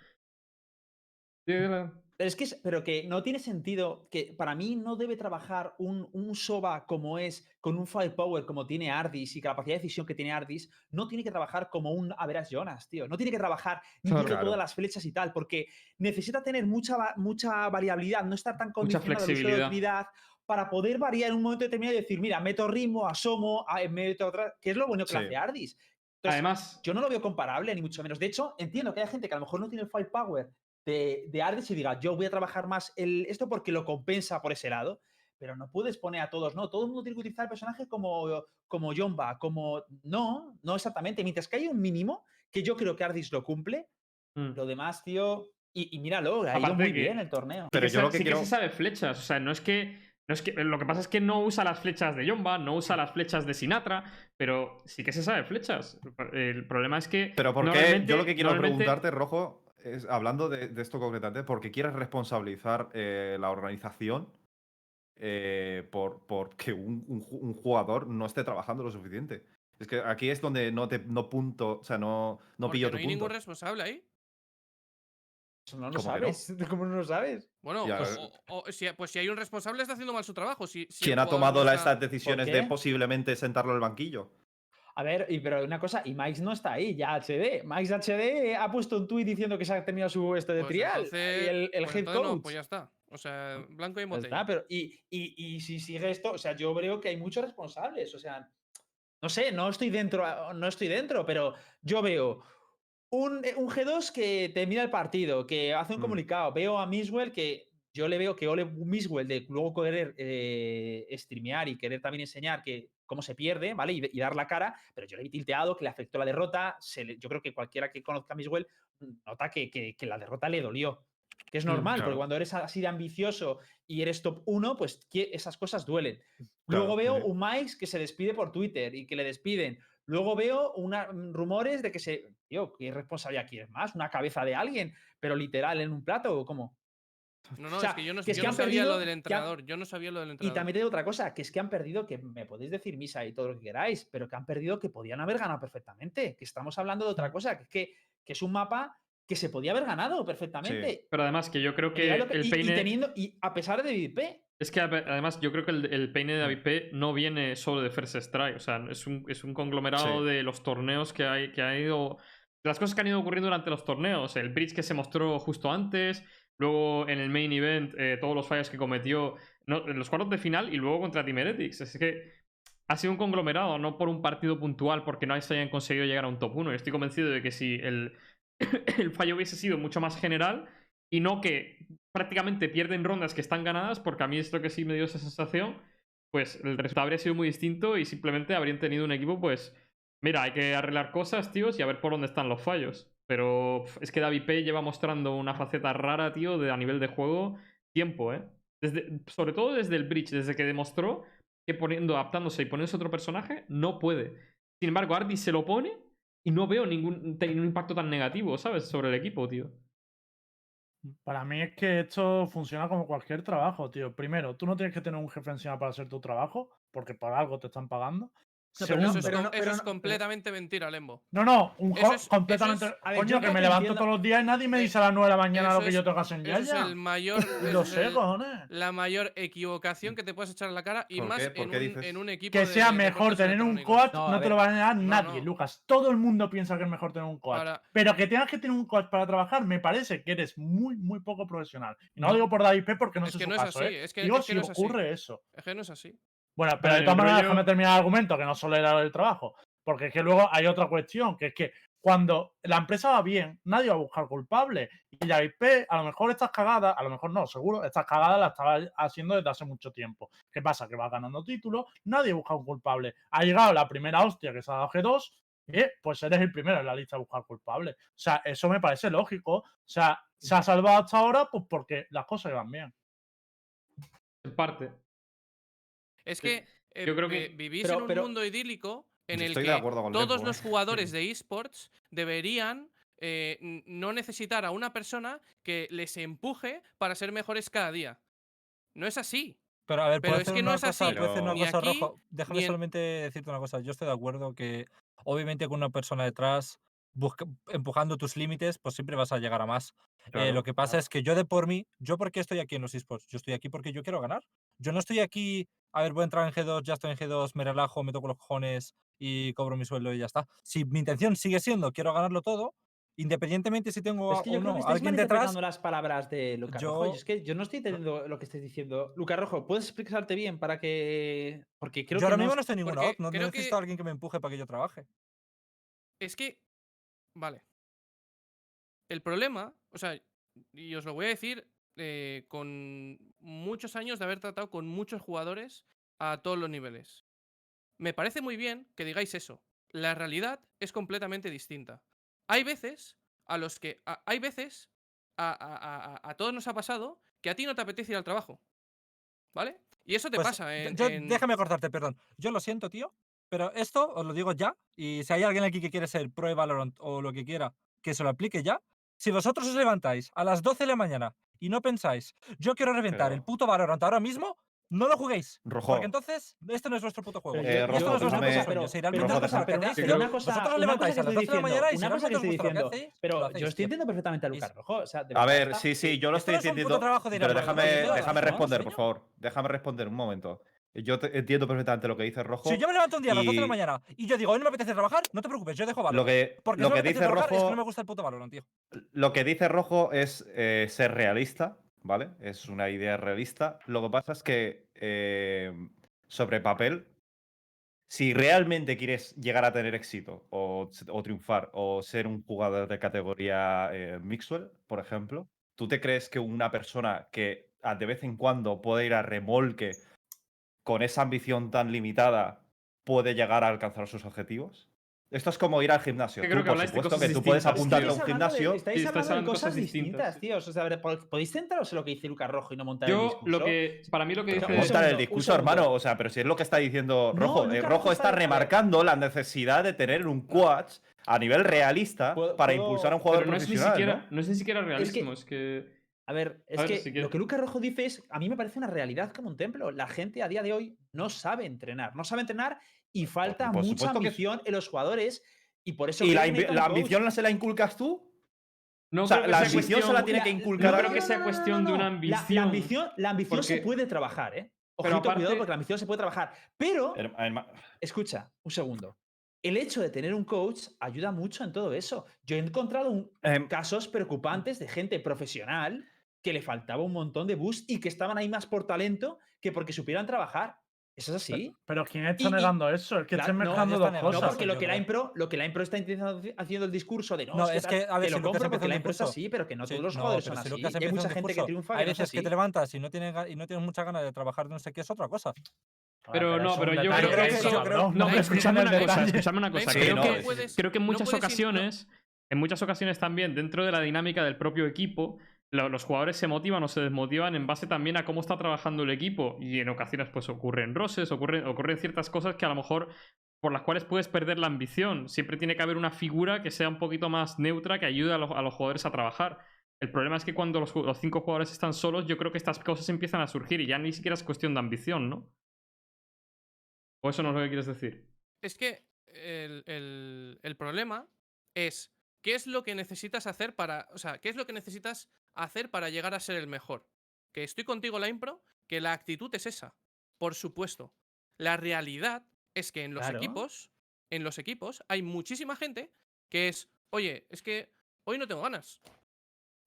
B: Pero es que, es- pero que no tiene sentido que para mí no debe trabajar un, un Soba como es, con un firepower como tiene Ardis y capacidad de decisión que tiene Ardis, no tiene que trabajar como un Averas Jonas, tío. No tiene que trabajar ni
A: Claro.
D: Claro.
B: todas las flechas y tal, porque necesita tener mucha, mucha variabilidad, no estar tan condicionado de utilidad para poder variar en un momento determinado y decir, mira, meto ritmo, asomo, meto otra, que es lo bueno que
D: Sí.
B: hace Ardis. Entonces,
A: Además,
B: yo no lo veo comparable, ni mucho menos. De hecho, entiendo que hay gente que a lo mejor no tiene el firepower de, de Ardis y diga, yo voy a trabajar más el, esto porque lo compensa por ese lado, pero no puedes poner a todos, no. Todo el mundo tiene que utilizar el personaje como, como Jomba, como. No, no exactamente. Mientras que hay un mínimo, que yo creo que Ardis lo cumple,
A: mm.
B: lo demás, tío. Y, y míralo, ha ido muy
A: que-
B: bien el torneo.
D: Pero
A: sí
D: yo lo que
A: sí
D: quiero-
A: que se sabe flechas. O sea, no es que. No es que. Lo que pasa es que no usa las flechas de Yomba, no usa las flechas de Sinatra, pero sí que se sabe flechas. El problema es que.
D: Pero porque yo lo que quiero preguntarte, Rojo, es hablando de, de esto concretamente, porque quieres responsabilizar eh, la organización eh, por porque un, un ju- un jugador no esté trabajando lo suficiente. Es que aquí es donde no te no punto, o sea, no, no pillo
C: no
D: tu
C: hay
D: punto.
C: ningún responsable ahí.
B: Eso no lo
D: ¿Cómo que no?
B: sabes. ¿Cómo no lo sabes?
C: Bueno,
D: Ya,
C: pues,
D: eh.
C: o- o- si, pues si hay un responsable está haciendo mal su trabajo. Si,
D: ¿Quién ha tomado
C: no está-
D: estas decisiones de posiblemente sentarlo en el banquillo?
B: A ver, y, pero una cosa, y Mike no está ahí, ya HD. Mike HD ha puesto un tuit diciendo que se ha terminado su este de
C: Pues
B: trial.
C: entonces-
B: y el, el
C: pues
B: head
C: entonces no,
B: coach.
C: pues ya está. O sea, blanco y botella.
B: está, pero y, y, y si sigue esto, o sea, yo veo que hay muchos responsables. O sea, no sé, no estoy dentro, no estoy dentro, pero yo veo un, un G2 que termina el partido, que hace un
D: Mm.
B: comunicado. Veo a Miswell que yo le veo que Ole Miswell de luego querer eh, streamear y querer también enseñar que cómo se pierde, ¿vale? Y, y dar la cara, pero yo le vi tilteado, que le afectó la derrota. se le- yo creo que cualquiera que conozca a Miswell nota que, que- que la derrota le dolió. Que es
A: Mm,
B: normal, porque cuando eres así de ambicioso y eres top 1, pues que- esas cosas duelen.
D: Claro,
B: Luego veo un Mike que se despide por Twitter y que le despiden. Luego veo una, mm, rumores de que se. Tío, ¿qué responsabilidad quieres más? ¿Una cabeza de alguien? Pero literal en un plato o cómo?
C: No, no,
B: O sea,
C: es que yo no,
B: que es
C: yo
B: que
C: no
B: han
C: sabía
B: perdido-
C: lo del
B: han-
C: entrenador. Yo no sabía lo del
B: Y
C: entrenador.
B: también te digo otra cosa, que es que han perdido, que me podéis decir misa y todo lo que queráis, pero que han perdido que podían haber ganado perfectamente. Que estamos hablando de otra cosa, que es que, que es un mapa que se podía haber ganado perfectamente.
A: Pero además que yo creo
B: Y
A: que el
B: y- y
A: peine.
B: teniendo, y a pesar de VIP,
A: Es que además yo creo que el, el peine de David P no viene solo de First Strike, o sea, es un, es un conglomerado
D: Sí.
A: de los torneos que hay, que ha ido. de Las cosas que han ido ocurriendo durante los torneos. El bridge que se mostró justo antes, luego en el main event, eh, todos los fallos que cometió en los cuartos de final y luego contra Team Heretics. Es que ha sido un conglomerado, no por un partido puntual, porque no se hayan conseguido llegar a un top 1. Yo estoy convencido de que si el, el fallo hubiese sido mucho más general y no que prácticamente pierden rondas que están ganadas, porque a mí es lo que sí me dio esa sensación, pues el resultado habría sido muy distinto y simplemente habrían tenido un equipo, pues, mira, hay que arreglar cosas, tíos, y a ver por dónde están los fallos. Pero es que David P lleva mostrando una faceta rara, tío, de, a nivel de juego, tiempo, ¿eh? Desde, sobre todo desde el bridge, desde que demostró que poniendo, adaptándose y poniéndose otro personaje, no puede. Sin embargo, Ardi se lo pone y no veo ningún, un impacto tan negativo, ¿sabes? Sobre el equipo, tío.
F: Para mí es que esto funciona como cualquier trabajo, tío. Primero, tú no tienes que tener un jefe encima para hacer tu trabajo, porque por algo te están pagando.
B: No, pero no,
C: Eso es,
B: pero
C: com-
B: no-
C: eso
B: pero
C: es
B: no- pero-
C: completamente mentira, Lembo.
F: No, no, un
C: Eso es- eso
F: completamente.
C: es-
B: a ver,
F: Coño,
B: yo
F: que me levanto
B: entiendo-
F: todos los días y nadie me
C: Eh,
F: dice a las 9 de la mañana
C: eso
F: lo que
C: es-
F: yo tengo que hacer ya.
C: Eso es el mayor.
F: Lo sé,
C: el-
F: cojones.
C: la mayor equivocación que te puedes echar en la cara y
D: ¿Por
C: más en, un, en un equipo.
F: Que
C: de
F: sea mejor tener un coach,
B: No,
F: te lo va a negar nadie. Lucas. Todo el mundo piensa que es mejor tener un coach. Pero que tengas que tener un coach para trabajar, me parece que eres muy, muy poco profesional. Y no lo digo por David P porque no
C: Es
F: sé
C: que
F: su
C: no es
F: caso,
C: así, es que-
F: digo
C: es que
F: si
C: no es así.
F: ocurre eso.
C: Es que no es así.
F: Bueno, pero de todas maneras,
A: rollo-
F: déjame terminar el argumento, que no solo era el trabajo. Porque es que luego hay otra cuestión, que es que cuando la empresa va bien, nadie va a buscar culpable. Y la IP, a lo mejor estas cagadas, a lo mejor no, seguro, estas cagadas las estaba haciendo desde hace mucho tiempo. ¿Qué pasa? Que va ganando títulos, nadie busca un culpable. Ha llegado la primera hostia que se ha dado G2, y pues eres el primero en la lista de buscar culpable. O sea, eso me parece lógico. O sea, se ha salvado hasta ahora, pues porque las cosas iban bien.
A: En parte.
C: Es que, eh,
A: Yo creo que-
C: vivís
B: pero-
C: en un
B: pero-
C: mundo idílico en el que todos los
D: ¿eh?
C: jugadores de esports deberían eh, no necesitar a una persona que les empuje para ser mejores cada día. No es así.
E: Pero a ver,
C: Pero
E: ¿puedo
C: es que no es
E: cosa,
C: así,
E: ¿puedo hacer una
C: ni
E: cosa,
C: aquí,
E: Rojo? Déjame
C: ni en-
E: solamente decirte una cosa. Yo estoy de acuerdo que, obviamente, con una persona detrás busca- empujando tus límites, pues siempre vas a llegar a más. Eh, lo que pasa es que yo de por mí, ¿yo por qué estoy aquí en los esports? Yo estoy aquí porque yo quiero ganar. Yo no estoy aquí, a ver, voy a entrar en G2, ya estoy en G2, me relajo, me toco los cojones y cobro mi sueldo y ya está. Si mi intención sigue siendo quiero ganarlo todo, independientemente si tengo
B: Es que
E: o
B: yo creo
E: no
B: que estáis
E: alguien detrás,
B: las palabras de Rojo.
E: yo-
B: y Es que yo no estoy entendiendo lo que estáis diciendo. Lucas Rojo, ¿puedes explicarte bien para que...? Porque creo
E: yo
B: que
E: ahora
B: no
E: mismo no estoy en ninguna odd, no
C: creo
E: necesito
C: que-
E: a alguien que me empuje para que yo trabaje.
C: Es que. Vale. El problema, o sea, y os lo voy a decir eh, con muchos años de haber tratado con muchos jugadores a todos los niveles. Me parece muy bien que digáis eso. La realidad es completamente distinta. Hay veces a los que. a- hay veces. A, a- a- a todos nos ha pasado que a ti no te apetece ir al trabajo. ¿Vale? Y eso te
E: Pues,
C: pasa
E: yo-
C: en,
E: yo-
C: en-
E: Déjame cortarte, perdón. Yo lo siento, tío, pero esto os lo digo ya. Y si hay alguien aquí que quiere ser pro Valorant o lo que quiera, que se lo aplique ya. Si vosotros os levantáis a las 12 de la mañana y no pensáis, yo quiero reventar el puto Valorant ahora mismo, no lo juguéis.
D: Rojo.
E: Porque entonces, este no es vuestro puto juego.
D: Eh, Rojo,
E: esto no es vuestro puto sueño. Gusta lo que
B: pero una, cosa,
E: vosotros levantáis a las
B: que
E: 12 de la mañana y si os gusta lo que
B: diciendo,
E: hacéis,
B: pero yo estoy entendiendo perfectamente a Lucas Rojo. O sea, de
D: A ver, sí, sí, yo lo
E: Esto
D: estoy entendiendo. Pero déjame, responder, por favor. Déjame responder un momento. Yo te- entiendo perfectamente lo que dice Rojo.
E: Si yo me levanto un día a las 12 de la mañana y yo digo, hoy no me apetece trabajar, no te preocupes, yo dejo Valorant.
D: Lo que,
E: Porque
D: lo que dice
E: trabajar es que no me
D: Rojo,
E: gusta el puto Valorant, tío.
D: lo que dice Rojo es eh, ser realista, ¿vale? Es una idea realista. Lo que pasa es que eh, sobre papel, si realmente quieres llegar a tener éxito o, o triunfar o ser un jugador de categoría eh, Mixwell, por ejemplo, ¿tú te crees que una persona que a- de vez en cuando puede ir a remolque con esa ambición tan limitada puede llegar a alcanzar sus objetivos? Esto es como ir al gimnasio.
A: Que
D: Tú,
A: creo que
D: por supuesto, que tú puedes apuntarte a un
B: hablando de-
D: gimnasio.
B: Estáis
A: Sí, estáis
B: hablando de
A: hablando de
B: cosas
A: cosas distintas.
B: distintas, tío. O sea, a ver, ¿pod- ¿podéis centraros en lo que dice Lucas Rojo y no montar el
A: Yo,
B: discurso?
A: lo que. Para mí, lo que
D: Pero
A: dice.
D: montar el discurso, hermano. O sea, pero si es lo que está diciendo
B: No,
D: Rojo.
B: Lucas
D: eh,
B: Rojo está-
D: remarcando la necesidad de tener un coach a nivel realista
B: Puedo-
D: para
B: puedo-
D: impulsar a un jugador
A: Pero no es, ni
D: profesional.
A: siquiera,
D: ¿no?
A: no es ni siquiera realismo, es que.
B: A ver, es
A: A ver,
B: que
A: si
B: lo que Lucas Rojo dice es, a mí me parece una realidad como un templo. La gente a día de hoy no sabe entrenar, no sabe entrenar y falta
D: por
B: mucha
D: que-
B: ambición en los jugadores y por eso
D: ¿Y
B: creo
D: la,
B: que
D: ambi-
B: necesitan
D: la ambición se la inculcas tú?
A: No
D: O sea,
A: creo que
D: la ambición se la
A: cuestión-
D: tiene que inculcar
A: no creo que sea cuestión de una ambición.
B: La, ambición, la ambición se puede trabajar, ¿eh?
A: Pero
B: Ojito, cuidado,
A: aparte-
B: porque la ambición se puede trabajar. Pero, escucha, un segundo. El hecho de tener un coach ayuda mucho en todo eso. Yo he encontrado un-
D: em,
B: casos preocupantes de gente profesional que le faltaba un montón de boost y que estaban ahí más por talento que porque supieran trabajar. ¿Eso es así?
F: Pero ¿quién está
B: Y- y-
F: negando eso? El que
B: Claro, no,
F: mezclando
E: está
F: dos
E: negando
B: No,
F: cosas.
B: porque lo que, la impro, lo que la impro está intentando haci- haciendo el discurso de no,
E: No,
B: es que,
E: es
B: tal",
E: que, a ver,
B: te
E: si
B: lo
E: Lucas
B: compro porque la impro es así, pero que no
E: Sí,
B: todos los
E: no,
B: jugadores
E: pero
B: son
E: si
B: así. Y hay mucha gente que
E: discurso,
B: triunfa
E: Hay
B: que no es
E: veces que te levantas y no tienes, y no tienes muchas ganas de trabajar de no sé qué, es otra cosa.
A: Pero no,
F: eso es
A: pero yo creo que
F: eso, No
C: no,
F: me escuchan
A: escuchadme
F: el
A: una cosa, escuchadme una cosa.
C: Sí,
A: creo,
D: no,
A: que,
D: sí, sí.
A: que en
C: no
A: muchas
C: no-
A: ocasiones, en muchas ocasiones también, dentro de la dinámica del propio equipo, los jugadores se motivan o se desmotivan en base también a cómo está trabajando el equipo. Y en ocasiones, pues ocurren roses, ocurren, ocurren ciertas cosas que a lo mejor por las cuales puedes perder la ambición. Siempre tiene que haber una figura que sea un poquito más neutra, que ayude a los, a los jugadores a trabajar. El problema es que cuando los, los cinco jugadores están solos, yo creo que estas cosas empiezan a surgir y ya ni siquiera es cuestión de ambición, ¿no? ¿O eso no es lo que quieres decir?
C: Es que el, el- el problema es qué es lo que necesitas hacer para. O sea, qué es lo que necesitas hacer para llegar a ser el mejor. Que estoy contigo, la impro, que la actitud es esa. Por supuesto. La realidad es que en los
B: Claro.
C: equipos. En los equipos hay muchísima gente que es. Oye, es que hoy no tengo ganas.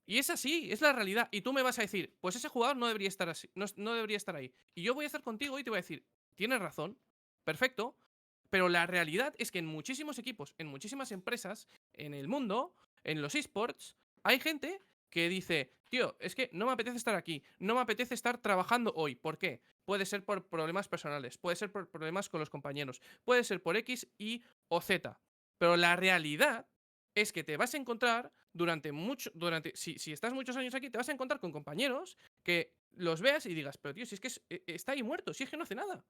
C: Y es así, es la realidad. Y tú me vas a decir, pues ese jugador no debería estar así, no, no debería estar ahí. Y yo voy a estar contigo y te voy a decir, tienes razón, perfecto, pero la realidad es que en muchísimos equipos, en muchísimas empresas, en el mundo, en los esports, hay gente que dice, tío, es que no me apetece estar aquí, no me apetece estar trabajando hoy. ¿Por qué? Puede ser por problemas personales, puede ser por problemas con los compañeros, puede ser por X, Y o Z. Pero la realidad es que te vas a encontrar durante mucho, durante, si, si estás muchos años aquí, te vas a encontrar con compañeros que los veas y digas, pero tío, si es que es- e- está ahí muerto, si es que no hace nada.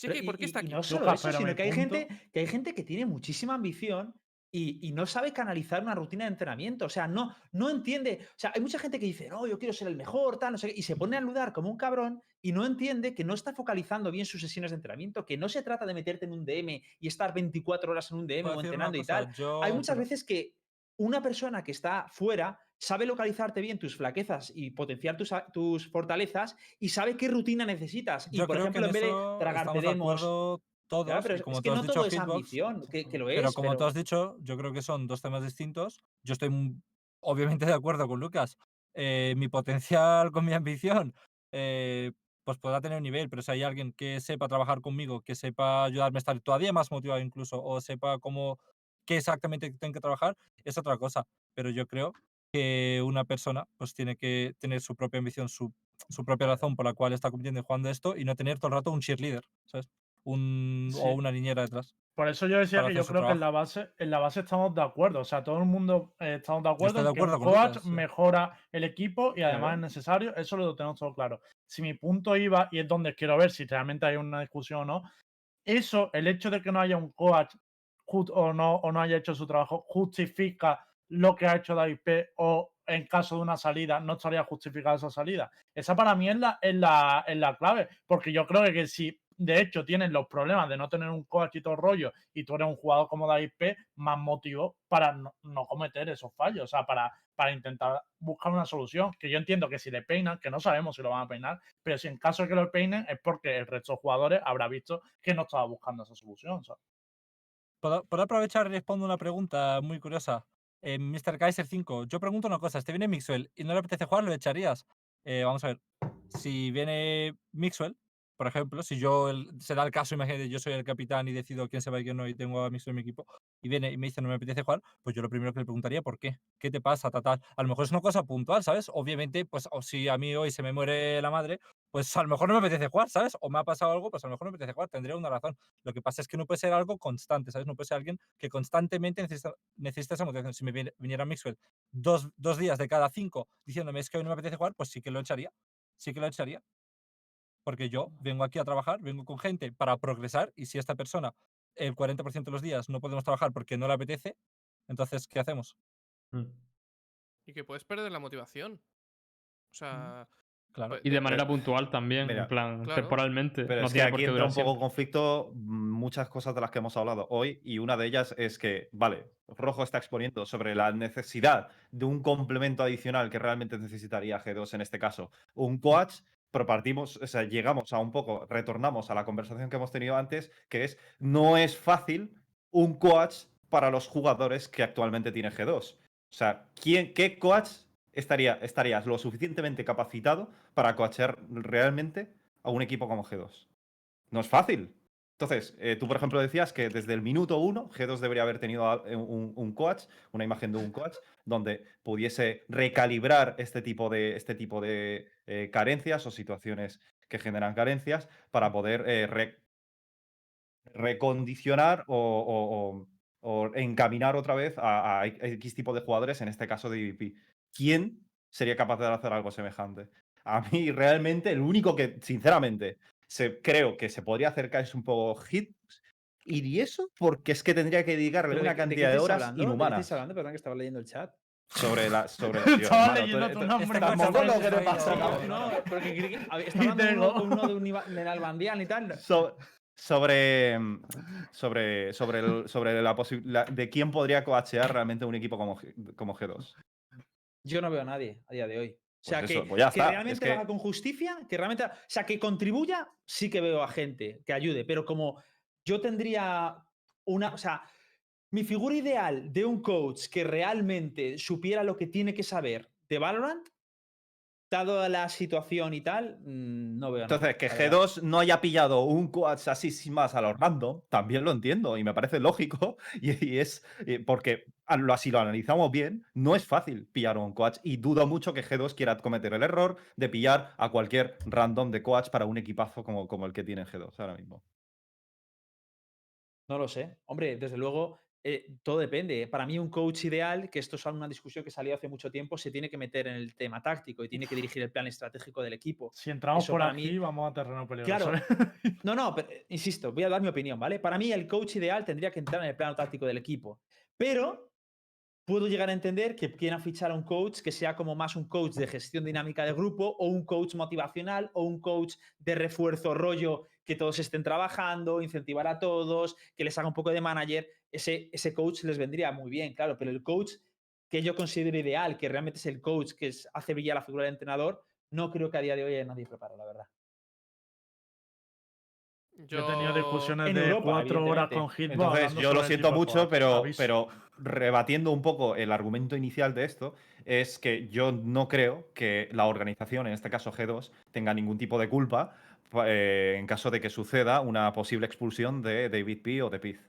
B: Pero
C: que, ¿por qué
B: y-
C: está
B: y
C: aquí?
B: no solo eso, sino que hay,
F: punto-
B: gente, que hay gente que tiene muchísima ambición y, y no sabe canalizar una rutina de entrenamiento. O sea, no, no entiende. O sea, hay mucha gente que dice, no, yo quiero ser el mejor, tal, no sé qué, y se pone a ludar como un cabrón y no entiende que no está focalizando bien sus sesiones de entrenamiento, que no se trata de meterte en un DM y estar 24 horas en un DM o entrenando y tal.
E: yo-
B: Hay muchas
E: pero-
B: veces que una persona que está fuera sabe localizarte bien tus flaquezas y potenciar tus, tus fortalezas y sabe qué rutina necesitas. Y,
E: Yo
B: por
E: creo
B: ejemplo,
E: que
B: en vez de tragarte
E: de
B: demos.
E: todos,
B: Ya, pero
E: y
B: es-
E: como
B: es que
E: tú has
B: no
E: dicho,
B: todo es
E: Hitbox,
B: ambición, que, que lo es.
E: Pero como tú
B: pero-
E: has dicho, yo creo que son dos temas distintos. Yo estoy obviamente de acuerdo con Lucas. Eh, mi potencial con mi ambición, eh, pues podrá tener un nivel, pero si hay alguien que sepa trabajar conmigo, que sepa ayudarme a estar todavía más motivado incluso, o sepa cómo qué exactamente tienen que trabajar es otra cosa. Pero yo creo que una persona pues tiene que tener su propia ambición, su, su propia razón por la cual está compitiendo y jugando esto y no tener todo el rato un cheerleader, ¿sabes? Un,
F: Sí.
E: O una niñera detrás.
F: Por eso yo decía que yo creo que en la base, en la base estamos de acuerdo. O sea, todo el mundo eh, estamos de acuerdo
E: de
F: que
E: acuerdo
F: un
E: con
F: coach
E: sí.
F: mejora el equipo y además
D: Claro.
F: es necesario. Eso lo tenemos todo claro. Si mi punto iba, y es donde quiero ver si realmente hay una discusión o no, eso, el hecho de que no haya un coach o no, o no haya hecho su trabajo, justifica lo que ha hecho David P. o en caso de una salida, no estaría justificada esa salida. Esa para mí es la, es la, clave, porque yo creo que si de hecho tienes los problemas de no tener un coach y todo rollo, y tú eres un jugador como David P, más motivo para no, cometer esos fallos, o sea, para, para intentar buscar una solución, que yo entiendo que si le peinan, que no sabemos si lo van a peinar, pero si en caso de que lo peinen es porque el resto de jugadores habrá visto que no estaba buscando esa solución.
E: ¿Puedo, aprovechar y respondo una pregunta muy curiosa? Eh, Mr. Kaiser 5, yo pregunto una cosa, si te viene Mixwell y no le apetece jugar, ¿lo echarías? Eh, vamos a ver, si viene Mixwell, por ejemplo, si yo, se da el caso, imagínate, yo soy el capitán y decido quién se va y quién no y tengo a Mixwell en mi equipo, y viene y me dice no me apetece jugar, pues yo lo primero que le preguntaría, ¿por qué? ¿Qué te pasa, A lo mejor es una cosa puntual, ¿sabes? Obviamente, pues, o si a mí hoy se me muere la madre, pues a lo mejor no me apetece jugar, ¿sabes? O me ha pasado algo, pues a lo mejor no me apetece jugar, tendría una razón. Lo que pasa es que no puede ser algo constante, ¿sabes? No puede ser alguien que constantemente necesita, necesita esa motivación. Si me viniera Mixwell dos, dos días de cada cinco diciéndome es que hoy no me apetece jugar, pues sí que lo echaría. Sí que lo echaría. Porque yo vengo aquí a trabajar, vengo con gente para progresar y si esta persona el 40% de los días no podemos trabajar porque no le apetece, entonces, ¿qué hacemos?
A: Mm.
C: Y que puedes perder la motivación. O sea.
E: Claro.
C: pues,
A: Y de manera puntual también,
D: Mira,
A: en plan,
C: claro.
A: temporalmente.
D: Pero
A: no
D: es que aquí entra un poco conflicto mm, muchas cosas de las que hemos hablado hoy y una de ellas es que, vale, Rojo está exponiendo sobre la necesidad de un complemento adicional que realmente necesitaría G2 en este caso, un coach, pero partimos, o sea, llegamos a un poco, retornamos a la conversación que hemos tenido antes, que es, no es fácil un coach para los jugadores que actualmente tiene G2. O sea, ¿quién, ¿qué coach estaría, estarías lo suficientemente capacitado para coachear realmente a un equipo como G2? No es fácil. Entonces, eh, tú, por ejemplo, decías que desde el minuto uno G2 debería haber tenido eh, un, un coach, una imagen de un coach, donde pudiese recalibrar este tipo de, este tipo de eh, carencias o situaciones que generan carencias para poder eh, re- recondicionar o, o- o- o encaminar otra vez a, a X tipo de jugadores, en este caso de EVP. ¿Quién sería capaz de hacer algo semejante? A mí realmente el único que, sinceramente, se, creo que se podría acercar es un poco Hit. Y eso porque es que tendría que dedicarle una
B: ¿de qué- de qué
D: cantidad de horas
B: hablando? ¿De qué
D: inhumanas
B: hablando? Perdón, que estaba leyendo el chat.
D: Sobre la. Sobre, tío,
F: Estaba
D: hermano, tú
F: leyendo
D: eres-
F: tu
D: tú-
F: nombre.
E: Este
F: le pasa.
B: No, porque creí que hablando uno, de, un Albandián y tal.
D: So- sobre, sobre, sobre, el- sobre la posibilidad de quién podría coachear realmente un equipo como, G- como G2.
B: Yo no veo a nadie a día de hoy. O sea,
D: Pues
B: que,
D: eso, pues ya
B: que
D: está, es
B: realmente
D: que-
B: haga con justicia, que realmente. O sea, que contribuya, sí que veo a gente que ayude, pero como yo tendría una. O sea, mi figura ideal de un coach que realmente supiera lo que tiene que saber de Valorant, dado la situación y tal, mm, no veo
D: Entonces, que
B: la verdad.
D: G2 no haya pillado un coach así sin más a los random, también lo entiendo y me parece lógico. Y, y es eh, porque a- lo- si lo analizamos bien, no es fácil pillar un coach y dudo mucho que G2 quiera cometer el error de pillar a cualquier random de coach para un equipazo como, como el que tiene G2 ahora mismo.
B: No lo sé. Hombre, desde luego, eh, todo depende. Para mí, un coach ideal, que esto es una discusión que salió hace mucho tiempo, se tiene que meter en el tema táctico y tiene que dirigir el plan estratégico del equipo.
F: Si entramos
B: Eso
F: por aquí,
B: mí-
F: vamos a terreno peligroso.
B: Claro.
F: ¿eh?
B: No, no, pero, eh, insisto, voy a dar mi opinión, ¿vale? Para mí, el coach ideal tendría que entrar en el plano táctico del equipo. Pero puedo llegar a entender que quieran fichar a un coach que sea como más un coach de gestión dinámica de grupo o un coach motivacional o un coach de refuerzo rollo que todos estén trabajando, incentivar a todos, que les haga un poco de manager. Ese, ese coach les vendría muy bien, claro, pero el coach que yo considero ideal, que realmente es el coach que es- hace brillar la figura del entrenador, no creo que a día de hoy haya nadie preparado, la verdad.
F: Yo he tenido discusiones
B: En
F: de
B: Europa,
F: cuatro horas con.
D: Entonces,
F: hablando
D: yo lo siento mucho, pero,
F: Aviso.
D: pero rebatiendo un poco el argumento inicial de esto, es que yo no creo que la organización, en este caso G2, tenga ningún tipo de culpa pa- eh, en caso de que suceda una posible expulsión de David P o de Piz.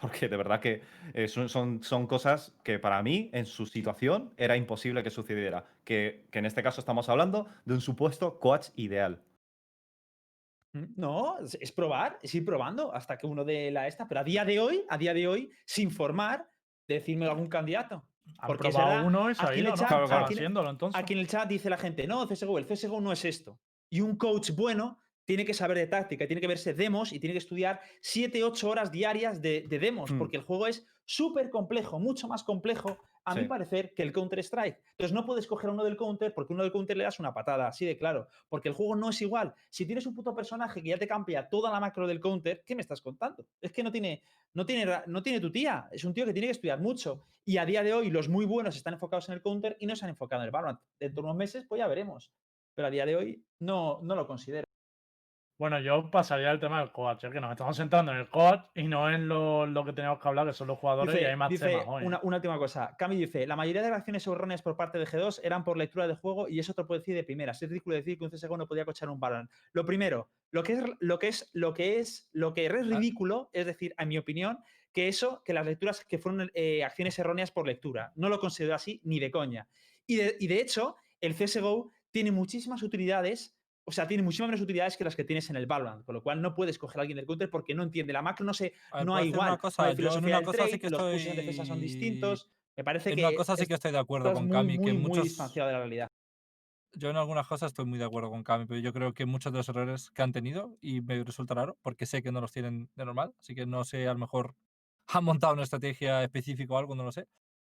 D: Porque de verdad que eh, son, son, son cosas que para mí, en su situación, era imposible que sucediera. Que, que en este caso estamos hablando de un supuesto coach ideal.
B: Mm, No, es, es probar, es ir probando hasta que uno de la esta. Pero a día de hoy, a día de hoy, sin formar, decirme algún candidato.
F: Han
B: Porque es
F: probado
B: verdad,
F: uno ha
B: aquí en
F: ido,
B: el
F: ¿no?
B: chat-
F: Claro, claro,
B: aquí en-
F: haciéndolo, entonces.
B: Aquí en el chat dice la gente, no, CSGO, el CSGO no es esto. Y un coach bueno tiene que saber de táctica, tiene que verse demos y tiene que estudiar 7, 8 horas diarias de, de demos,
D: Hmm.
B: porque el juego es súper complejo, mucho más complejo, a mi
D: Sí.
B: parecer, que el Counter-Strike. Entonces no puedes coger a uno del Counter porque uno del Counter le das una patada, así de claro, porque el juego no es igual. Si tienes un puto personaje que ya te cambia toda la macro del Counter, ¿qué me estás contando? Es que no tiene, no tiene, no tiene tu tía, es un tío que tiene que estudiar mucho. Y a día de hoy los muy buenos están enfocados en el Counter y no se han enfocado en el Valorant. Dentro de unos meses, pues ya veremos. Pero a día de hoy no, no lo considero.
F: Bueno, yo pasaría al tema del coach, ¿eh? que nos estamos centrando en el coach y no en lo, lo que tenemos que hablar, que son los jugadores, y hay más
B: dice
F: temas hoy.
B: una, una última cosa. Cami dice, la mayoría de las acciones erróneas por parte de G2 eran por lectura del juego y eso te lo puedo decir de primeras. Es ridículo decir que un CSGO no podía cochar un Valorant. Lo primero, lo que es lo que es lo que es lo que es ridículo, es decir, en mi opinión, que eso, que las lecturas que fueron eh, acciones erróneas por lectura. No lo considero así ni de coña. Y de, y de hecho, el CSGO tiene muchísimas utilidades o sea, tiene muchísimas menos utilidades que las que tienes en el Valorant, con lo cual no puedes coger a alguien del counter porque no entiende la macro, no sé,
E: ver,
B: no hay
E: una
B: igual.
E: cosa,
B: no hay
E: yo en una cosa sí que
B: los pushes de defensa son
E: estoy-
B: distintos. Me parece
E: En
B: que
E: una cosa sí que estoy de acuerdo con
B: muy,
E: Cami, que
B: muy, muy
E: muchos-
B: distanciado de la realidad.
E: Yo en algunas cosas estoy muy de acuerdo con Cami, pero yo creo que muchos de los errores que han tenido, y me resulta raro, porque sé que no los tienen de normal, así que no sé, a lo mejor han montado una estrategia específica o algo, no lo sé.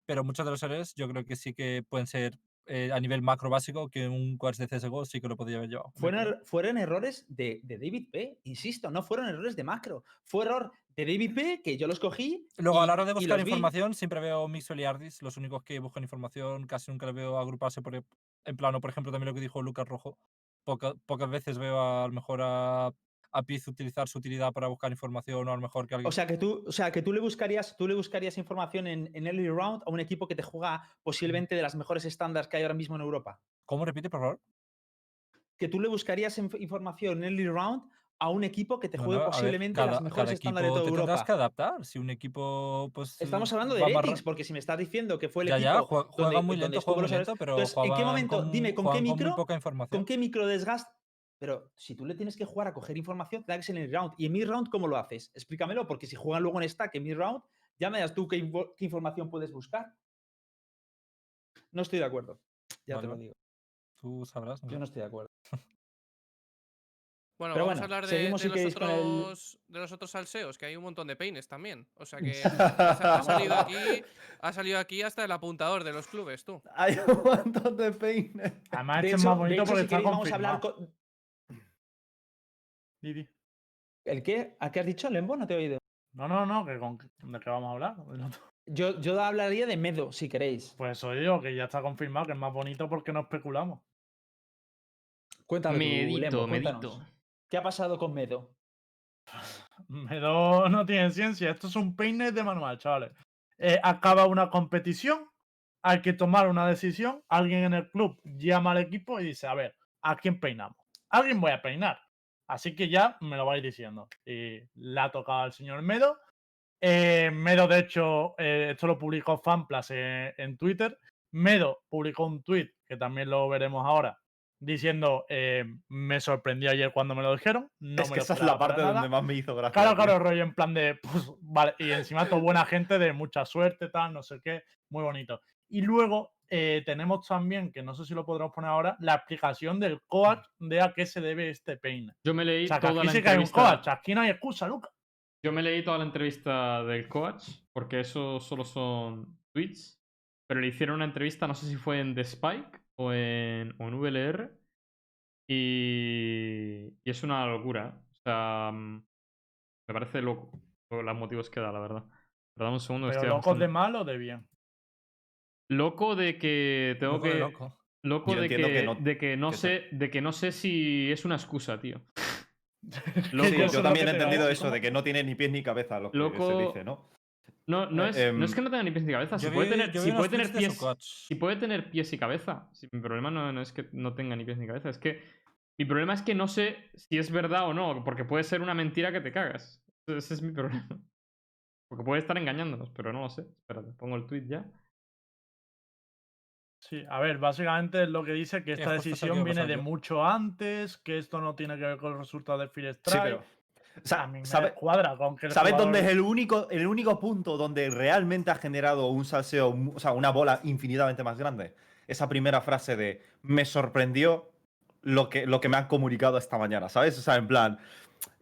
E: Pero muchos de los errores yo creo que sí que pueden ser eh, a nivel macro básico, que un coach de CSGO sí que lo podría haber llevado.
B: Fueron, er- fueron errores de, de David P. Insisto, no fueron errores de macro. Fue error de David P. que yo los cogí.
E: Luego, a
B: y-
E: la hora de buscar
B: los vi.
E: información, siempre veo Mixwell y Ardis, los únicos que buscan información, casi nunca les veo agruparse por, e- en plano, por ejemplo, también lo que dijo Lucas Rojo. Poca- pocas veces veo a, a lo mejor a, a Piz utilizar su utilidad para buscar información o a lo mejor que alguien...
B: O sea, que tú, o sea, que tú le buscarías, tú le buscarías información en, en early round a un equipo que te juega posiblemente de las mejores estándares que hay ahora mismo en Europa.
E: ¿Cómo repite, por favor?
B: Que tú le buscarías inf- información en early round a un equipo que te juegue
E: a ver,
B: posiblemente
E: cada,
B: las mejores estándares de toda
E: te tendrás
B: Europa.
E: que adaptar. Si un equipo, pues.
B: Estamos hablando de Heretics, porque si me estás diciendo que fue el
E: Ya,
B: equipo.
E: ya, jue- juegan
B: donde-
E: muy
B: donde
E: lento, juegan muy lento, pero
B: Entonces, ¿en qué momento?
E: con-
B: Dime, ¿con qué
E: con
B: micro?
E: poca información.
B: ¿Con qué micro desgaste? Pero si tú le tienes que jugar a coger información, tendrá que ser en el round. ¿Y en mid round cómo lo haces? Explícamelo, porque si juegan luego en stack en mid round, ya me das tú qué, info- qué información puedes buscar. No estoy de acuerdo. Ya
E: Vale,
B: te lo digo.
E: Tú sabrás. no
B: Yo no estoy de acuerdo.
C: Bueno,
B: Pero
C: vamos
B: bueno,
C: a hablar de,
B: seguimos
C: de
B: si
C: los
B: el-
C: otros, de los otros salseos, que hay un montón de peines también. O sea que ha, sa- ha salido aquí, ha salido aquí hasta el apuntador de los clubes, tú.
D: Hay un montón de peines.
F: Además,
B: De
F: este es
B: hecho,
F: más
B: de
F: bonito
B: hecho,
F: porque
B: si
F: está
B: queréis, vamos a hablar con...
F: Di, di.
B: ¿El qué? ¿A qué has dicho, Lembo? No te he oído.
F: No, no, no, que con, ¿de qué vamos a hablar?
B: Yo, yo hablaría de Medo, si queréis.
F: Pues eso digo, que ya está confirmado, que es más bonito porque no especulamos.
B: Cuéntame tú,
A: Medito,
B: Lembo, cuéntanos.
A: medito.
B: ¿Qué ha pasado con Medo?
F: Medo no tiene ciencia, esto es un peine de manual, chavales. Eh, acaba una competición, hay que tomar una decisión, alguien en el club llama al equipo y dice, a ver, ¿a quién peinamos? Alguien voy a peinar. Así que ya me lo vais diciendo. Y le ha tocado al señor Medo. Eh, Medo, de hecho, eh, esto lo publicó Fanplas en, en Twitter. Medo publicó un tweet, que también lo veremos ahora, diciendo, eh, me sorprendió ayer cuando me lo dijeron. No
D: es
F: me
D: que
F: lo
D: esa es la parte
F: nada".
D: donde más me hizo gracia.
F: Claro, claro, rollo en plan de, pues, vale, y encima todo buena gente de mucha suerte, tal, no sé qué, muy bonito. Y luego eh, tenemos también, que no sé si lo podremos poner ahora, la explicación del coach de a qué se debe este peine.
A: Yo me leí
F: O sea, que
A: toda
F: aquí
A: la
F: sí que hay un coach, aquí no hay excusa, Luca.
A: Yo me leí toda la entrevista del coach, porque eso solo son tweets. Pero le hicieron una entrevista, no sé si fue en The Spike o en, o en VLR. Y, y es una locura. O sea, mm, me parece loco lo- los motivos que da, la verdad. Pero dame un segundo.
F: Pero locos de mal o de bien.
A: Loco de que tengo
E: Loco de
A: que.
E: loco.
A: De que,
D: que no-
A: de que no
D: que
A: sé, de que no sé si es una excusa, tío.
F: Que
A: Loco.
D: Sí, yo también
F: que
D: he entendido eso, de que no tiene ni pies ni cabeza lo que se dice, ¿no?
A: No, no,
D: Eh,
A: es, no es
D: em,
A: que no tenga ni pies ni cabeza. Si puede
E: vi-
A: tener, si puede tener pies. Si puede tener pies y cabeza. Si- mi problema no, no es que no tenga ni pies ni cabeza. Es que. Mi problema es que no sé si es verdad o no. Porque puede ser una mentira que te cagas. Ese es mi problema. Porque puede estar engañándonos, pero no lo sé. Espérate, pongo el tweet ya.
F: Sí, a ver, básicamente es lo que dice que esta decisión viene de mucho antes, que esto no tiene que ver con los resultados del Fear
D: Sí, pero. sa-
F: a mí me
D: ¿sabe-
F: cuadra con que el
D: ¿Sabes dónde es el único, el único punto donde realmente ha generado un salseo, o sea, una bola infinitamente más grande? Esa primera frase de me sorprendió lo que, lo que me han comunicado esta mañana, ¿sabes? O sea, en plan,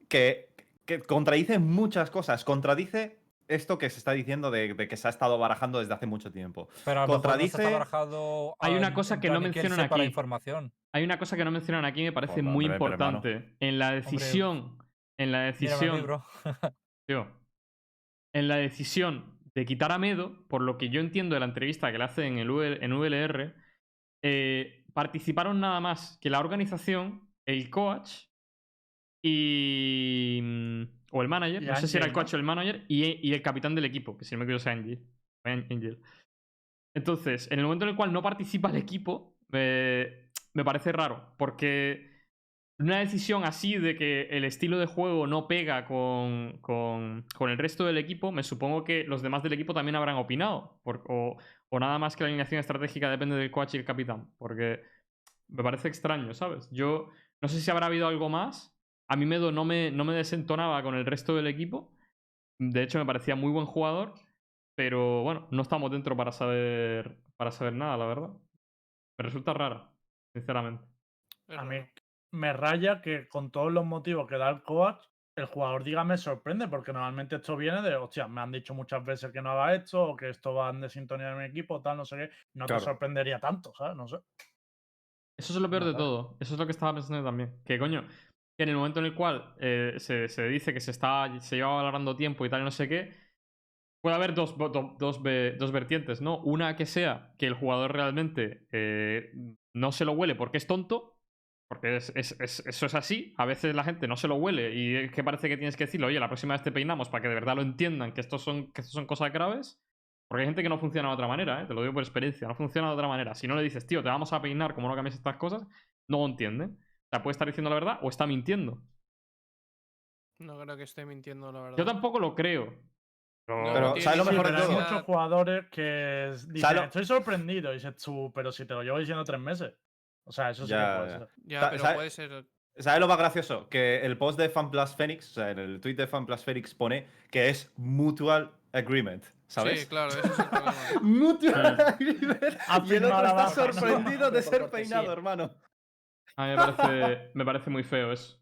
D: que, que contradice muchas cosas. Contradice esto que se está diciendo de, de que se ha estado barajando desde hace mucho tiempo.
E: Pero a lo mejor no se está
D: Contradice-
E: barajado
A: Hay una cosa que no mencionan aquí.
E: información.
A: Hay una cosa que no mencionan aquí y me parece muy
D: hermano.
A: importante. En la decisión. En la decisión. Tío, en la decisión de quitar a Medo, por lo que yo entiendo de la entrevista que le hace en, el UL en VLR, eh, participaron nada más que la organización, el coach y. o el manager, no sé si era el coach o el manager, y, y el capitán del equipo, que si no me equivoco es Angel. Angel. Entonces, en el momento en el cual no participa el equipo, eh, me parece raro, porque una decisión así de que el estilo de juego no pega con, con- con el resto del equipo, me supongo que los demás del equipo también habrán opinado. por- o, o nada más que la alineación estratégica depende del coach y el capitán. Porque me parece extraño, ¿sabes? Yo no sé si habrá habido algo más. A mí Medo no me, no me desentonaba con el resto del equipo. De hecho, me parecía muy buen jugador. Pero bueno, no estamos dentro para saber, para saber nada, la verdad. Me resulta rara, sinceramente.
F: A mí
C: raro.
F: me raya que con todos los motivos que da el coach, el jugador diga me sorprende, porque normalmente esto viene de, hostia, me han dicho muchas veces que no haga esto, o que esto va en desintonía en mi equipo, tal, no sé qué. No
D: Claro.
F: te sorprendería tanto, ¿sabes? No sé.
A: Eso es lo peor de todo. Eso es lo que estaba pensando yo también. Que coño, que en el momento en el cual eh, se, se dice que se está se lleva valorando tiempo y tal y no sé qué, puede haber dos, dos, dos vertientes, ¿no? Una que sea que el jugador realmente eh, no se lo huele porque es tonto. Porque es- es- es- eso es así. A veces la gente no se lo huele y es que parece que tienes que decirle, oye, la próxima vez te peinamos para que de verdad lo entiendan que estos son, que son cosas graves. Porque hay gente que no funciona de otra manera, ¿eh? te lo digo por experiencia, no funciona de otra manera. Si no le dices, tío, te vamos a peinar como no cambies estas cosas, no lo entiende. Sea, puede estar diciendo la verdad o está mintiendo.
C: No creo que esté mintiendo, la verdad.
A: Yo tampoco lo creo.
C: No,
D: Pero, ¿sabes lo
F: Sí,
D: mejor de
F: pero hay muchos jugadores que dicen,
D: ¿Sabes lo-
F: estoy sorprendido, y dices tú, pero si te lo llevo diciendo tres meses. O sea, eso sí
D: Ya,
F: que puede
D: ya.
F: ser.
C: Ya, pero
D: sabe-
C: puede ser.
D: ¿Sabes lo más gracioso? Que el post de FanPlus Phoenix, o sea, en el tweet de FanPlus Phoenix pone que es mutual agreement, ¿sabes?
C: Sí, claro, ese es el problema.
D: Mutual
A: Ah.
D: agreement. Y el otro
F: la
D: está sorprendido de ser peinado, hermano.
A: A mí me parece, me parece muy feo eso.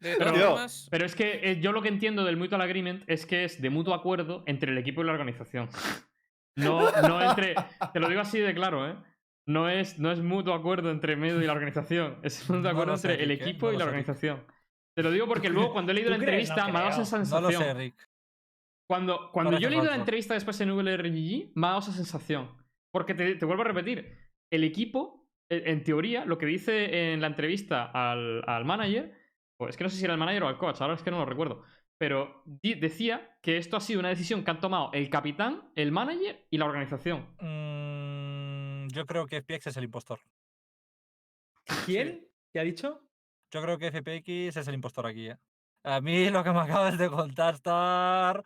A: Pero-
D: Tío,
A: es que eh, yo lo que entiendo del mutual agreement es que es de mutuo acuerdo entre el equipo y la organización. No, no entre. Te lo digo así de claro, ¿eh? No es, no es mutuo acuerdo entre Medo y la organización. Es mutuo
E: No
A: acuerdo
E: sé,
A: entre el
E: Rick, ¿eh?
A: equipo
E: No
A: y la
E: Rick.
A: organización. Te lo digo porque luego cuando he leído
F: ¿Tú
A: la
F: crees? No
A: entrevista me ha dado esa
E: No
A: sensación.
E: lo sé, Rick.
A: Cuando, cuando yo he leído la entrevista después en VLRGG, me ha dado esa sensación. Porque te, te vuelvo a repetir, el equipo, en teoría, lo que dice en la entrevista al, al manager, o es que no sé si era el manager o al coach, ahora es que no lo recuerdo, pero decía que esto ha sido una decisión que han tomado el capitán, el manager y la organización.
E: Mm, yo creo que FPX es el impostor.
B: ¿Quién? ¿Qué ha dicho?
E: Yo creo que FPX es el impostor aquí, ¿eh? A mí lo que me acabas de contar, Star.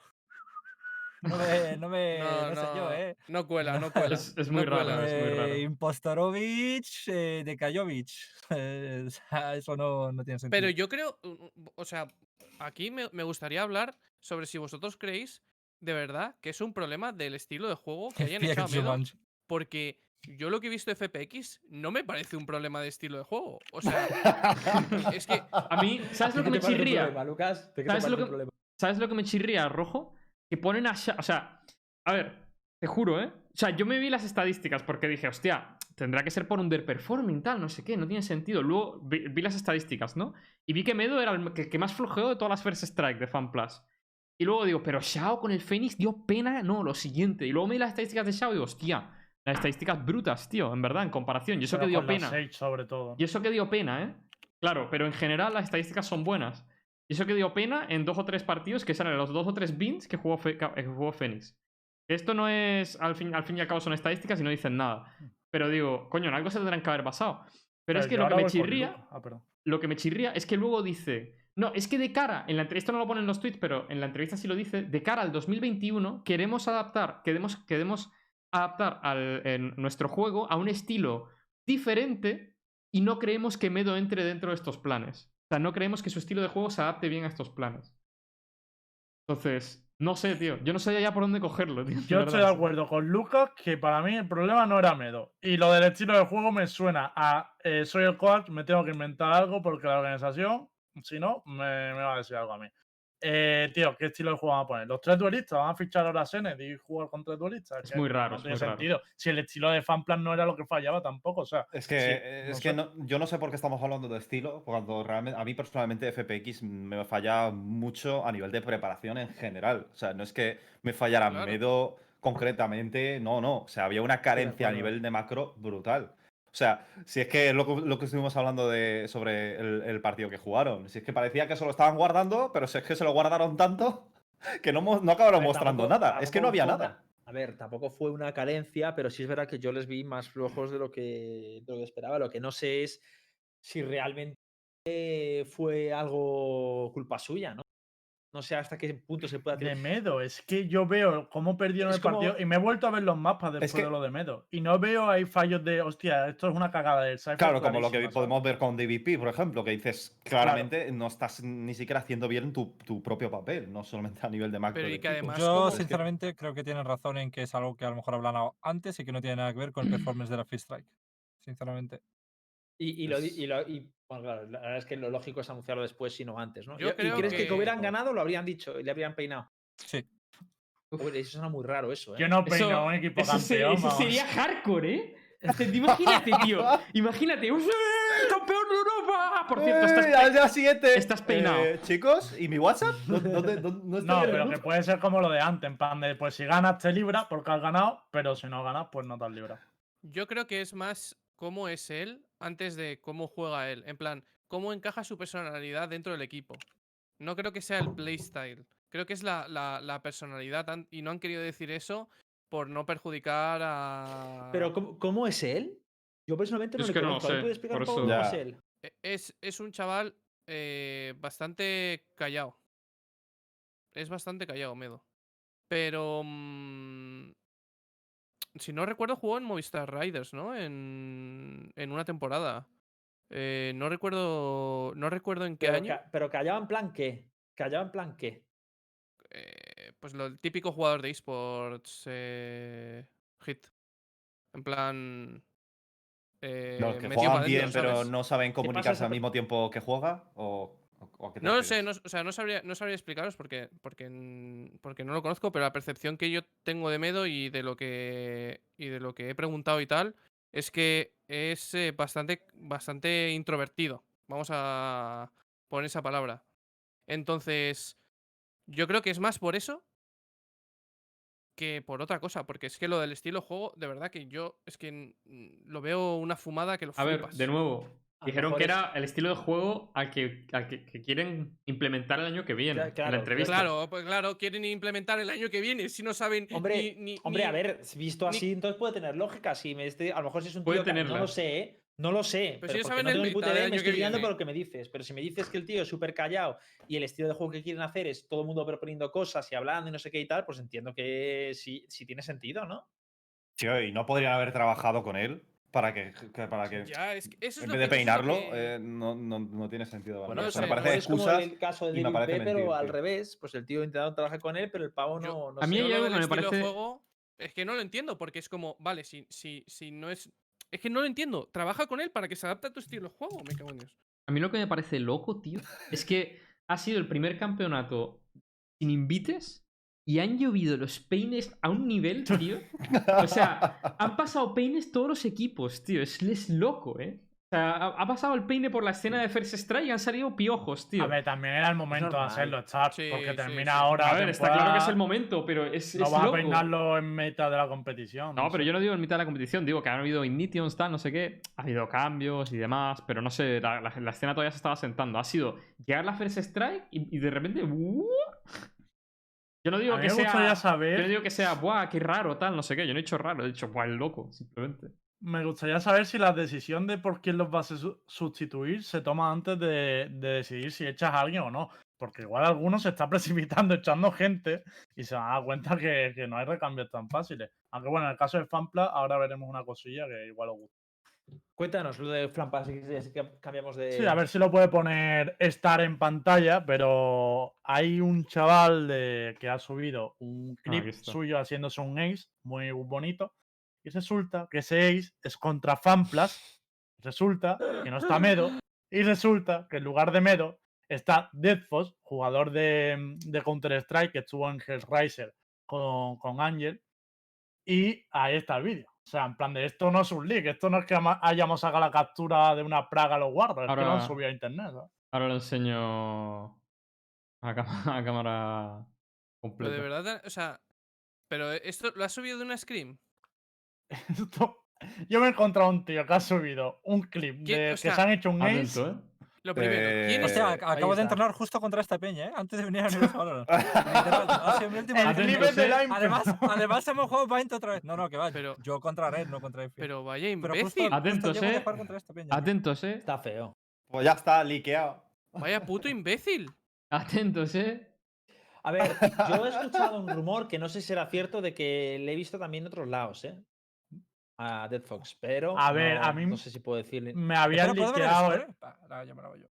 E: No me. No, me,
C: no,
E: no sé yo, ¿eh?
C: no cuela, no cuela.
A: Es, es muy
C: no
A: raro,
C: cuela.
A: es muy raro.
E: Eh, Impostorovich eh, de Kajovic. Eh, o sea, eso no, no tiene sentido.
C: Pero yo creo, o sea, aquí me, me gustaría hablar sobre si vosotros creéis de verdad que es un problema del estilo de juego que hayan echado porque yo lo que he visto de FPX no me parece un problema de estilo de juego. O sea, es que
A: A mí, ¿sabes lo que
B: ¿Qué
A: me chirría? ¿Sabes lo que me chirría, Rojo? Que ponen a Sha- O sea, a ver, te juro, ¿eh? O sea, yo me vi las estadísticas porque dije, hostia, tendrá que ser por underperforming, tal, no sé qué, no tiene sentido. Luego vi, vi las estadísticas, ¿no? Y vi que Medo era el que, que más flojeó de todas las First Strike de FanPlus. Y luego digo, pero Shao con el Phoenix dio pena, no, lo siguiente. Y luego me vi las estadísticas de Shao y digo, hostia, las estadísticas brutas, tío, en verdad, en comparación. Y eso
F: Pero
A: que dio pena.
F: Sage sobre todo.
A: Y eso que dio pena, ¿eh? Claro, pero en general las estadísticas son buenas. Y eso que dio pena en dos o tres partidos que salen los dos o tres bins que jugó, Fe- que jugó Fénix. Esto no es, al fin, al fin y al cabo son estadísticas y no dicen nada. Pero digo, coño, en algo se tendrán que haber basado. Pero, es que lo que me chirría.
F: Ah,
A: lo que me chirría es que luego dice, No, es que de cara, en la entrevista no lo ponen los tweets, pero en la entrevista sí lo dice, de cara al 2021 queremos adaptar, queremos, queremos adaptar al, en nuestro juego a un estilo diferente y no creemos que Medo entre dentro de estos planes. O sea, no creemos que su estilo de juego se adapte bien a estos planes. Entonces, no sé, tío. Yo no sé ya por dónde cogerlo, tío.
F: Yo estoy de acuerdo con Lucas que para mí el problema no era Medo. Y lo del estilo de juego me suena a eh, soy el coach, me tengo que inventar algo porque la organización, si no, me, me va a decir algo a mí. Eh, tío, ¿qué estilo de juego van a poner? Los tres duelistas van a fichar ahora a Senet y jugar con tres duelistas.
A: Es
F: que
A: muy raro,
F: No
A: es
F: tiene
A: muy raro.
F: sentido. Si el estilo de Fanplan no era lo que fallaba tampoco, o sea.
D: Es que,
F: sí,
D: eh,
F: no
D: es que no- yo no sé por qué estamos hablando de estilo, cuando realmente a mí personalmente FPX me falla mucho a nivel de preparación en general. O sea, no es que me fallara
C: Claro.
D: Medo concretamente, no, no. O sea, había una carencia a nivel de macro brutal. O sea, si es que lo, que- lo que estuvimos hablando de, sobre el, el partido que jugaron, si es que parecía que se lo estaban guardando, pero si es que se lo guardaron tanto que no, acabaron
B: ver,
D: mostrando
B: tampoco-
D: nada. Es que no había nada.
B: a ver, tampoco fue una carencia, pero sí es verdad que yo les vi más flojos de lo que, de lo que esperaba. Lo que no sé es si realmente fue algo culpa suya, ¿no? No sé hasta qué punto se puede
F: De
B: atribuir.
F: Medo, es que yo veo cómo perdieron
B: Es
F: el partido y me he vuelto a ver los mapas después
D: que-
F: de lo de Medo. Y no veo ahí fallos de, hostia, esto es una cagada del Cypher.
D: Claro, como lo que podemos ver con DVP, por ejemplo, que dices claramente no estás ni siquiera haciendo bien tu, tu propio papel, no solamente a nivel de macro.
C: Pero y que además
E: Yo,
C: que-
E: sinceramente, creo que tienen razón en que es algo que a lo mejor hablan antes y que no tiene nada que ver con el performance de la Free Strike. Sinceramente.
B: Y, y lo, y lo- y, bueno, claro, la verdad es que lo lógico es anunciarlo después y no antes, ¿no?
C: Yo
B: ¿Y- ¿Y
C: creo
B: crees que, que hubieran ganado lo habrían dicho y le habrían peinado?
E: Sí.
B: Eso suena muy raro eso, ¿eh?
F: Yo no
A: Eso-
F: peino a un equipo
A: Eso, se-
F: campeón.
A: eso sería hardcore, ¿eh? Te- Imagínate, tío. Imagínate. ¡Sí! ¡Campeón de Europa! Por cierto, estás,
D: ¡Eh, al día siguiente!
A: estás peinado.
D: Eh, Chicos, ¿y mi WhatsApp? ¿Dó- ¿Dónde, dónde- no
F: pero que puede ser como lo de antes, en plan de, pues si ganas te libras porque has ganado, pero si no ganas, pues no te has librado.
C: Yo creo que es más cómo es él antes de cómo juega él. En plan, cómo encaja su personalidad dentro del equipo. No creo que sea el playstyle. Creo que es la, la- la personalidad. Y no han querido decir eso por no perjudicar a.
B: Pero ¿cómo, cómo es él? Yo personalmente no
A: Es
B: le
A: que no lo
B: conozco. ¿Me
A: sé,
B: puedes explicar
A: por eso-
B: cómo
D: Ya.
B: es él?
C: E- Es, es un chaval eh, bastante callado. Es bastante callado, Medo. Pero. mm, si no recuerdo, jugó en Movistar Riders, ¿no? En, en una temporada. Eh, no recuerdo. No recuerdo en qué
B: Pero,
C: año.
B: ca- pero callaba en plan qué? Callaba en plan qué?
C: eh, pues lo el típico jugador de esports eh, hit. En plan.
D: Los que juegan bien,
C: dentro,
D: pero no saben comunicarse al mismo tiempo que juega. ¿O,
C: No lo sé, no, o sea, no sabría, no sabría explicaros porque, porque, porque no lo conozco, pero la percepción que yo tengo de Medo y de lo que, y de lo que he preguntado y tal es que es eh, bastante, bastante introvertido. Vamos a poner esa palabra. Entonces, yo creo que es más por eso que por otra cosa, porque es que lo del estilo juego, de verdad que yo es que mm, lo veo una fumada que lo
A: A ver, de nuevo.
B: A
A: Dijeron que
B: es-
A: era el estilo de juego al que, al que, que quieren implementar el año que viene.
B: Cla-
A: en
B: claro,
A: la entrevista.
C: Claro, pues claro, quieren implementar el año que viene, si no saben
B: Hombre,
C: ni, ni-
B: Hombre, a
C: ni-
B: ver, visto
C: ni-
B: así, entonces puede tener lógica. Si me esté, a lo mejor si es un
A: Puede
B: tío. que- No lo sé, ¿eh? No lo sé.
C: Pues
B: pero porque
C: saben
B: no
C: el
B: tengo
C: mitad
B: puta
C: del
B: idea,
C: año
B: me estoy guiando por lo que me dices. Pero si me dices que el tío es súper callado y el estilo de juego que quieren hacer es todo el mundo proponiendo cosas y hablando y no sé qué y tal, pues entiendo que sí, sí tiene sentido, ¿no?
D: Tío, y no podrían haber trabajado con él para que, que- para que
C: Ya, es que eso es
D: en vez de peinarlo,
C: que-
D: eh, no, no, no tiene sentido.
B: Bueno,
D: ¿vale?
C: no
D: O sea, me
C: a lo
D: parecen
B: es como
D: excusas.
B: el caso de
D: y me
B: David
D: parece
B: P, pero
D: mentir,
B: al
D: tío.
B: revés. Pues el tío intentando trabajar con él, pero el pavo
C: Yo-
B: no, no
A: a mí
B: sé.
C: Yo
A: algo
C: lo
A: que
C: del
A: me
C: estilo de
A: parece-
C: juego, es que no lo entiendo, porque es como, vale, si, si, si no es. Es que no lo entiendo. Trabaja con él para que se adapte a tu estilo de juego, me cago en Dios.
A: A mí lo que me parece loco, tío, es que ha sido el primer campeonato sin invites y han llovido los peines a un nivel, tío. O sea, han pasado peines todos los equipos, tío. Es, es loco, ¿eh? O sea, ha, ha pasado el peine por la escena de First Strike y han salido piojos, tío.
F: A ver, también era el momento de hacerlo, chat,
C: Sí,
F: porque
C: sí,
F: termina
C: sí.
F: ahora.
A: A ver, está claro que es el
F: temporada,
A: momento, pero es,
F: No
A: es
F: vas a
A: loco.
F: peinarlo en meta de la competición.
A: No, pero
F: sé.
A: yo no digo en mitad de la competición, digo que han habido ignitions, tal, no sé qué, ha habido cambios y demás, pero no sé, la, la- la escena todavía se estaba sentando. Ha sido llegar la First Strike y, y de repente. ¡buah! Yo no digo que sea.
F: saber.
A: Yo no digo que sea, ¡buah, qué raro, tal, no sé qué! Yo no he dicho raro, he dicho, ¡buah, el loco! Simplemente.
F: me gustaría saber si la decisión de por quién los vas a su- sustituir se toma antes de, de decidir si echas a alguien o no. Porque igual alguno se está precipitando echando gente y se van a dar cuenta que, que no hay recambios tan fáciles. Aunque bueno, en el caso de Fanpla, ahora veremos una cosilla que igual os gusta.
B: Cuéntanos lo de Flampas, si si que cambiamos de.
F: Sí, a ver si lo puede poner estar en pantalla, pero hay un chaval de, que ha subido un
A: Ah,
F: clip suyo haciéndose un ace muy bonito. Y resulta que ese ace es contra Fanplas. Resulta que no está Medo. Y resulta que en lugar de Medo está Deadfos, jugador de, de Counter-Strike que estuvo en Hellraiser con, con Angel. Y ahí está el vídeo. O sea, en plan de esto no es un leak, esto no es que hayamos sacado la captura de una praga a los guardas, es que lo han
A: Ahora-
F: subido a internet.
A: Ahora lo enseño a, a cámara
C: Pero
A: completa.
C: de verdad, o sea. Pero esto lo has subido de una screen.
F: Esto- Yo me he encontrado un tío que ha subido un clip de
C: O
F: que se han hecho un ace.
A: Atento, ¿eh?
C: Lo primero, ¿quién
D: Eh,
E: acabo de entrenar justo contra esta peña, ¿eh? Antes de venir a Universo Valorant. Literal, ha sido mi último
F: El es de
A: eh.
E: Además, además hemos jugado Paint otra vez. No, no, que va.
C: Pero-
E: yo contra Red, no contra FP.
C: Pero vaya
E: Pero
C: imbécil.
E: justo, justo
A: Atentos, eh.
E: jugar contra esta peña. tío.
A: Atentos, ¿eh?
B: Está feo.
D: Pues ya está, liqueado.
C: Vaya puto imbécil.
A: Atentos, ¿eh?
B: A ver, yo he escuchado un rumor que no sé si era cierto de que le he visto también en otros lados, ¿eh? A Dead Fox, pero.
F: A ver,
B: no-
F: a mí
B: No sé si puedo decir.
F: Me habían
E: Espera, ¿puedo ver el
F: liqueado. eh,
E: la llamará yo.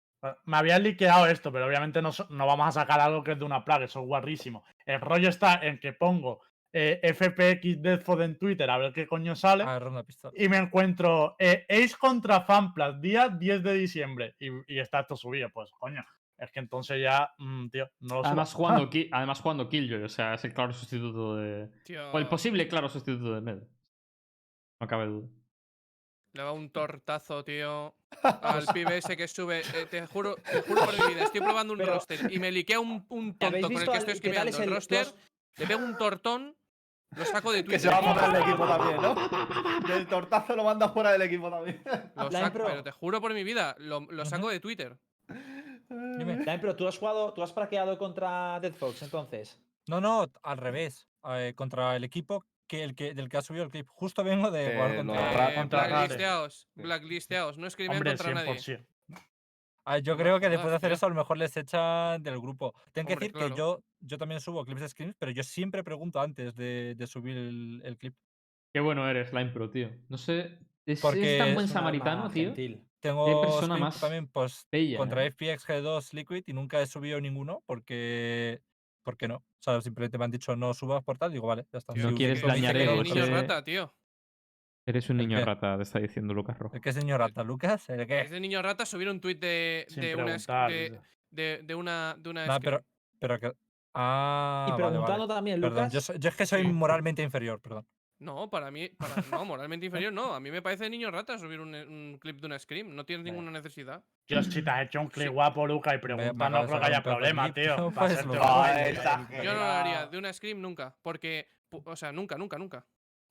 F: Me habían liqueado esto, pero obviamente no, no vamos a sacar algo que es de una plaga, eso es guarrísimo. El rollo está en que pongo eh, FPX Deathford en Twitter a ver qué coño sale.
E: Ah, ronda pistola.
F: y me encuentro eh, Ace contra Fanplas, día 10 de diciembre. Y, y está esto subido, pues coño. Es que entonces ya, mm, tío, no lo
A: Además jugando, además jugando Killjoy, o sea, es el claro sustituto de.
C: Tío,
A: O el posible claro sustituto de Med. No cabe duda.
C: Le va un tortazo, tío. Al pibe ese que sube. eh, te juro, te juro por mi vida. Estoy probando un
B: Pero-
C: roster y me liquea un, un
B: ¿Habéis
C: tonto con el que
B: al-
C: estoy escribiendo
B: es
C: el
B: el-
C: roster.
B: los-
C: Le pego un tortón. Lo saco de
D: Que
C: Twitter.
D: se va fuera del equipo también, ¿no? Del tortazo lo manda fuera del equipo también.
C: Lo saco, pero te juro por mi vida. Lo, lo saco de Twitter.
E: Dime.
B: Pero tú has jugado, tú has praqueado contra Dead Fox, entonces.
E: No, no, al revés. eh, contra el equipo que el que, del que ha subido el clip. Justo vengo de jugar
D: los
E: contra.
D: ra-
C: Eh,
F: contra Rare.
C: blacklisteaos.
D: Sí.
C: Blacklisteaos. No escriben
F: Hombre,
C: contra nadie.
F: 100%.
E: Ah, yo creo que después de hacer eso, a lo mejor les echan del grupo. Tengo que decir
C: claro.
E: que yo, yo también subo clips de screens, pero yo siempre pregunto antes de, de subir el, el clip.
A: Qué bueno eres, Line Pro, tío. No sé. Es,
E: Porque
A: es tan buen
B: Es
A: samaritano, tío.
B: gentil.
E: Tengo
A: persona
E: screens
A: más
E: también pues,
A: Bella.
E: contra
A: ¿eh?
E: FPX G2 Liquid y nunca he subido ninguno porque. ¿Por qué no? O sea, simplemente me han dicho no subas por tal, digo, vale, ya está.
C: Tío,
A: No quieres dañar
C: Eres un niño
A: eh.
C: rata, tío.
A: Eres un
E: ¿El
A: niño
E: qué?
A: rata, te está diciendo Lucas Rojo.
E: ¿El qué señor Rata, Lucas? ¿El qué?
C: Es de niño rata subir un tuit de, de, una, es- de, de, de una. De una
E: Nah, pero, pero que. Ah,
B: y preguntando
E: vale.
B: también,
E: Perdón,
B: Lucas.
E: yo, es que soy moralmente inferior, perdón.
C: No, para mí. Para, no, moralmente inferior no. A mí me parece de niño rata subir un, un clip de una scream. No tienes ninguna necesidad.
F: Yo, si te has hecho un clip
C: Sí.
F: guapo, Luca, y pregunta, no creo que haya problema,
E: clip,
F: tío.
D: exagerado.
C: Yo no lo haría de una scream nunca. Porque. O sea, nunca, nunca, nunca.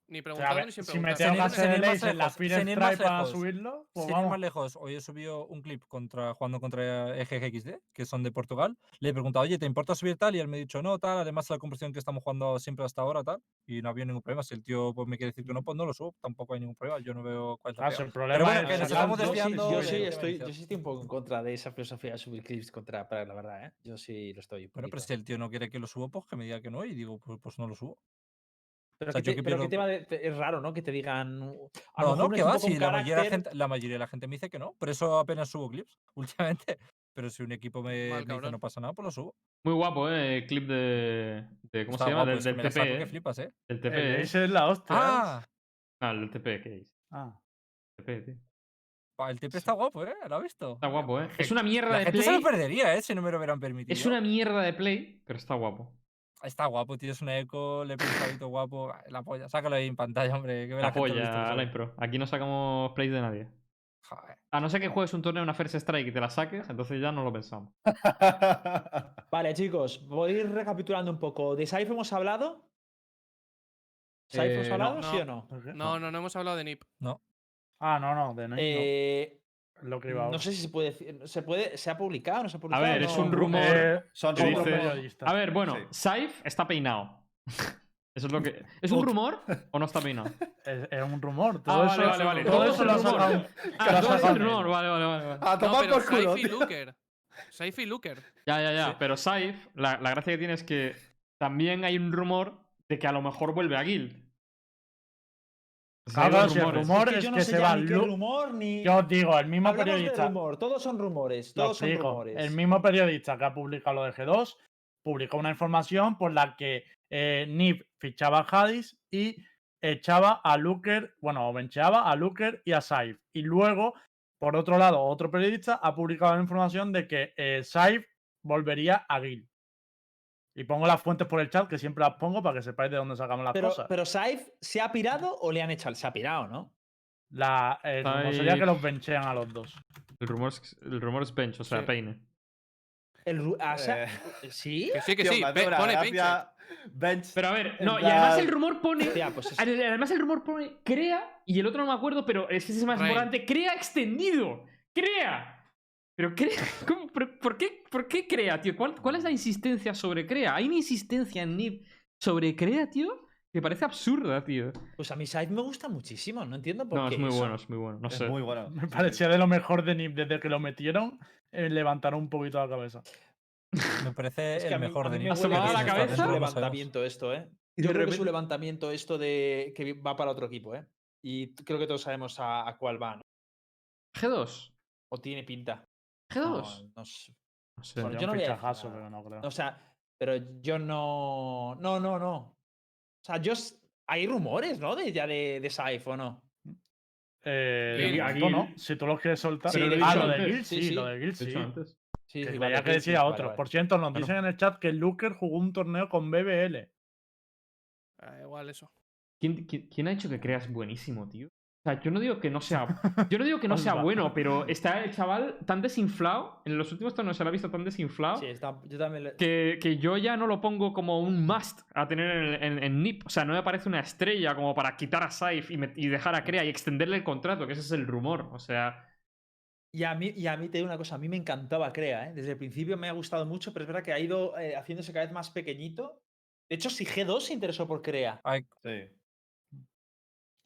C: Ni
F: O sea,
C: preguntando ni sin
F: si me
C: preguntar.
F: tengo que hacer ace en la
E: más
F: Stripe para subirlo, pues
E: Sin ir más
F: vamos.
E: lejos, hoy he subido un clip contra, jugando contra EGXD, que son de Portugal. Le he preguntado, oye, ¿te importa subir tal? Y él me ha dicho, no, tal. Además, la conversión que estamos jugando siempre hasta ahora, tal. Y no había ningún problema. Si el tío pues, me quiere decir que no, pues no lo subo. Tampoco hay ningún problema. Yo no veo cuál es
F: Ah,
E: pega.
F: el problema
E: bueno,
F: es
E: que nos estamos
B: yo sí,
E: desviando
B: yo sí estoy, yo sí estoy un poco en contra de esa filosofía de subir clips contra Prague, la verdad, ¿eh? Yo sí lo estoy.
E: Bueno, pero si el tío no quiere que lo subo, pues que me diga que no. Y digo, pues, pues no lo subo.
B: Pero,
E: o sea,
B: que
E: yo
B: te-
E: que
B: pero
E: pierdo-
B: qué tema de- te- es raro, ¿no? Que te digan. uh, A
E: No,
B: mejor
E: no, que va, si la mayoría, de la,
B: carácter-
E: gente, la mayoría de la gente me dice que no. Por eso apenas subo clips últimamente. Pero si un equipo me,
C: Mal,
E: me dice no pasa nada, pues lo subo.
A: Muy guapo, ¿eh? El clip de. de ¿Cómo
E: Está
A: se llama?
E: guapo,
A: Del, TP.
E: que flipas.
A: El
F: El
A: TP. ¿eh?
F: ace es la hostia. ¿eh?
E: Ah,
A: Ah, el TP, ¿qué es?
F: Ah.
A: TP, tío.
E: el TP está guapo, ¿eh? ¿Lo has visto?
A: Está guapo, ¿eh? Es una mierda
E: La
A: de
E: gente se lo
A: play.
E: perdería, ¿eh? Si no me lo hubieran permitido.
A: Es una mierda de play, pero está guapo.
E: Está guapo, tienes una eco, le pensadito guapo. ah, La polla, sácalo ahí en pantalla, hombre. Que la
A: La polla,
E: soy.
A: Line Pro. Aquí no sacamos plays de nadie.
E: Joder.
A: A no ser que juegues un torneo, una First Strike y te la saques, entonces ya no lo pensamos.
B: Vale, chicos, voy a ir recapitulando un poco. ¿De Saif hemos hablado? ¿Saif hemos
A: Eh, no.
B: hablado, sí
C: No.
B: o no?
F: ¿Por qué?
C: No, no, no hemos hablado de NIP.
F: Ah, no, no, de Nike
B: Eh,
F: no. Lo que iba
B: no sé si se puede decir. ¿Se, puede, ¿Se ha publicado? ¿No se ha
A: A
B: publicado?
A: ver, es
B: No.
A: un rumor.
F: Eh,
D: Son rumores.
A: A ver, bueno,
D: Sí.
A: Saif está peinado. Eso es lo que. ¿Es un rumor o no está peinado?
F: Es, es un rumor.
A: Ah,
F: Todo
A: vale,
F: eso,
A: vale, vale.
F: todo
A: Todo
F: eso
A: es
F: lo ha sacado.
A: Ah, todo es un rumor, vale, vale, vale. vale.
D: A
C: No,
D: tomar
C: pero
D: por culo.
C: Saif y. Looker. Saif y Looker.
A: Ya, ya, ya. Pero Saif, la, la gracia que tiene es que también hay un rumor de que a lo mejor vuelve a Guild.
F: El
A: rumores.
F: rumor
B: Es que
F: es
B: yo no
F: que
B: sé
F: se va
B: ni qué
F: Lu-
B: rumor ni.
F: Yo os digo, el mismo
B: Hablamos de
F: periodista.
B: rumor, todos son rumores, todos son rumores.
F: El mismo periodista que ha publicado lo de G2 publicó una información por la que eh, Nip fichaba a Hadis y echaba a Looker, bueno, o bencheaba a Looker y a Saif. Y luego, por otro lado, otro periodista ha publicado la información de que eh, Saif volvería a Gil. Y pongo las fuentes por el chat, que siempre las pongo para que sepáis de dónde sacamos las
B: Pero,
F: cosas.
B: pero Saif se ha pirado o le han echado. Se ha pirado, ¿no?
F: La, el rumor sería que los benchean a los dos.
A: El rumor es, el rumor es bench, o sea,
C: Sí.
A: peine.
B: El, ru- ah, se ha-
D: Eh,
B: ¿Sí?
C: Que sí, que
D: tío,
C: sí. pe- pone
D: gracia Bench.
A: Pero a ver, no, y además el rumor pone.
B: Hostia, pues es-
A: Ade- Además, el rumor pone crea y el otro no me acuerdo, pero es que ese es más
C: Rain.
A: importante. Crea extendido. Crea. Pero. ¿Pero ¿Por qué, ¿Por qué crea, tío? ¿Cuál, ¿Cuál es la insistencia sobre crea? Hay una insistencia en NIP sobre crea, tío, que parece absurda, tío.
B: Pues a mí Saif me gusta muchísimo, no entiendo por
A: No,
B: qué.
A: es muy
B: eso.
A: bueno, es muy bueno. No
D: Es
A: sé.
D: muy bueno.
F: Me parecía de lo mejor de Nip desde que lo metieron. eh, levantaron un poquito la cabeza.
E: Me parece
B: Es que
E: el
B: a mí,
E: mejor de Nip.
B: me
A: ¿Asomaba la
B: es
A: cabeza?
E: años.
B: levantamiento esto, ¿eh?
A: Yo
B: creo que es un levantamiento esto de que va para otro equipo, ¿eh? Y creo que todos sabemos a, a cuál va, ¿no?
A: G2.
B: O tiene pinta.
A: G2.
B: No, no sé.
A: No sé.
B: Bueno, yo no a decir
F: fichajazo, pero no creo.
B: O sea, pero yo no. No, no, no. O sea, yo. Hay rumores, ¿no? De, ya de, de Saif, ¿o no?
F: Eh, de
A: A
F: Gil, ¿no? Si tú lo quieres soltar.
B: Sí,
F: ah, lo de. Gil, sí,
B: Sí,
F: lo
B: sí.
F: de Gil, sí.
A: antes.
B: Sí,
F: Que
B: sí, vale,
F: que
B: sí,
F: decía
B: vale,
F: otro.
B: vale.
F: Por cierto, nos
A: Bueno.
F: dicen en el chat que Luker jugó un torneo con BBL.
C: Ah, igual eso.
A: ¿Quién, quién, quién ha dicho que creas buenísimo, tío? O sea, yo no digo que no sea. Yo no digo que no sea bueno, pero está el chaval tan desinflado. En los últimos torneos se lo ha visto tan desinflado.
B: Sí, está- yo también. le-
A: que, que yo ya no lo pongo como un must a tener en, en- en NIP. O sea, no me parece una estrella como para quitar a Saif y, dejar a Crea y extenderle el contrato, que ese es el rumor. O sea,
B: Y a mí, y a mí te digo una cosa, a mí me encantaba Crea, ¿eh? Desde el principio me ha gustado mucho, pero es verdad que ha ido eh, haciéndose cada vez más pequeñito. De hecho, si G2 se interesó por Crea.
E: Ay,
D: Sí.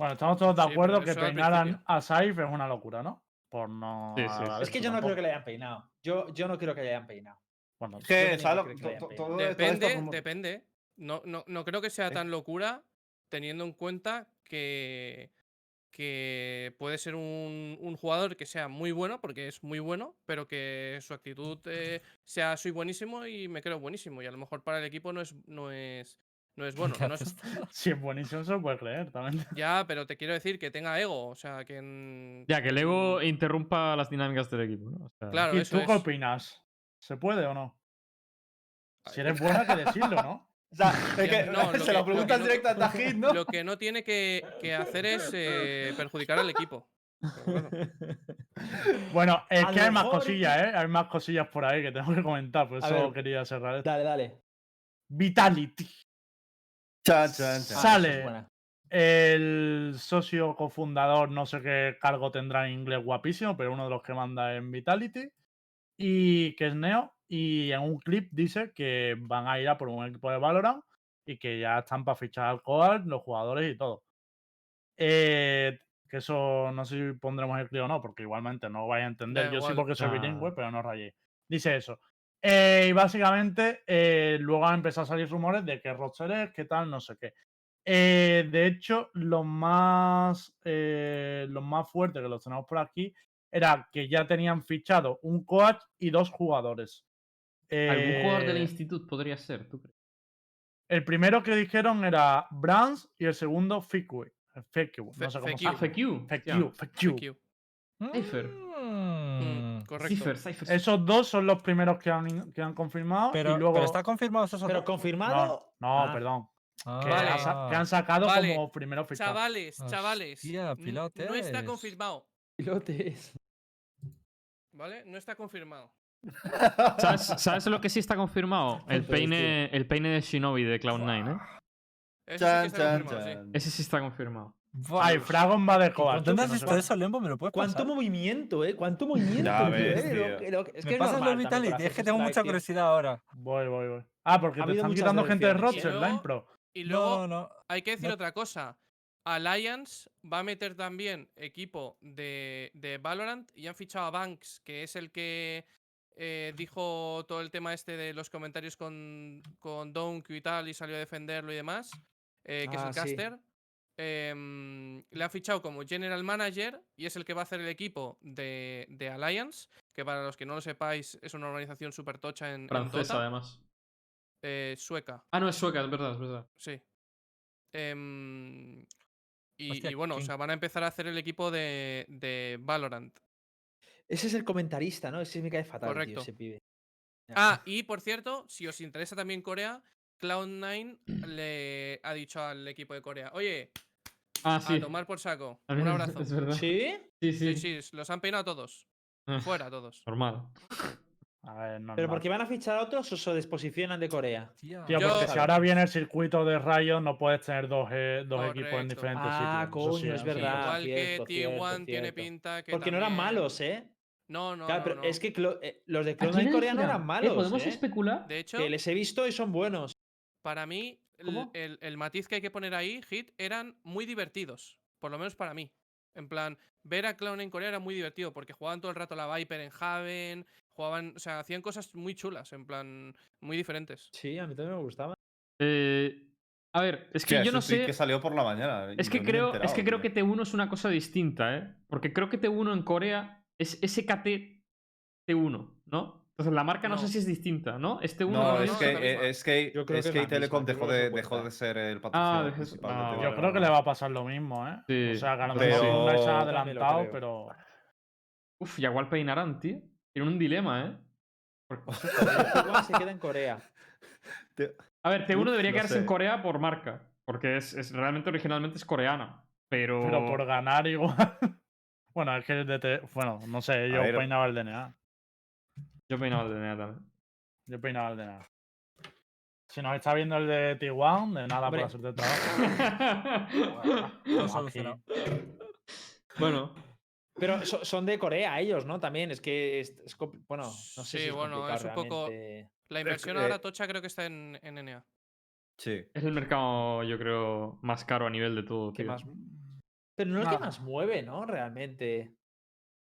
F: Bueno, estamos todos de acuerdo que peinaran a Saif es una locura, ¿no? Por no.
A: Sí, sí,
B: Es que yo no creo que le hayan peinado. Yo, yo no creo que le hayan peinado.
F: Bueno,
D: que,
B: tenía
D: ¿sabes lo-
B: que le hayan peinado.
C: Depende,
D: como-
C: depende. No, no, no creo que sea tan locura teniendo en cuenta que, que puede ser un, un jugador que sea muy bueno, porque es muy bueno, pero que su actitud eh, sea soy buenísimo y me creo buenísimo. Y a lo mejor para el equipo no es, no es, no es bueno.
E: ¿qué
C: no es-?
F: Si es buenísimo, se lo puede creer también.
C: ya, pero te quiero decir que tenga ego. O sea, que. en-
A: ya, que el ego interrumpa las dinámicas del equipo, ¿no? O sea,
C: Claro,
F: ¿Y
C: eso
F: tú qué opinas? ¿Se puede o no? Si eres buena, hay que decirlo, ¿no?
D: O sea, es que
C: No,
D: se
C: que-
D: lo preguntas
C: no-
D: directo a Tajid, ¿no?
C: Lo que no tiene que, que hacer es eh, perjudicar al equipo. Bueno.
F: Bueno, es
B: A
F: que hay más cosillas, ¿eh? Hay más cosillas por ahí que tengo que comentar, por eso
B: ver.
F: quería cerrar esto.
B: Dale, dale.
F: Vitality.
D: Chan, chan, chan.
B: Ah, esa es
F: Sale el socio cofundador, no sé qué cargo tendrá en inglés guapísimo, pero uno de los que manda en Vitality, y que es Neo, y en un clip dice que van a ir a por un equipo de Valorant y que ya están para fichar al Coal, los jugadores y todo. Eh, que eso no sé si pondremos el clip o no, porque igualmente no vais a entender.
C: Da
F: Yo sí
C: igual.
F: porque soy
A: Ah.
F: bilingüe, pero no rayé. Dice eso. Eh, y básicamente eh, luego han empezado a salir rumores de que Roger es, que tal, no sé qué. Eh, de hecho, los más, eh, los más fuertes que los tenemos por aquí era que ya tenían fichado un coach y dos jugadores.
A: Algún jugador del instituto podría ser, ¿tú crees?
F: El primero que dijeron era Brands y el segundo Fikui. Fikui, no sé cómo se llama.
A: FQ.
F: Fekir, Fekir. Esos dos son los primeros que han, que han confirmado.
E: Pero,
F: y luego...
E: pero está confirmado esos
B: Pero confirmado.
F: No,
B: Ah,
F: perdón. Que,
C: Vale.
F: han sa- que han sacado
C: Vale.
F: como primero fichado.
C: Chavales, chavales.
E: Hostia,
C: No está confirmado.
B: Pilotes.
C: ¿Vale? No está confirmado.
A: ¿Sabes, sabes lo que sí está confirmado? El peine, el peine de Shinobi de Cloud9, ¿eh?
C: Eso sí que está
D: chan,
C: confirmado, sí.
D: chan.
A: Ese sí está confirmado.
F: Ay, Fragon va de coach.
E: ¿Dónde has visto eso, Lembo? ¿Me lo puedes
B: ¿Cuánto
E: pasar?
B: movimiento, eh? ¿Cuánto movimiento?
D: Ya
B: tío,
D: ves,
B: eh? Lo
D: tío.
B: que- lo que- es
E: ¿Me
B: que es
E: pasas
B: normal
E: los
B: también para
E: Vitality? Es que tengo mucha
B: tío.
E: curiosidad ahora.
F: Voy, voy, voy. Ah, porque
B: Ha
F: te
B: habido
F: están
B: muchas
F: quitando gente de
B: elecciones.
C: Y
F: Roger,
C: luego-
F: Line Pro.
C: Y luego
E: no, no.
C: hay que decir
E: no-
C: otra cosa. Alliance va a meter también equipo de, de Valorant y han fichado a Banks, que es el que eh, dijo todo el tema este de los comentarios con, con Dunk y tal y salió a defenderlo y demás, eh, que
B: Ah,
C: es el
B: sí.
C: caster. Em, le ha fichado como General Manager y es el que va a hacer el equipo de, de Alliance, que para los que no lo sepáis es una organización súper tocha en, en
A: Francesa,
C: Dota,
A: además.
C: eh, sueca.
A: Ah, no, es sueca, es verdad, es verdad.
C: Sí. Em, y,
E: Hostia,
C: y bueno, o
E: ¿quién-
C: sea, van a empezar a hacer el equipo de, de Valorant.
B: Ese es el comentarista, ¿no? Ese me cae fatal, tío,
C: Correcto.
B: ese pibe. Ya.
C: Ah, y por cierto, si os interesa también Corea, Cloud9 le ha dicho al equipo de Corea, oye,
A: Ah,
C: a
A: sí.
C: tomar por saco.
A: Ah,
C: Un abrazo.
A: Es verdad.
B: ¿Sí?
A: Sí,
C: Sí,
A: sí.
C: sí, los han peinado todos.
A: Ah,
C: Fuera todos.
A: Normal.
F: A ver,
B: ¿Pero
F: normal.
B: porque van a fichar a otros o se desposicionan de Corea?
F: Tío,
C: Yo-
F: porque si ahora viene el circuito de rayos, no puedes tener dos, eh, dos equipos en diferentes
B: Ah,
F: sitios. Sí,
B: coño, es verdad.
C: Igual
B: cierto,
C: que
B: cierto,
C: T1 tiene pinta que.
B: Porque no eran malos, ¿eh?
C: No, no,
B: claro,
C: no,
B: pero
C: no.
B: es que Clo- eh, los de
A: ¿A quién
B: Cloud9 Corea no eran
A: Eh,
B: malos,
A: ¿Podemos
B: ¿eh?
A: especular?
C: De hecho,
B: Que les he visto y son buenos.
C: Para mí, el,
B: ¿Cómo?
C: el- el matiz que hay que poner ahí, Hit, eran muy divertidos. Por lo menos para mí. En plan, ver a Clown en Corea era muy divertido porque jugaban todo el rato la Viper en Haven, jugaban, o sea, hacían cosas muy chulas, en plan, muy diferentes.
B: Sí, a mí también me gustaba.
A: Eh, a ver, es que yo no sé.
D: que salió por la mañana.
A: Es que creo, es que creo que T1 es una cosa distinta, ¿eh? Porque creo que T1 en Corea es SKT T1, ¿no? Entonces la marca no, sé si es distinta, ¿no? Es T1
D: No, es que, eh, es que,
B: Yo creo
D: es
B: que es
D: que
B: la
D: Telecom dejó de, dejó de ser el patrocinador principal
A: ah,
D: de
A: vale,
D: TV.
F: Yo creo que le va a pasar lo mismo, ¿eh?
A: Sí.
F: O sea, que a lo mejor se ha adelantado, pero.
A: Uf, ya igual peinarán, tío. Tienen un dilema, ¿eh? Porque-
B: se queda en Corea.
D: Te-
A: A ver, T1
D: Uf,
A: debería
D: no
A: quedarse en. Corea por marca. Porque es, es- realmente originalmente es coreana. Pero.
F: Pero por ganar igual. bueno, es que el DT. Bueno, no sé, yo peinaba el DNA.
A: Yo peinaba el DNA también.
F: Yo peinaba el DNA. Si nos está viendo el de T1, de nada por
B: Hombre.
F: hacerte trabajo.
E: todo
F: Aquí.
E: solucionado.
A: bueno,
B: Pero so- son de Corea ellos, ¿no? También, es que es, es bueno, no sé
C: Sí,
B: si es
C: bueno, es un poco-
B: realmente.
C: La inversión
D: eh,
C: ahora tocha creo que está en, en NA.
D: Sí.
A: es el mercado, yo creo, más caro a nivel de todo.
B: ¿Qué
A: tío.
B: más? Pero no es el que
F: Nada.
B: más mueve, ¿no? Realmente.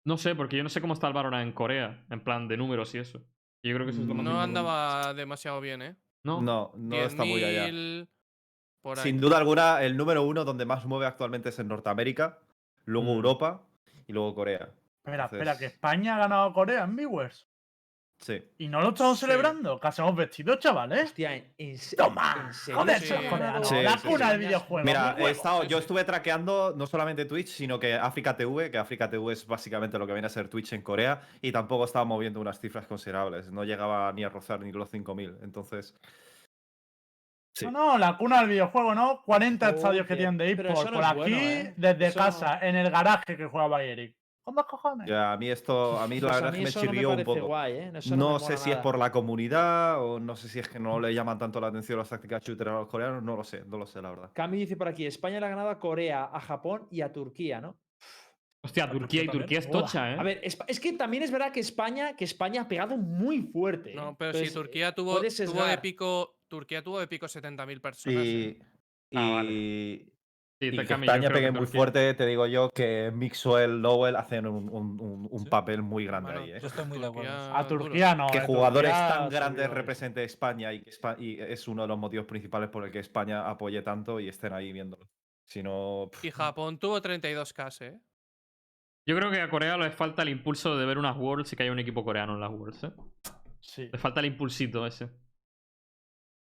A: No sé, porque yo no sé cómo está el Valorant en Corea, en plan de números y eso. Yo creo que eso es lo más
C: No andaba demasiado bien, ¿eh?
A: ¿No?
D: No, no está muy allá.
C: 10.000 Por ahí.
D: Sin duda alguna, el número uno donde más mueve actualmente es en Norteamérica, luego
A: Mm.
D: Europa y luego Corea.
F: Espera, espera, que España ha ganado a Corea en viewers.
D: Sí.
F: Y no lo estamos
C: Sí.
F: celebrando. ¿Qué hacemos vestidos, chavales?
B: Hostia, en,
F: ¡Toma!
B: ¿en serio
F: ¡Joder,
C: sí.
F: la
D: sí,
F: cuna
D: sí.
F: del videojuego!
D: Mira, he estado, yo estuve traqueando no solamente Twitch, sino que África TV, que África TV es básicamente lo que viene a ser Twitch en Corea, y tampoco estaba moviendo unas cifras considerables. No llegaba ni a rozar ni los 5.000. Entonces, Sí.
F: No, no, la cuna del videojuego, ¿no? 40 estadios que tienen de
B: no
F: Por aquí,
B: bueno, ¿eh?
F: desde
B: Eso
F: casa, en el garaje que jugaba Eric. ¿Cómo cojones?
D: ya a mí esto, a mí la
B: Pues a
D: verdad
B: mí
D: es que me
B: no
D: chirrió un poco.
B: guay, ¿eh?
D: No,
B: me
D: sé si es por la comunidad o no sé si es que no le llaman tanto la atención las tácticas shooter a los coreanos, no lo sé, no lo sé, la verdad.
B: Cami dice por aquí, España le ha ganado a Corea, a Japón y a Turquía, ¿no?
A: Hostia, Turquía y
E: Turquía
A: es tocha, ¿eh?
B: A ver, Espa- es que también es verdad que España, que España ha pegado muy fuerte. ¿eh?
C: No, pero si
B: Entonces,
C: Turquía tuvo, tuvo de pico. Turquía tuvo de pico 70.000 personas. ¿eh?
D: Y,
A: Ah, vale.
D: Y-
A: Sí,
D: y que España pegue muy fuerte, te digo yo que Mixwell, Lowell hacen un, un- un- un
E: Sí.
D: papel muy grande
C: Bueno,
D: ahí. ¿eh?
E: Yo estoy muy de acuerdo.
C: Turquía
F: A
C: duro.
F: Turquía no.
D: Que
F: eh,
D: jugadores
F: Turquía
D: tan grandes represente España y, que Espa- y es uno de los motivos principales por el que España apoye tanto y estén ahí viéndolo. Si no,
C: Y Japón tuvo 32k, ¿eh?
A: Yo creo que a Corea le falta el impulso de ver unas Worlds y que haya un equipo coreano en las Worlds, ¿eh?
F: Sí.
A: Le falta el impulsito ese.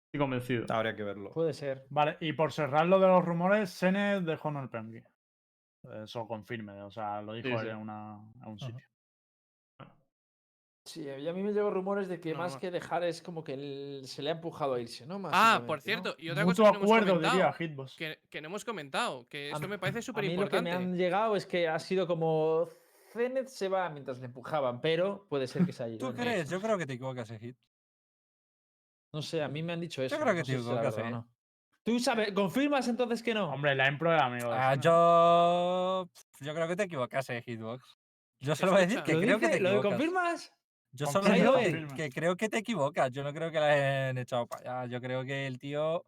A: Estoy convencido.
D: habría que verlo.
B: Puede ser.
F: Vale, y por cerrar lo de los rumores, Sene dejó no el Penguin. Eso confirme, o sea, lo dijo
A: Sí,
F: en, una, en un
E: Ajá.
F: sitio.
B: Sí, y a mí me llegó rumores de que
C: No,
B: más
C: no.
B: que dejar es como que él- se le ha empujado a irse, ¿no?
C: Ah, por cierto, y otra
F: Mutuo
C: cosa que no hemos
F: acuerdo,
C: comentado.
F: diría Hitbox.
C: Que, que no hemos comentado, que esto me parece súper
B: mí lo que me
C: importante.
B: han llegado es que ha sido como Zenith se va mientras le empujaban, pero puede ser que se haya ido.
E: ¿Tú crees? Yo creo que te equivocas, Hit.
B: No sé, a mí me han dicho eso.
E: creo que
B: no si
E: ¿eh?
B: no. ¿Tú sabes, confirmas entonces que no?
F: Hombre, la era amigo
E: Ah, yo. Yo creo que te equivocas, eh, Hitbox. Yo solo voy a decir que
B: ¿Lo,
E: creo que te
B: ¿Lo
E: equivocas.
B: confirmas?
E: Yo solo digo que creo que te equivocas. Yo no creo que la hayan echado para allá. Yo creo que el tío.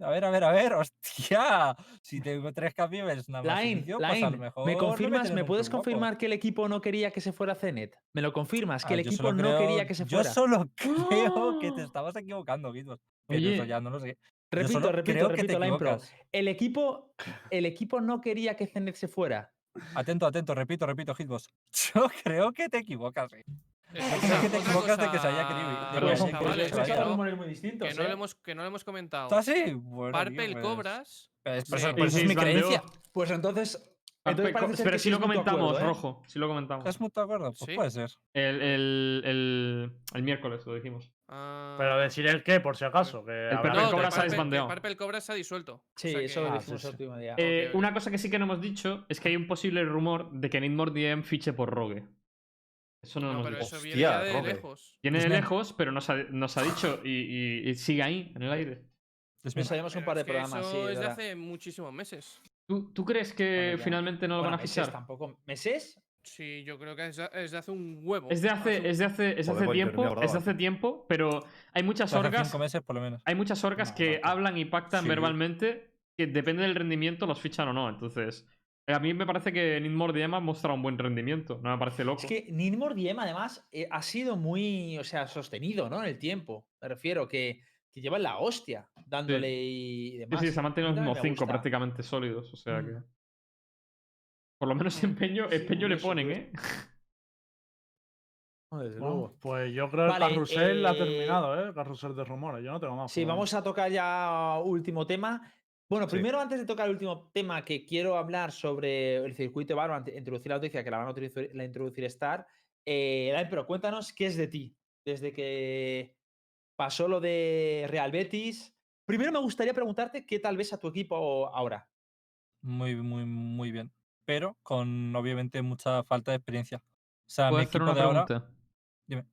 E: A ver, a ver, a ver, hostia. Si tengo tres camiones nada más
B: Line,
E: inicio, pues a lo
B: Line,
E: mejor
B: ¿me confirmas? ¿Me puedes
E: guapo.
B: confirmar que el equipo no quería que se fuera Zenet? ¿Me lo confirmas? Que
E: Ah,
B: el equipo no
E: creo-
B: quería que se fuera.
E: Yo solo creo que te
B: ¡Ah!
E: estabas equivocando, Guidos. Pero
A: Oye.
E: ya no lo sé.
B: Repito, repito, repito, Line Pro. El equipo, el equipo no quería que Zenet se fuera.
E: Atento, atento, repito, repito, Hitbox. Yo creo que te equivocas. eh.
C: Escucha,
E: que te equivocas de que se haya
B: que se
C: no-
B: rumores muy distintos,
C: que no
B: ¿eh?
C: le hemos, que no le hemos comentado.
E: ¿Está así? Bueno,
C: Parpel
E: pues-
C: Cobras.
E: Pues,
C: Sí.
E: es mi creencia.
B: Pues entonces. Parece
A: pero si lo
B: es
A: comentamos,
B: acuerdo, ¿eh?
A: rojo. Si lo comentamos.
E: ¿Es mutuo acuerdo? Pues
C: Sí.
E: puede ser.
A: El, el, el, el miércoles lo dijimos.
C: Ah,
F: Pero decir el qué, por si acaso. Que
A: El Parpel
C: no,
A: Cobras ha
C: Parpel- que
A: desbandeado.
C: Parpel Cobras se ha disuelto. O
B: Sí,
C: sea
B: eso
C: que-
B: lo
F: Ah,
B: dijimos el último día.
A: Eh. Una cosa que sí que no hemos dicho es que hay un posible rumor de que Nidmore DM fiche por Rogue. Eso no,
C: No,
A: hemos
C: pero
A: dicho.
C: eso viene ya de lejos.
A: Viene de lejos, pero nos ha, nos ha dicho y, y- y sigue ahí, en el aire.
E: Es
B: Nos sabíamos un
C: Pero
B: par de
C: es que
B: programas, sí.
C: Eso es de
B: verdad.
C: hace muchísimos meses.
A: ¿Tú, tú crees que
B: Bueno, ya.
A: finalmente no lo
B: Bueno,
A: van a
B: meses
A: fichar?
B: tampoco. ¿Meses?
C: Sí, yo creo que es de, es de hace un huevo.
A: Es de hace,
C: Hace-
A: es de hace, es de
D: Joder,
A: hace
D: pues yo no me
A: tiempo, es de hace
D: tío.
A: tiempo, pero hay muchas
E: hace
A: orgas,
E: cinco meses por lo menos.
A: hay muchas orgas
B: No,
A: que
B: no, tío.
A: hablan y pactan
D: Sí.
A: verbalmente que depende del rendimiento los fichan o no. Entonces, a mí me parece que Nidmore DM ha mostrado un buen rendimiento, no me parece loco.
B: Es que Nidmore Diem, además, eh, ha sido muy, o sea, sostenido, ¿no? En el tiempo. Me refiero que, que llevan la hostia dándole y
A: Sí,
B: demás.
A: sí, se ha mantenido los mismos cinco prácticamente sólidos, o sea
B: Mm.
A: que... Por lo menos empeño,
B: Sí,
A: empeño le ponen. ¿eh?
B: No, desde
F: Bueno,
B: luego.
F: pues yo creo que
B: Vale,
F: el carrusel ha
B: eh,
F: terminado, ¿eh? El carrusel de rumores. Yo no tengo más.
B: Sí, vamos a tocar ya último tema. Bueno,
D: Sí.
B: primero, antes de tocar el último tema, que quiero hablar sobre el circuito Baro, ante- introducir la noticia que la van a introducir, la introducir Star. Eh, pero cuéntanos qué es de ti desde que pasó lo de Real Betis. Primero me gustaría preguntarte qué tal ves a tu equipo ahora.
E: Muy, muy, muy bien. Pero con obviamente mucha falta de experiencia. O sea, mi
A: ¿Puedo hacer
E: equipo
A: una
E: de ahora.
A: pregunta?
E: Dime.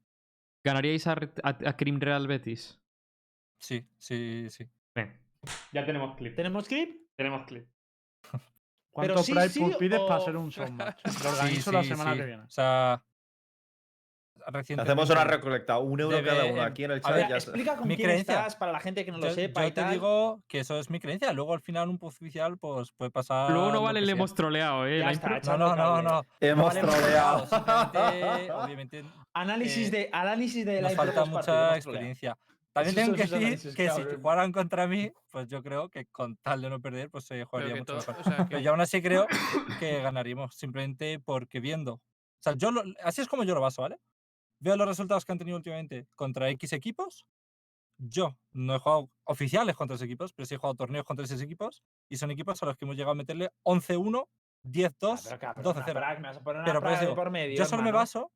A: ¿Ganaríais a, a, a Crim Real Betis?
E: Sí, sí, sí.
A: Ya tenemos clip.
B: ¿Tenemos clip?
A: Tenemos clip.
F: ¿Cuánto
B: sí,
F: Pride
B: sí
F: Pool pides para hacer un showmatch? Lo
E: Sí,
F: organizo la semana
E: sí.
F: que viene.
E: O sea.
D: Hacemos una recolecta, un euro
E: Debe-
D: cada uno aquí en el chat.
E: ver,
D: ya.
B: Explica con
E: Mi
B: quién
E: creencia.
B: estás para la gente que no lo
E: Yo,
B: sepa
E: yo
B: y
E: te
B: tal.
E: digo que eso es mi creencia. Luego al final un post oficial pues puede pasar.
A: Luego no vale, le hemos troleado, ¿eh? La
B: está,
E: No, no, no, no.
D: Hemos
E: vale, hemos
D: troleado.
E: obviamente
B: Análisis,
E: eh,
B: de, análisis de la
E: nos falta mucha experiencia. También tengo que decir que si jugaran contra mí, pues yo creo que con tal de no perder, pues se jugaría mucho mejor.
C: o sea,
E: Pero yo aún así creo que ganaríamos, simplemente porque viendo. O sea, yo lo- así es como yo lo baso, ¿vale? Veo los resultados que han tenido últimamente contra X equipos. Yo no he jugado oficiales contra esos equipos, pero sí he jugado torneos contra esos equipos. Y son equipos a los que hemos llegado a meterle 11-1, 10-2,
B: Ah, pero, claro, pero una
E: 12-0.
B: prac, me vas a poner una
E: Pero por
B: medio,
E: Yo solo me
B: hermano.
E: baso.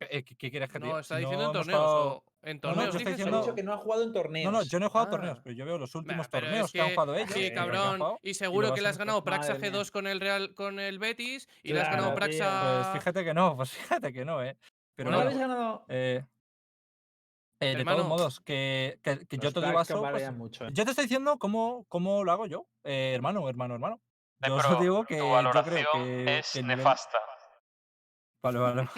E: Eh, ¿Qué, qué quieres que te
C: No,
E: diga?
C: está diciendo en
E: hemos
C: torneos.
E: jugado-
C: o- en
E: no,
C: torneos
E: yo estoy
C: dices,
B: He
E: diciendo-
C: o-
B: dicho que no ha jugado en torneos.
E: No, no, yo no he jugado
B: Ah.
E: torneos, pero yo veo los últimos torneos
C: es
E: que, han jugado ellos.
C: Sí,
E: que
C: cabrón.
E: jugado,
C: Y seguro que le has ganado Praxa
B: Madre mía.
C: G2 con el Real con el Betis y le has ganado
B: tío.
C: Praxa.
E: Pues fíjate que no, pues fíjate que no, ¿eh? Pero
B: ¿No
C: Bueno,
B: habéis ganado?
E: eh, eh, de todos modos, que, que, que yo te digo baso, pues,
B: mucho, ¿eh?
E: yo te estoy diciendo cómo, cómo lo hago yo, eh, hermano, hermano, hermano. Yo os digo que
A: tu
E: yo creo que,
A: es
E: que
A: nefasta.
E: Vale, vale.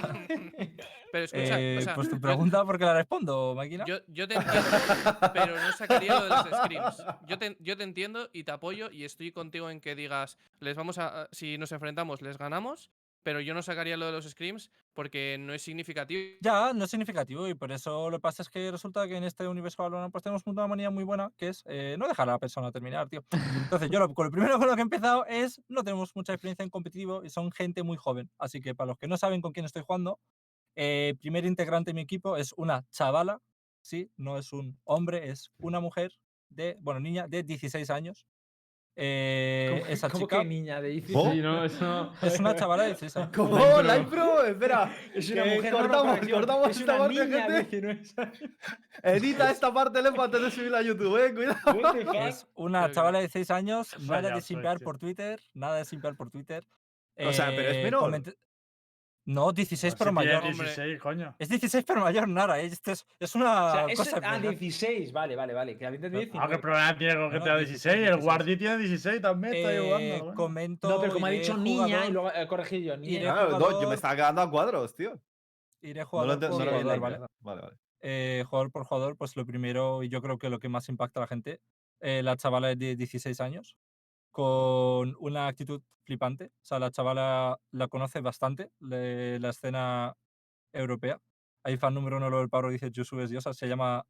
C: Pero escucha,
E: Eh,
C: o sea,
E: pues tu pregunta, porque la respondo, máquina.
C: Yo, yo te entiendo, pero no sacaría lo de los screams. Yo te, yo te entiendo y te apoyo y estoy contigo en que digas, les vamos a- si nos enfrentamos, les ganamos, pero yo no sacaría lo de los screams porque no es significativo.
E: Ya, no es significativo y por eso lo que pasa es que resulta que en este universo Valorant pues tenemos una manía muy buena que es eh, no dejar a la persona terminar, tío. Entonces yo lo, con lo primero con lo que he empezado es no tenemos mucha experiencia en competitivo y son gente muy joven. Así que para los que no saben con quién estoy jugando, eh, primer integrante de mi equipo es una chavala, sí, no es un hombre, es una mujer de, bueno, niña de 16 años. Eh,
B: ¿Cómo,
E: esa
B: cómo
E: chica
B: que niña de 16?
D: ¿Oh?
A: Sí, no, eso...
E: es una chavala de 16 años.
D: ¿Cómo?
A: Live
D: Live Pro, espera.
B: Es una mujer, no, no,
D: cortamos, cortamos
B: es
D: esta
B: una
D: parte, gente.
B: 19 años.
D: Edita esta parte, Lefa, antes de subirla a YouTube, eh. Cuidado.
E: Es una chavala de 16 años, nada de simpear
F: este.
E: por Twitter, nada de simpear por Twitter.
D: O sea, pero es
E: Eh,
D: menor.
E: No, 16
F: Pues
E: pero
F: si tiene
E: mayor.
C: hombre.
F: 16, coño.
E: Es 16 pero mayor, nada. Esto es, es una
B: O sea, es,
E: cosa.
B: ah,
E: especial.
B: 16, vale, vale, vale. Que había entendido
E: Ah,
F: ¿qué
B: 19.
F: problema tiene con que
E: No,
F: tenga
E: 16,
F: 16? El
E: 16.
F: Guardi tiene 16 también, está
E: Eh,
F: jugando. bueno.
E: comento.
B: No, pero como ha dicho niña, y
E: jugador-
B: luego he corregido yo, niña.
D: Claro, no, yo
E: jugador-
D: me estaba quedando a cuadros, tío.
E: Iré jugador por
D: no lo
E: jugador,
D: like,
E: ¿vale?
D: Vale, vale.
E: Eh, jugador por jugador, pues lo primero, y yo creo que lo que más impacta a la gente, eh, la chavala de 16 años, con una actitud flipante. O sea, la chavala la conoce bastante, de la escena europea. Ahí fan número uno del paro dice Yusu es diosa, se llama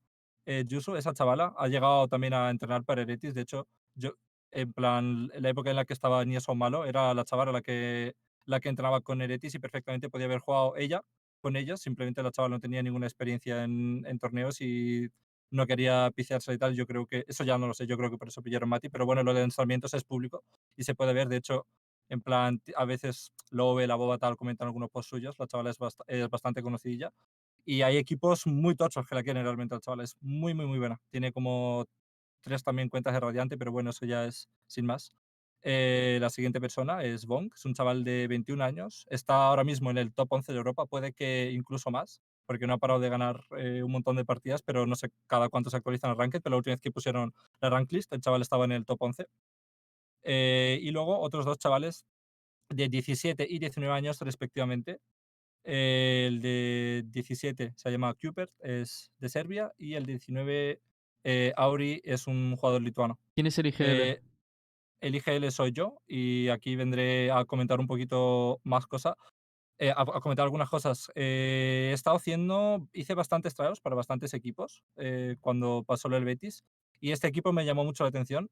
E: eh, Yusu, esa chavala, ha llegado también a entrenar para Heretis. De hecho, yo, en plan, la época en la que estaba ni eso malo, era la chavala la que, la que entrenaba con Heretis y perfectamente podía haber jugado ella con ellos. Simplemente la chavala no tenía ninguna experiencia en, en torneos y no quería piciarse y tal. Yo creo que, eso ya no lo sé, yo creo que por eso pillaron Mati, pero bueno, lo de lanzamientos es público y se puede ver. De hecho, en plan, a veces lo ve la boba tal, comentan algunos posts suyos, la chavala es, bast- es bastante conocidilla. Y hay equipos muy tochos que la quieren realmente la chavala, es muy, muy, muy buena. Tiene como tres también cuentas de Radiante, pero bueno, eso ya es sin más. Eh, la siguiente persona es Bong, es un chaval de 21 años, está ahora mismo en el top 11 de Europa, puede que incluso más, porque no ha parado de ganar eh, un montón de partidas, pero no sé cada cuánto se actualizan el ranked, pero la última vez que pusieron la rank list, el chaval estaba en el top 11. Eh, y luego otros dos chavales de 17 y 19 años respectivamente. Eh, el de 17 se llama Cupert, es de Serbia, y el de 19, eh, Auri, es un jugador lituano.
A: ¿Quién es el IGL?
E: El IGL soy yo y aquí vendré a comentar un poquito más cosas. Eh, a, comentar algunas cosas. Eh, he estado haciendo, hice bastantes tryouts para bastantes equipos eh, cuando pasó del Betis y este equipo me llamó mucho la atención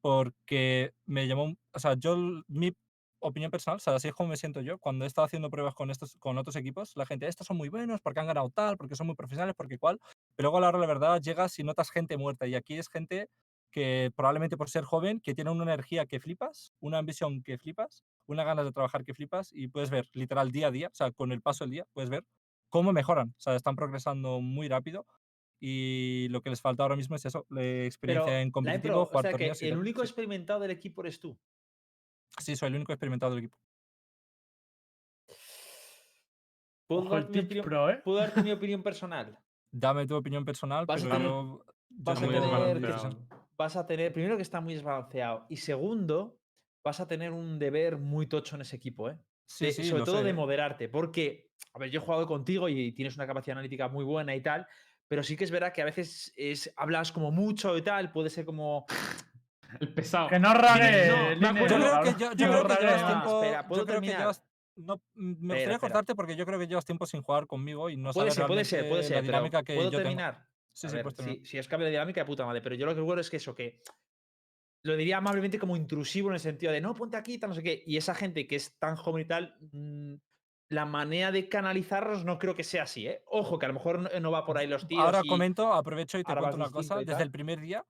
E: porque me llamó, o sea, yo, mi opinión personal, o sea, así es como me siento yo, cuando he estado haciendo pruebas con, estos, con otros equipos, la gente, estos son muy buenos porque han ganado tal, porque son muy profesionales, porque cual, pero luego a la hora de la verdad llegas y notas gente muerta y aquí es gente que probablemente por ser joven, que tiene una energía que flipas, una ambición que flipas, una ganas de trabajar que flipas y puedes ver literal día a día, o sea, con el paso del día, puedes ver cómo mejoran, o sea, están progresando muy rápido y lo que les falta ahora mismo es eso, la
B: Pero,
E: experiencia en competitivo,
B: pero, o sea, que el único
E: Sí.
B: experimentado del equipo eres tú.
E: Sí, soy el único experimentado del equipo.
B: ¿Puedo darte, mi opinión,
F: Pro, ¿eh?
B: ¿Puedo mi opinión personal?
E: Dame tu opinión personal,
B: Vas a
E: pero
B: tener-
E: yo, yo
B: vas a tener-. Vas a tener, primero que está muy desbalanceado y segundo, vas a tener un deber muy tocho en ese equipo, ¿eh?
E: Sí,
B: De-
E: sí,
B: sobre todo
E: sé,
B: de moderarte, porque, a ver, yo he jugado contigo y tienes una capacidad analítica muy buena y tal, pero sí que es verdad que a veces es, hablas como mucho y tal, puede ser como...
A: El pesado.
F: Que no rague,
E: Yo creo que, yo, yo
F: No
E: creo que
F: rague
E: llevas tiempo.
B: Espera, ¿puedo
E: yo creo que
B: terminar?
E: llevas. No, me
B: Espera,
E: gustaría cortarte porque yo creo que llevas tiempo sin jugar conmigo y no
B: Puede
E: sabes
B: ser, puede ser, puede ser,
E: la
B: pero
E: dinámica que
B: ¿puedo
E: yo tengo.
B: terminar?
E: Sí,
B: A
E: sí,
B: ver,
E: puedes terminar.
B: si, si es cambio de dinámica de puta madre, pero yo lo que recuerdo es que eso, que lo diría amablemente como intrusivo en el sentido de no, ponte aquí, tal, no sé qué. Y esa gente que es tan joven y tal, mm, la manera de canalizarlos no creo que sea así, ¿eh? Ojo, que a lo mejor no, no va por ahí los tiros.
E: Ahora
B: y-
E: comento, aprovecho y te cuento una cosa. Desde el primer día,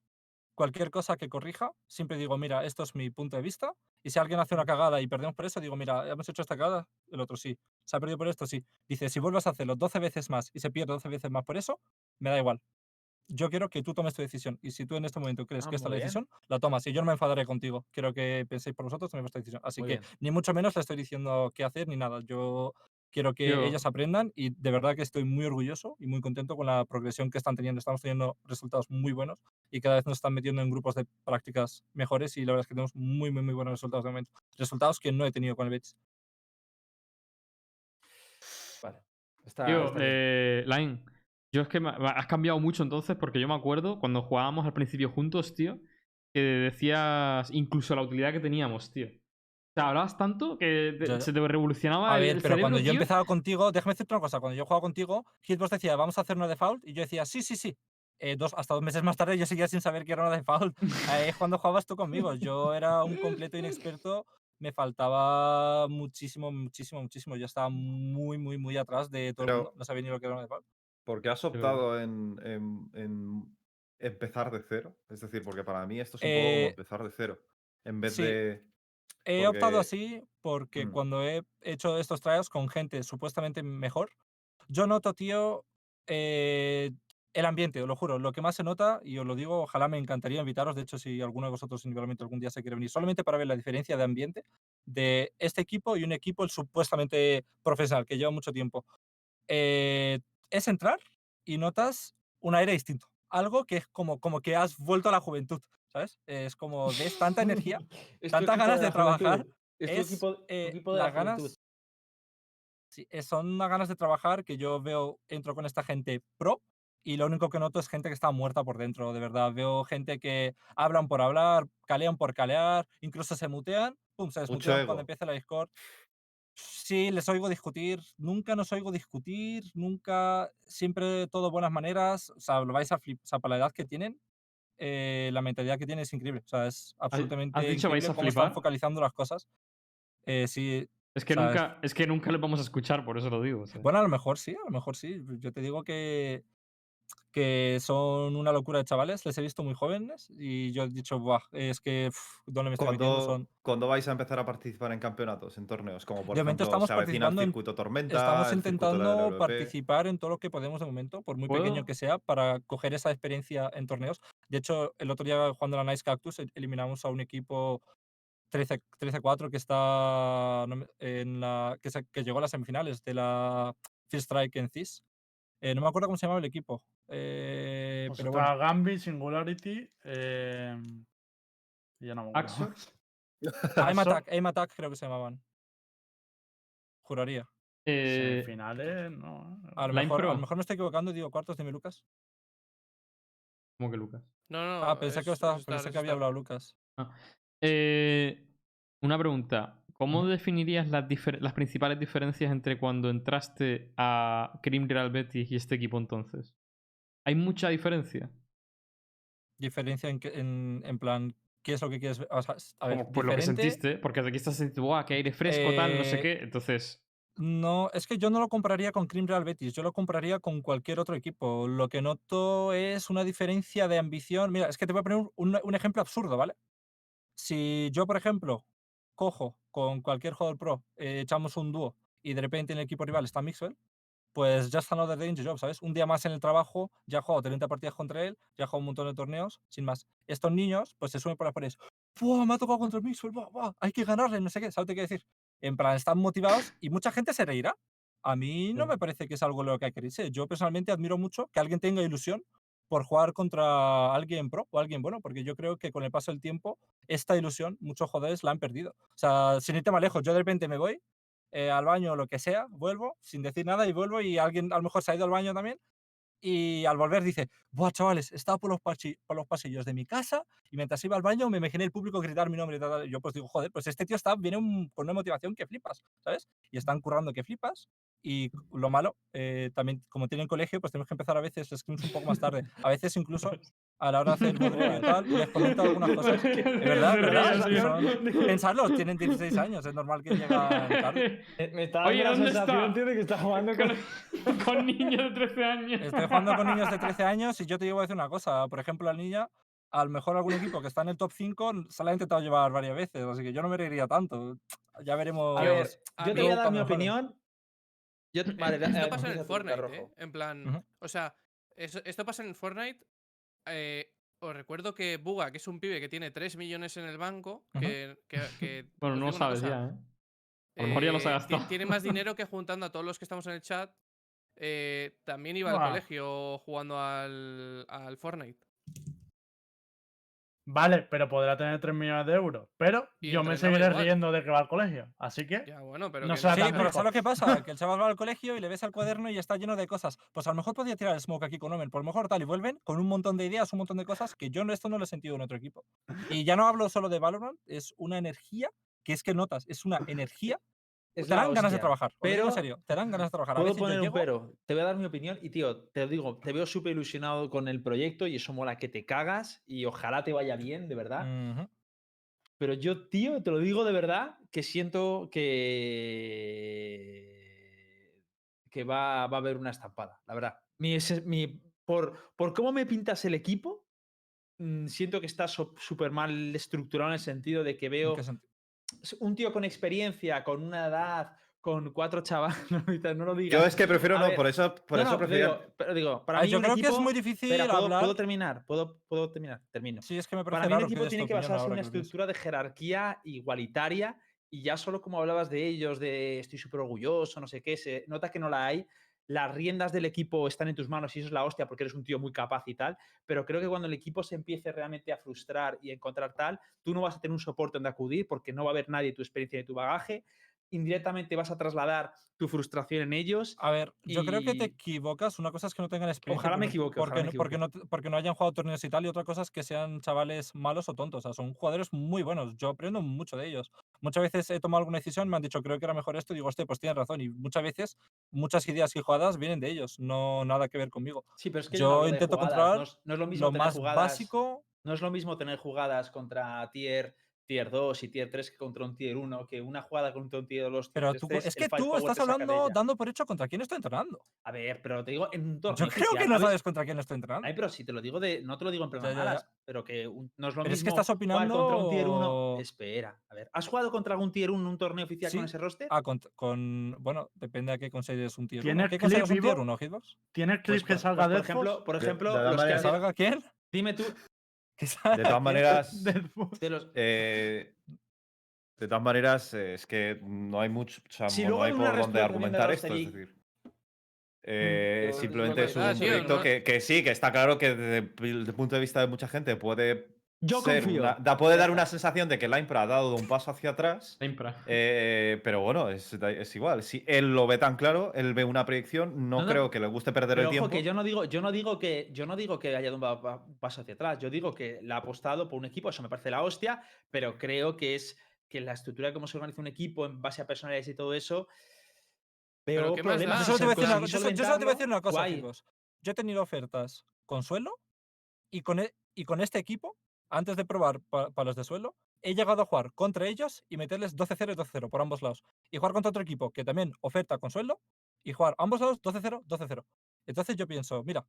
E: cualquier cosa que corrija, siempre digo, mira, esto es mi punto de vista. Y si alguien hace una cagada y perdemos por eso, digo, mira, hemos hecho esta cagada, el otro sí. Se ha perdido por esto, sí. Dice, si vuelves a hacerlo 12 veces más y se pierde 12 veces más por eso, me da igual. Yo quiero que tú tomes tu decisión. Y si tú en este momento crees
B: Ah,
E: que esta es la
B: bien.
E: decisión, la tomas. Y yo no me enfadaré contigo. Quiero que penséis por vosotros, toméis vuestra decisión. Así
B: Muy
E: que
B: bien.
E: ni mucho menos le estoy diciendo qué hacer ni nada. Yo quiero que
A: Yo-
E: ellos aprendan y de verdad que estoy muy orgulloso y muy contento con la progresión que están teniendo. Estamos teniendo resultados muy buenos y cada vez nos están metiendo en grupos de prácticas mejores y la verdad es que tenemos muy, muy, muy buenos resultados de momento. Resultados que no he tenido con el Betis.
B: Vale. Está, bien.
A: eh, Line, yo es que me- me- has cambiado mucho entonces porque yo me acuerdo cuando jugábamos al principio juntos, tío, que decías incluso la utilidad que teníamos, tío. O sea, hablabas tanto que te- se te revolucionaba
E: A
A: el
E: ver, pero cuando yo empezaba contigo, déjame decirte una cosa, cuando yo jugaba contigo, Hitbox decía, vamos a hacer una default, y yo decía, sí, sí, sí. Eh, dos, hasta dos meses más tarde yo seguía sin saber que era una default. Ahí es cuando jugabas tú conmigo. Yo era un completo inexperto, me faltaba muchísimo, muchísimo, muchísimo. Yo estaba muy, muy, muy atrás de todo el
D: Pero-
E: mundo. No sabía ni lo que era una default.
D: ¿Por qué has optado en, en- en empezar de cero? Es decir, porque para mí esto es un poco como
E: Eh,
D: empezar de cero. En vez
E: sí.
D: de.
E: He optado
D: Porque-
E: así porque
D: Mm.
E: cuando he hecho estos trials con gente supuestamente mejor, yo noto, tío, eh, el ambiente, os lo juro. Lo que más se nota, y os lo digo, ojalá me encantaría invitaros. De hecho, si alguno de vosotros individualmente algún día se quiere venir, solamente para ver la diferencia de ambiente de este equipo y un equipo el supuestamente profesional, que lleva mucho tiempo. Eh, es entrar y notas un aire distinto. Algo que es como, como que has vuelto a la juventud, ¿sabes? Es como ves tanta energía, tantas ganas
B: la
E: de trabajar.
B: Es
E: es,
B: equipo,
E: eh,
B: equipo de
E: las
B: la
E: ganas. Sí, son unas ganas de trabajar que yo veo, entro con esta gente pro y lo único que noto es gente que está muerta por dentro, de verdad. Veo gente que hablan por hablar, calean por calear, incluso se mutean, pum, se desmutean cuando empieza la Discord. Sí, les oigo discutir, nunca nos oigo discutir, nunca, siempre todo buenas maneras, o sea, lo vais a flipar, o sea, para la edad que tienen, eh, la mentalidad que tienen es increíble, o sea, es absolutamente
A: dicho vais
E: increíble
A: a
E: cómo están
A: flipar?
E: focalizando las cosas. Eh, sí,
A: Es que, nunca, es que nunca les vamos a escuchar, por eso lo digo. o sea.
E: Bueno, a lo mejor sí, a lo mejor sí. Yo te digo que, que son una locura de chavales, les he visto muy jóvenes y yo he dicho, Buah, es que pf, ¿dónde me estoy metiendo?
D: ¿Cuándo,
E: Son...
D: cuándo vais a empezar a participar en campeonatos, en torneos? Como por
E: De momento
D: ejemplo,
E: estamos
D: se el
E: participando en-
D: circuito Tormenta,
E: Estamos
D: el de
E: intentando participar en todo lo que podemos de momento, por muy pequeño
A: ¿Puedo?
E: que sea, para coger esa experiencia en torneos. De hecho, el otro día jugando la Nice Cactus e- eliminamos a un equipo 13 13-4 que está en la que, se- que llegó a las semifinales de la First Strike en CIS. Eh, no me acuerdo cómo se llamaba el equipo. Eh,
F: Pues
E: pero
F: está
E: bueno,
F: Gambit, Singularity. Eh... ya no me acuerdo.
A: Axox.
E: Aim
F: Axo-
E: Attack, Aim Attack creo que se llamaban. Juraría.
A: Eh,
F: Semifinales, no.
E: A lo, mejor, a lo mejor me estoy equivocando y digo cuartos de mi Lucas.
A: ¿Cómo que Lucas?
C: No, no.
E: ah, pensé que, estaba- pensé que había hablado Lucas.
A: Eh, una pregunta. ¿Cómo definirías las, difer- las principales diferencias entre cuando entraste a Cream Real Betis y este equipo entonces? ¿Hay mucha diferencia?
E: Diferencia en, que- en, en plan, ¿qué es lo que quieres ver? O sea, s- a ver,
A: Como, pues lo que sentiste, porque aquí estás diciendo, "Buah, qué aire fresco, tal, no sé
E: Eh,
A: qué. Entonces,
E: No, es que yo no lo compraría con Cream Real Betis, yo lo compraría con cualquier otro equipo. Lo que noto es una diferencia de ambición. Mira, es que te voy a poner un, un- un ejemplo absurdo, ¿vale? Si yo, por ejemplo, cojo con cualquier jugador pro, eh, echamos un dúo y de repente en el equipo rival está Mixwell, pues just another day in the job, ¿sabes? Un día más en el trabajo, ya he jugado 30 partidas contra él, ya he jugado un montón de torneos, sin más. Estos niños, pues se suben por las paredes. ¡Buah, me ha tocado contra Mixwell! ¡Buah, buah! Hay que ganarle, no sé qué, ¿sabes qué decir? En plan, están motivados y mucha gente se reirá. A mí no
A: Sí.
E: me parece que es algo lo que hay que reírse. Yo personalmente admiro mucho que alguien tenga ilusión por jugar contra alguien pro o alguien bueno, porque yo creo que con el paso del tiempo, esta ilusión, muchos jugadores la han perdido. O sea, sin irte más lejos, yo de repente me voy eh, al baño o lo que sea, vuelvo sin decir nada y vuelvo y alguien a lo mejor se ha ido al baño también y al volver dice, buah, chavales, estaba por los, por los pasillos de mi casa y mientras iba al baño me imaginé el público gritar mi nombre y tal, tal". Y yo pues digo, joder, pues este tío está, viene con una motivación que flipas, ¿sabes? Y están currando que flipas. Y lo malo, eh, también como tienen colegio, pues tenemos que empezar a veces scrims un poco más tarde. A veces incluso a la hora de hacer borreo y tal, les comento algunas cosas. Es verdad, es verdad. son- Pensadlo, tienen 16 años, es normal que lleguen tarde.
B: Me está
A: Oye, ¿dónde está?
B: tío, de que está jugando con...
A: con, niños de 13 años.
E: Estoy jugando con niños de 13 años y yo te digo a decir una cosa. Por ejemplo, la niña, a lo mejor algún equipo que está en el top 5 se la ha intentado llevar varias veces, así que yo no me reiría tanto. Ya veremos.
B: A ver, yo te voy a dar mi opinión. Yo, vale,
C: esto
B: eh,
C: pasa en el Fortnite,
B: Rojo.
C: ¿eh? En plan, o sea, eso- esto pasa en el Fortnite. eh, os recuerdo que Buga, que es un pibe que tiene 3 millones en el banco, que, que- que
A: Bueno, no lo sabes
C: cosa,
A: ya, ¿eh? A lo mejor ya los ha
C: eh,
A: gastado.
C: Tiene más dinero que juntando a todos los que estamos en el chat. eh, también iba al colegio jugando al, al Fortnite.
F: Vale, pero podrá tener 3 millones de euros. Pero
C: Y
F: yo me seguiré riendo de que va al colegio. Así que.
C: Ya, bueno, pero
F: No
C: que
F: sea
E: Sí,
F: tan
E: pero. ¿sabes lo que pasa? Que el chaval va al colegio y le ves al cuaderno y está lleno de cosas. Pues a lo mejor podría tirar el smoke aquí con Omen, por lo mejor tal, y vuelven con un montón de ideas, un montón de cosas que yo esto no lo he sentido en otro equipo. Y ya no hablo solo de Valorant, es una energía que es que notas, es una energía.
B: Es
E: te dan ganas de trabajar.
B: Pero
E: en serio, te dan ganas de trabajar. A
B: Puedo
E: veces yo
B: poner un
E: llego-
B: pero. Te voy a dar mi opinión y, tío, te lo digo, te veo súper ilusionado con el proyecto y eso mola que te cagas y ojalá te vaya bien, de verdad. Pero yo, tío, te lo digo de verdad, que siento que, que va, va a haber una estampada, la verdad. Mi, mi- por, por cómo me pintas el equipo, mm, siento que está so- súper mal estructurado en el sentido de que
E: ¿En
B: veo un tío con experiencia, con una edad, con cuatro chavales, no, lo digas.
D: Yo es que prefiero
B: A
D: no,
B: ver,
D: por eso, por
B: No,
D: eso
B: no,
D: prefiero.
B: digo, pero digo, para
E: Ah,
B: mí
E: yo
B: un
E: creo que es
B: equipo-
E: muy difícil
B: Espera, ¿puedo,
E: hablar.
B: puedo terminar? ¿Puedo, puedo terminar? Termino.
E: Sí, es que me parece
B: Para mí un
E: que
B: equipo tiene que basarse en una estructura de jerarquía igualitaria y ya solo como hablabas de ellos, de estoy súper orgulloso, no sé qué, se nota que no la hay. Las riendas del equipo están en tus manos y eso es la hostia porque eres un tío muy capaz y tal, pero creo que cuando el equipo se empiece realmente a frustrar y a encontrar tal, tú no vas a tener un soporte donde acudir porque no va a haber nadie tu experiencia ni tu bagaje. Indirectamente vas a trasladar tu frustración en ellos.
E: A ver, yo creo que te
B: y-
E: equivocas. Una cosa es que no tengan experiencia.
B: Ojalá me equivoque,
E: Porque,
B: ojalá me
E: no- porque, no, porque no hayan jugado torneos y tal. Y otra cosa es que sean chavales malos o tontos. O sea, son jugadores muy buenos. Yo aprendo mucho de ellos. Muchas veces he tomado alguna decisión, me han dicho, creo que era mejor esto. Y digo, hostia, pues tienes razón. Y muchas veces, muchas ideas y jugadas vienen de ellos. No nada que ver conmigo.
B: Sí, pero es que
E: yo intento
B: jugadas,
E: controlar
B: no es, no es lo mismo
E: lo más
B: jugadas,
E: básico.
B: No es lo mismo tener jugadas contra tier, tier 2 y tier 3 que contra un tier 1, que una jugada contra un tier 2.
E: Pero tú, es que tú estás hablando, dando por hecho contra quién estoy entrenando.
B: A ver, pero te digo en un torneo.
E: Yo creo que no
B: ¿sabes?
E: contra quién estoy entrenando.
B: Ay, pero si te lo digo de. No te lo digo en plan malas, pero que un- no es lo
E: Pero es
B: mismo.
E: que estás
B: jugar contra un tier 1.
E: opinando-
B: Espera, a ver. ¿Has jugado contra algún tier 1 en un torneo oficial
E: Sí.
B: con ese roster?
E: Ah, con, con- Bueno, depende a qué consideres un tier 1.
F: ¿Tienes
E: ¿Qué
F: clip
E: consideras un tier
F: vivo?
E: 1, Hitbox?
F: ¿Tienes
B: Pues
F: que salga
B: pues
F: de
B: por ejemplo, por ejemplo,
D: de
B: los que
E: ¿Salga quién?
B: Dime tú.
E: Que
D: De todas maneras,
B: de los-
D: eh, de todas maneras, eh, es que no hay mucho, o sea,
B: Si
D: no hay por dónde argumentar esto. Es decir, eh,
J: pero es
D: simplemente es
J: que
D: un proyecto que, que sí, que está claro que desde el punto de vista de mucha gente puede
B: Yo
D: ser
B: confío.
D: una- da- puede dar una sensación de que la Impra ha dado un paso hacia atrás.
A: La impra.
D: eh, pero bueno, es, igual. Si él lo ve tan claro, él ve una proyección, no,
B: No, no,
D: creo que le guste perder
B: Pero
D: el
B: ojo,
D: tiempo.
B: que yo no digo, yo no digo que yo no digo que haya dado un pa- pa- paso hacia atrás. Yo digo que la ha apostado por un equipo, eso me parece la hostia, pero creo que es que la estructura de cómo se organiza un equipo en base a personalidades y todo eso.
C: Pero
B: Veo
C: ¿qué más
B: problemas.
C: da?
E: Yo solo, te voy a decir una,
B: consigue
E: yo solo- yo solo te voy a decir una cosa,
B: guay.
E: chicos. Yo he tenido ofertas con suelo y con, e- y con este equipo, antes de probar para los de suelo, he llegado a jugar contra ellos y meterles 12-0 y 12-0 por ambos lados. Y jugar contra otro equipo que también oferta con suelo y jugar ambos lados 12-0, 12-0. Entonces yo pienso, mira,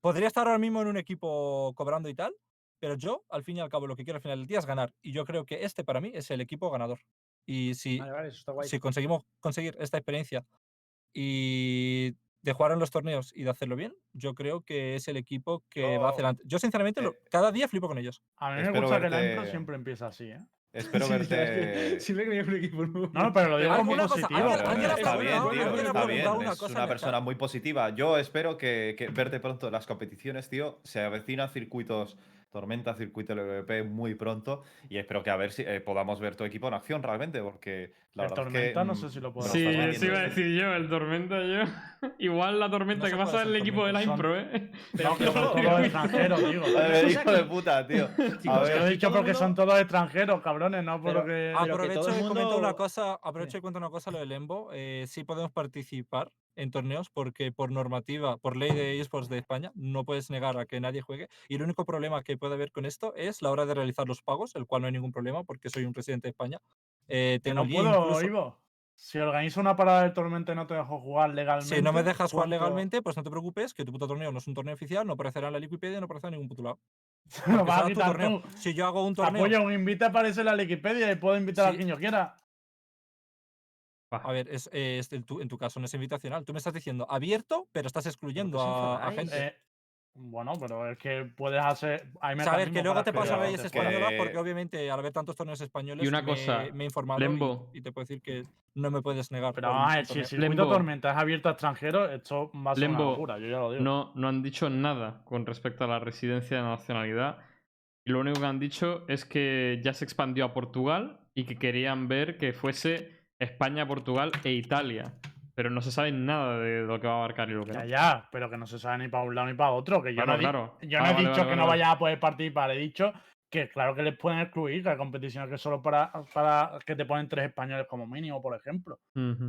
E: podría estar ahora mismo en un equipo cobrando y tal, pero yo, al fin y al cabo, lo que quiero al final del día es ganar. Y yo creo que este para mí es el equipo ganador. Y
B: Vale, vale,
E: si conseguimos conseguir esta experiencia y de jugar en los torneos y de hacerlo bien, yo creo que es el equipo que va
F: Yo-
E: adelante. Yo, sinceramente, lo-
D: eh,
E: cada día flipo con ellos.
F: A mí me
D: Espero
F: gusta que la
D: verte-
F: intro siempre empieza así, ¿eh?
D: Espero verte.
B: Siempre que viene un equipo nuevo.
F: No, pero lo digo como
E: cosa-
F: positivo.
D: Pero, está bien, tío, está bien.
E: una
D: Es una persona muy positiva. Yo espero que, que verte pronto en las competiciones, tío. Se avecinan circuitos Tormenta, circuito LVP muy pronto. Y espero que a ver si eh, podamos ver tu equipo en acción realmente, porque la
F: El
D: verdad es
F: Tormenta
D: que.
F: no
D: mm,
F: sé si lo puedo
A: Sí,
D: vendiendo
A: iba a decir yo, el Tormenta yo. Igual la Tormenta
E: No
A: que pasa
E: es
A: el equipo de la Impro, ¿eh?
F: No, que son todos extranjeros, digo.
D: Joder,
B: cosa
D: hijo
B: que-
D: de puta, tío.
B: Chicos,
D: A ver,
F: lo he dicho porque son
B: mundo-
F: todos extranjeros, cabrones, no
B: Pero-
F: porque.
B: Que
E: Aprovecho
B: todo el
E: y comento una
B: mundo-
E: cosa, aprovecho y cuento una cosa lo del Embo. Eh, sí podemos participar en torneos porque por normativa, por ley de esports de España, no puedes negar a que nadie juegue. Y el único problema que puede haber con esto es la hora de realizar los pagos, el cual no hay ningún problema porque soy un residente de España. Eh, tengo
F: no puedo,
E: incluso-
F: Ivo. Si organizo una parada del Tormenta y no te dejo jugar legalmente.
E: Si no me dejas jugar
F: ¿cuánto-
E: legalmente, pues no te preocupes, que tu puto torneo no es un torneo oficial, no aparecerá en la Wikipedia no aparecerá en ningún puto lado. Porque
F: vas a quitar
E: torneo. Si yo hago un torneo.
F: Apoyo, un invita aparece en la Wikipedia y puedo invitar
E: Sí.
F: a quien yo quiera.
E: A ver, es, es- en, tu, en tu caso no es invitacional. Tú me estás diciendo abierto, pero estás excluyendo a, gente.
F: Eh, bueno, pero es que puedes hacer. Hay
E: Saber que luego te pasa leyes
F: gente.
D: que-
E: españolas, porque obviamente al haber tantos torneos españoles
A: Y una
E: me,
A: cosa,
E: me he informado y-
A: Lembo.
E: y, te puedo decir que no me puedes negar.
F: Pero
E: por
F: vamos a
E: un
F: ver, si el circuito
A: Lembo.
F: Tormenta es abierto a extranjeros, esto va a ser una
A: Lembo,
F: locura, yo ya lo digo.
A: No, no han dicho nada con respecto a la residencia de nacionalidad. Y lo único que han dicho es que ya se expandió a Portugal y que querían ver que fuese España, Portugal e Italia. Pero no se sabe nada de lo que va a abarcar y lo que no.
F: Ya, ya, pero que no se sabe ni para un lado ni para otro. Que yo
A: Claro,
F: no he,
A: claro.
F: yo
A: Ah,
F: no he
A: vale,
F: dicho
A: vale,
F: que no
A: vale.
F: vaya a poder participar, he dicho que claro que les pueden excluir, que hay competiciones que solo para, para que te ponen tres españoles como mínimo, por ejemplo.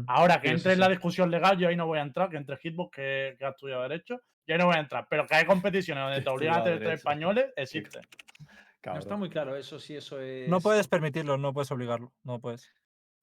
F: Ahora que
A: Sí,
F: entre
A: sí,
F: en la discusión legal, yo ahí no voy a entrar, que entre Hitbox, que, que ha estudiado Derecho, yo ahí no voy a entrar. Pero que hay competiciones donde te obligan a tener tres españoles, existe.
B: No está muy claro eso, sí, eso es.
E: No puedes permitirlo, no puedes obligarlo. No puedes.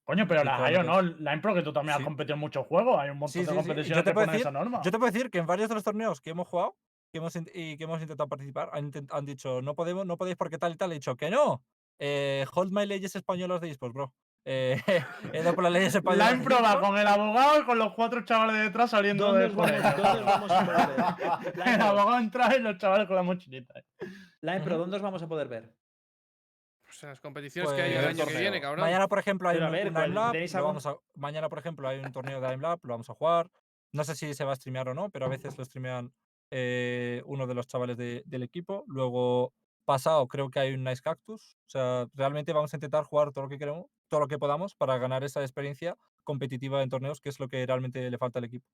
F: Coño, pero
E: Sí,
F: las
E: claro
F: hay o
E: que
F: no, la impro que tú también
E: Sí.
F: has competido en muchos juegos, hay un montón
E: Sí,
F: de competiciones
E: Yo te
F: que ponen
E: decir-
F: esa norma.
E: Yo te puedo decir que en varios de los torneos que hemos jugado que hemos, y que hemos intentado participar han, intent- han dicho no podemos, no podéis porque tal y tal. He dicho que no. Eh, hold my leyes españolas de esports, bro. Eh, he dado por las leyes españolas.
F: La
E: de
F: impro va
E: esports.
F: con el abogado y con los cuatro chavales detrás saliendo
B: ¿Dónde
F: de
B: os vamos, vamos a poder ver? La
F: El abogado entra y los chavales con la mochilita.
B: la Impro, ¿dónde os vamos a poder ver?
C: Pues en las competiciones que hay el
E: Pues-
C: año que
D: torneo.
C: viene, cabrón.
E: Mañana, por ejemplo, hay
B: Pero a
E: un,
B: ver,
E: un
B: ¿cuál-
E: Aimlab,
B: tenéis
E: lo
B: algún-
E: vamos a- Mañana, por ejemplo, hay un torneo de Aimlab, lo vamos a jugar. No sé si se va a streamear o no, pero a veces lo streamean eh, uno de los chavales de- del equipo. Luego pasado creo que hay un Nice Cactus. O sea, realmente vamos a intentar jugar todo lo que queremos, todo lo que podamos para ganar esa experiencia competitiva en torneos, que es lo que realmente le falta al equipo.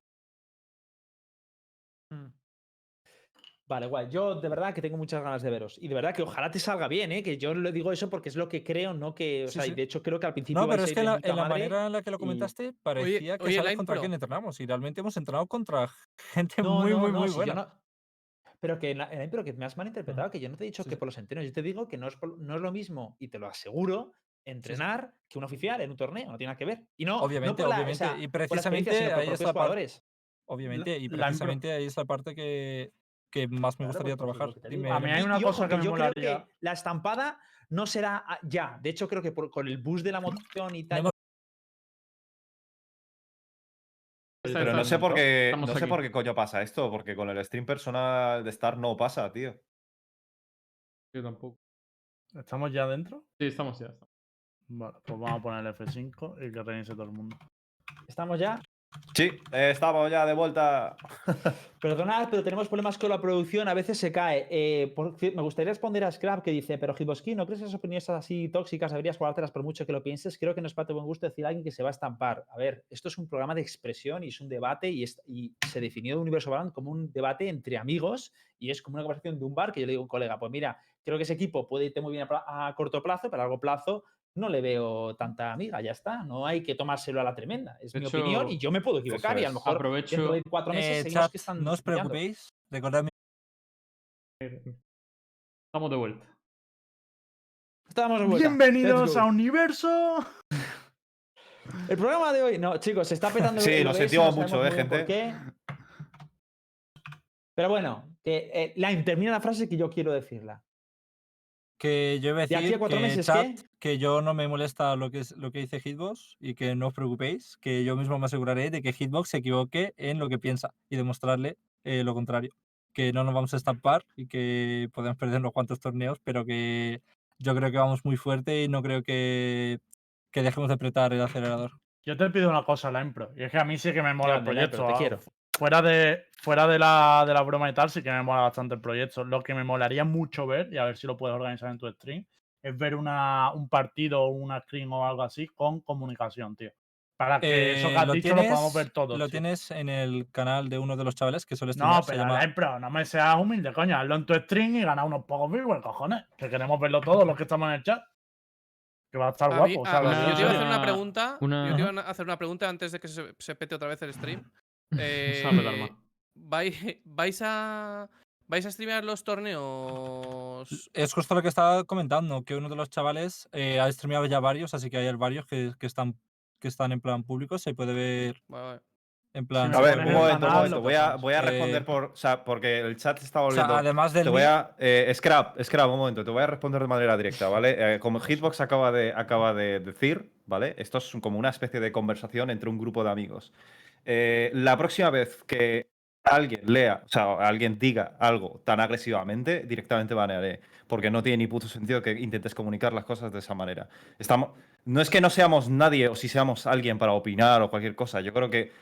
B: Vale, guay. Yo de verdad que tengo muchas ganas de veros. Y de verdad que ojalá te salga bien, ¿eh? Que yo le digo eso porque es lo que creo, no que. O
E: Sí,
B: sea, y
E: sí.
B: de hecho creo que al principio.
E: No, pero es que la, en la manera en la que lo
B: y-
E: comentaste parecía que
C: oye,
E: sabes contra quién entrenamos. Y realmente hemos entrenado contra gente
B: No,
E: muy,
B: no,
E: muy,
B: no,
E: muy
B: si
E: buena.
B: no- Pero que, en la- en- pero que me has malinterpretado, que yo no te he dicho
E: Sí,
B: que
E: sí.
B: por los entrenos, yo te digo que no es, por- no es lo mismo, y te lo aseguro, entrenar que un oficial en un torneo, no tiene nada que ver. Y no, no
E: Obviamente,
B: por la- o
E: obviamente.
B: sea,
E: y
B: la
E: precisamente ahí es
B: propios
E: la parte.
B: jugadores.
E: Obviamente, y
F: la
E: precisamente ahí es la parte que, que más me gustaría trabajar. Dime,
F: A mí hay una
B: Y ojo,
F: cosa que me
B: yo creo que la estampada no será ya. De hecho, creo que por- con el boost de la moción y tal.
A: Está-
D: Pero no sé por qué, no sé por qué coño pasa esto, porque con el stream personal de Star no pasa, tío.
A: Yo tampoco.
F: ¿Estamos ya dentro?
A: Sí, estamos ya. estamos.
F: Vale, pues vamos a poner el F5 y que reinicie todo el mundo.
B: ¿Estamos ya?
D: Sí, estamos ya de vuelta.
B: Perdonad, pero tenemos problemas con la producción, a veces se cae. Eh, me gustaría responder a Scrap que dice, pero Hitboski, ¿no crees que esas opiniones así tóxicas deberías guardártelas por mucho que lo pienses? Creo que no es para tu buen gusto decir a alguien que se va a estampar. A ver, esto es un programa de expresión y es un debate y, se definió de Universo Valorant como un debate entre amigos y es como una conversación de un bar que yo le digo a un colega, pues mira, creo que ese equipo puede irte muy bien a, a corto plazo, pero a largo plazo no le veo tanta amiga, ya está. No hay que tomárselo a la tremenda. Es
A: De
B: mi
A: hecho,
B: opinión y yo me puedo equivocar y a lo mejor
A: Aprovecho.
B: dentro de cuatro meses
E: Eh, chat,
B: que están
E: no os preocupéis. Recordad mi-
A: Estamos de vuelta.
B: Estamos de vuelta.
F: Bienvenidos a. Universo.
B: El programa de hoy, no, chicos, se está petando el
D: Sí,
B: el
D: lo sentimos
B: no
D: mucho, eh,
B: por
D: gente.
B: qué. Pero bueno, que, eh, Line, termina la frase que yo quiero decirla.
E: Que yo iba a decir
B: cuatro
E: que,
B: meses,
E: chat, que yo no me molesta lo que, es, lo que dice Hitbox y que no os preocupéis, que yo mismo me aseguraré de que Hitbox se equivoque en lo que piensa y demostrarle eh, lo contrario. Que no nos vamos a estampar y que podemos perder unos cuantos torneos, pero que yo creo que vamos muy fuerte y no creo que, que dejemos de apretar el acelerador.
F: Yo te pido una cosa, la impro. Y es que a mí sí que me mola el
B: Grande, Line,
F: proyecto.
B: te
F: ah,
B: quiero.
F: Fuera de, fuera de la, de la broma y tal, sí que me mola bastante el proyecto. Lo que me molaría mucho ver, y a ver si lo puedes organizar en tu stream, es ver una, un partido o una screen o algo así con comunicación, tío. Para que eso que
E: Eh,
F: has
E: lo,
F: dicho lo podamos
E: tienes,
F: ver todos.
E: lo
F: tío.
E: tienes en el canal de uno de los chavales que suele
F: No,
E: streamear, se
F: pero
E: llama-
F: no me seas humilde, coño. Hazlo en tu stream y gana unos pocos viewers, cojones. Que queremos verlo todos los que estamos en el chat. Que va a estar
C: A mí-
F: guapo,
C: a-
F: ¿sabes?
C: yo te iba a hacer
A: Una-
C: una pregunta.
A: una-
C: Yo te iba a hacer una pregunta antes de que se, se pete otra vez el stream. Eh,
A: más.
C: ¿vai- ¿Vais a. ¿Vais a streamear los torneos?
E: Es justo lo que estaba comentando, que uno de los chavales eh, ha streameado ya varios, así que hay varios que, que están, que están en plan público, se puede ver
C: Vale, vale.
E: En plan...
D: A ver, un momento, un momento. Voy a, voy a
E: Eh,
D: responder por. O sea, porque el chat se está
E: O sea,
D: volviendo.
E: además del
D: Te voy a. Eh, Scrap, Scrap, un momento, te voy a responder de manera directa, ¿vale? Eh, como Hitbox acaba de, acaba de decir, ¿vale? Esto es como una especie de conversación entre un grupo de amigos. Eh, la próxima vez que alguien lea, o sea, alguien diga algo tan agresivamente, directamente banearé. Porque no tiene ni puto sentido que intentes comunicar las cosas de esa manera. Estamos, no es que no seamos nadie o si seamos alguien para opinar o cualquier cosa. Yo creo que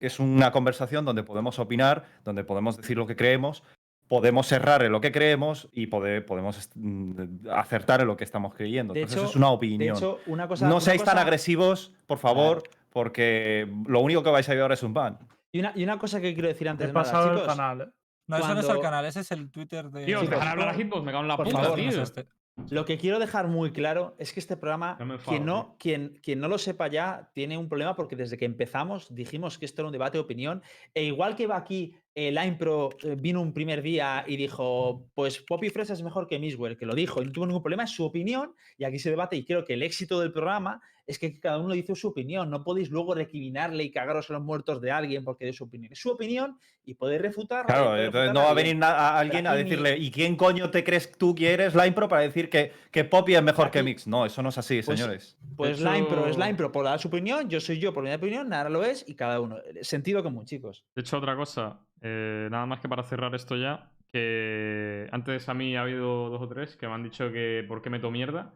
D: es una conversación donde podemos opinar, donde podemos decir lo que creemos, podemos errar en lo que creemos y pode- podemos mm, acertar en lo que estamos creyendo.
B: De
D: Entonces
B: hecho-
D: es una
B: De
D: opinión.
B: hecho, una cosa.
D: no
B: una
D: seáis tan agresivos, por favor, porque lo único que vais a llevar es un ban.
B: Y una, y una cosa que quiero decir antes
F: He
B: de nada,
F: pasado el
B: chicos.
F: canal, ¿eh?
E: No, eso no es el canal, ese es el Twitter de...
A: Tío, dejar
B: por
A: hablar a
B: favor.
A: Hitbox, me cago en la
B: Por
A: puta,
B: favor,
E: no es
A: tío.
E: este.
B: Lo que quiero dejar muy claro es que este programa,
A: enfado,
B: quien, no, quien, quien no lo sepa ya, tiene un problema porque desde que empezamos dijimos que esto era un debate de opinión. E igual que va aquí, el Line Pro eh, vino un primer día y dijo, pues Poppy Fresa es mejor que Miswell, que lo dijo y no tuvo ningún problema, es su opinión y aquí se debate y creo que el éxito del programa es que cada uno dice su opinión. No podéis luego recriminarle y cagaros a los muertos de alguien porque de su opinión. Es su opinión y podéis refutarla.
D: Claro, entonces no va a venir a alguien a decirle, ¿y quién coño te crees tú que eres Line Pro para decir que, que Poppy es mejor que Mix? No, eso no es así,
B: Pues-
D: señores.
B: Pues
A: De
B: Line Pro es
A: hecho-
B: Line Pro por dar su opinión, yo soy yo por mi opinión, nada lo es y cada uno. Sentido común, chicos.
A: De hecho, otra cosa, eh, nada más que para cerrar esto ya, que antes a mí ha habido dos o tres que me han dicho que por qué meto mierda.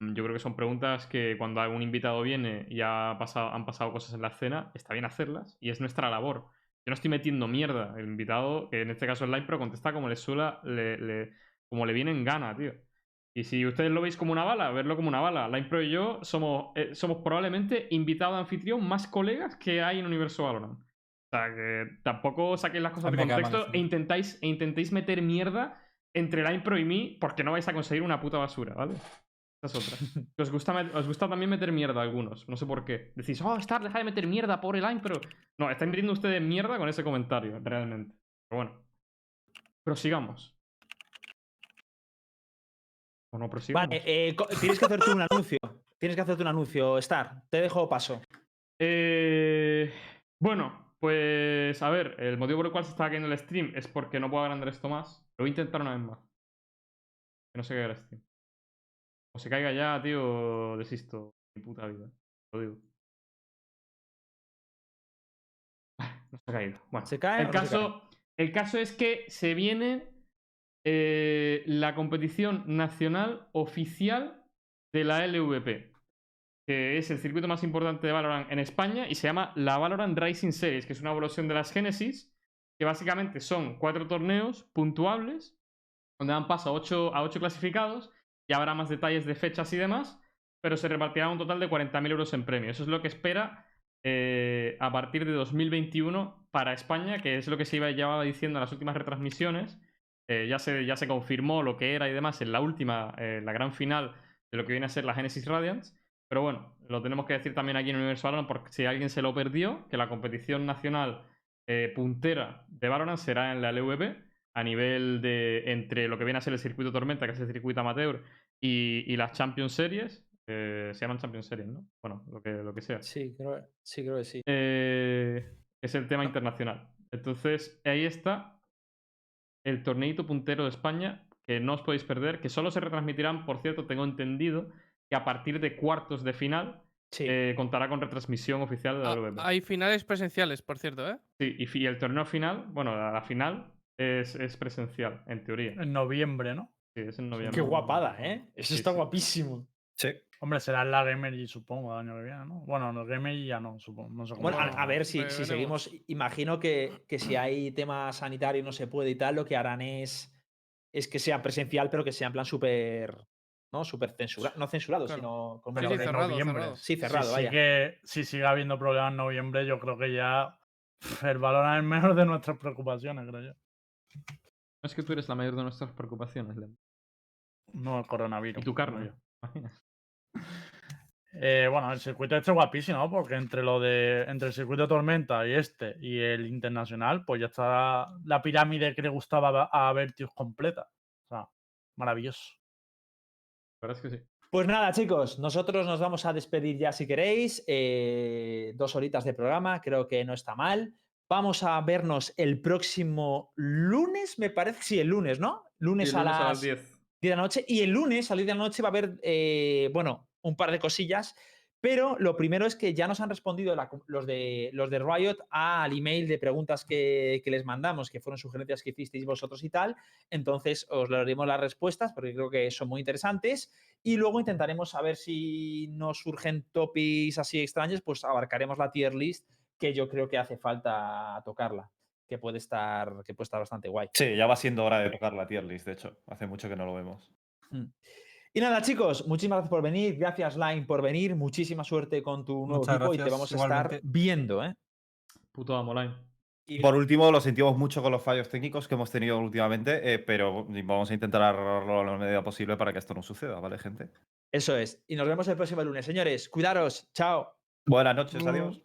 A: Mm, Yo creo que son preguntas que cuando algún invitado viene y han pasado cosas en la escena, está bien hacerlas y es nuestra labor. Yo no estoy metiendo mierda. El invitado, que en este caso es Line Pro, contesta como le suela, como le viene en gana, tío. Y si ustedes lo veis como una bala, verlo como una bala. La Impro y yo somos, eh, somos probablemente invitados de anfitrión más colegas que hay en Universo Valorant. O sea, que tampoco saquéis las cosas de contexto e intentáis, e intentéis meter mierda entre la Impro y mí porque no vais a conseguir una puta basura, ¿vale? Esa es otra. Que Os gusta, os gusta también meter mierda a algunos, no sé por qué. Decís, oh, Star, deja de meter mierda, pobre line, pero. No, estáis metiendo ustedes mierda con ese comentario, realmente. Pero bueno. Prosigamos. O no prosigamos.
B: Vale, eh, co- tienes que hacerte un anuncio. Tienes que hacerte un anuncio, Star. Te dejo paso.
A: Eh, bueno, pues a ver, el motivo por el cual se está cayendo el stream es porque no puedo agrandar esto más. Lo voy a intentar una vez más. Que no se caiga el stream. O se caiga ya, tío, desisto. Mi puta vida. Lo digo. No se ha caído. Bueno,
B: ¿Se cae
A: el
B: se
A: caso, el caso es que se viene eh, la competición nacional oficial de la LVP que es el circuito más importante de Valorant en España y se llama la Valorant Rising Series, que es una evolución de las Genesis, que básicamente son cuatro torneos puntuables, donde dan paso a ocho, a ocho clasificados, y habrá más detalles de fechas y demás, pero se repartirá un total de 40.000 euros en premio. Eso es lo que espera eh, a partir de 2021 para España, que es lo que se iba, llevaba diciendo en las últimas retransmisiones. Eh, ya, se, ya se confirmó lo que era y demás en la última, eh, la gran final de lo que viene a ser la Genesis Radiance. Pero bueno, lo tenemos que decir también aquí en Universo Valorant porque si alguien se lo perdió, que la competición nacional eh, puntera de Valorant será en la LVP a nivel de entre lo que viene a ser el circuito Tormenta, que es el circuito amateur, y, y las Champions Series. eh, se llaman Champions Series, ¿no? Bueno, lo que, lo que sea.
B: Sí, creo, sí, creo que sí.
A: Eh, es el tema internacional. Entonces, ahí está el torneito puntero de España, que no os podéis perder, que solo se retransmitirán, por cierto, tengo entendido, que a partir de cuartos de final
B: Sí.
A: eh, contará con retransmisión oficial de la
C: Ah, hay finales presenciales, por cierto, ¿eh?
A: Sí, y, el torneo final, bueno, la, la final es, es presencial, en teoría.
F: En noviembre, ¿no?
A: Sí, es en noviembre.
B: Qué guapada, ¿eh? Eso
A: Sí,
B: está
A: sí.
B: guapísimo.
D: Sí.
F: Hombre, será en la Gamer supongo, el año que viene, ¿no? Bueno, en el Gamer ya no, supongo. No sé cómo
B: Bueno, a, ver si, seguimos. Imagino que, que si hay tema sanitario y no se puede y tal, lo que harán es, es que sea presencial, pero que sea en plan súper. ¿No? Súper censurado. No censurado,
C: Claro.
B: sino con
C: sí,
F: de
C: cerrado,
F: noviembre.
C: cerrado.
B: Sí, cerrado,
F: si
B: vaya.
F: Sigue, si sigue habiendo problemas en noviembre, yo creo que ya el Valorant es menos de nuestras preocupaciones, creo yo.
A: No es que tú eres la mayor de nuestras preocupaciones, Lem.
F: No el coronavirus.
A: Y tu carne.
F: yo. Eh, bueno, el circuito este es guapísimo, ¿no? Porque entre lo de entre el circuito Tormenta y este y el internacional, pues ya está la pirámide que le gustaba a a Vertius completa. O sea, maravilloso.
A: La verdad es que sí.
B: Pues nada, chicos, nosotros nos vamos a despedir ya si queréis. eh, dos horitas de programa, creo que no está mal. Vamos a vernos el próximo lunes, me parece. Sí, el lunes, ¿no? Lunes,
A: Y el lunes
B: a las
A: 10.
B: 10 de la noche. Y el lunes, a las 10 de la noche, va a haber, eh, bueno, un par de cosillas. Pero lo primero es que ya nos han respondido la los, de, los de Riot al email de preguntas que, que les mandamos, que fueron sugerencias que hicisteis vosotros y tal. Entonces os leeremos las respuestas porque creo que son muy interesantes. Y luego intentaremos saber si nos surgen topics así extraños, pues abarcaremos la tier list, que yo creo que hace falta tocarla, que puede estar, que puede estar bastante guay.
D: Sí, ya va siendo hora de tocar la tier list, de hecho. Hace mucho que no lo vemos.
B: Mm. Y nada, chicos, muchísimas gracias por venir. Gracias, Line, por venir. Muchísima suerte con tu nuevo
E: Muchas
B: equipo y te vamos a
E: igualmente.
B: estar viendo, ¿eh?
A: Puto amo, Line.
B: Y
D: Por último, lo sentimos mucho con los fallos técnicos que hemos tenido últimamente, eh, pero vamos a intentar arreglarlo a la medida posible para que esto no suceda, ¿vale, gente?
B: eso es. Y nos vemos el próximo lunes. Señores, cuidaros. Chao.
D: Buenas noches, adiós.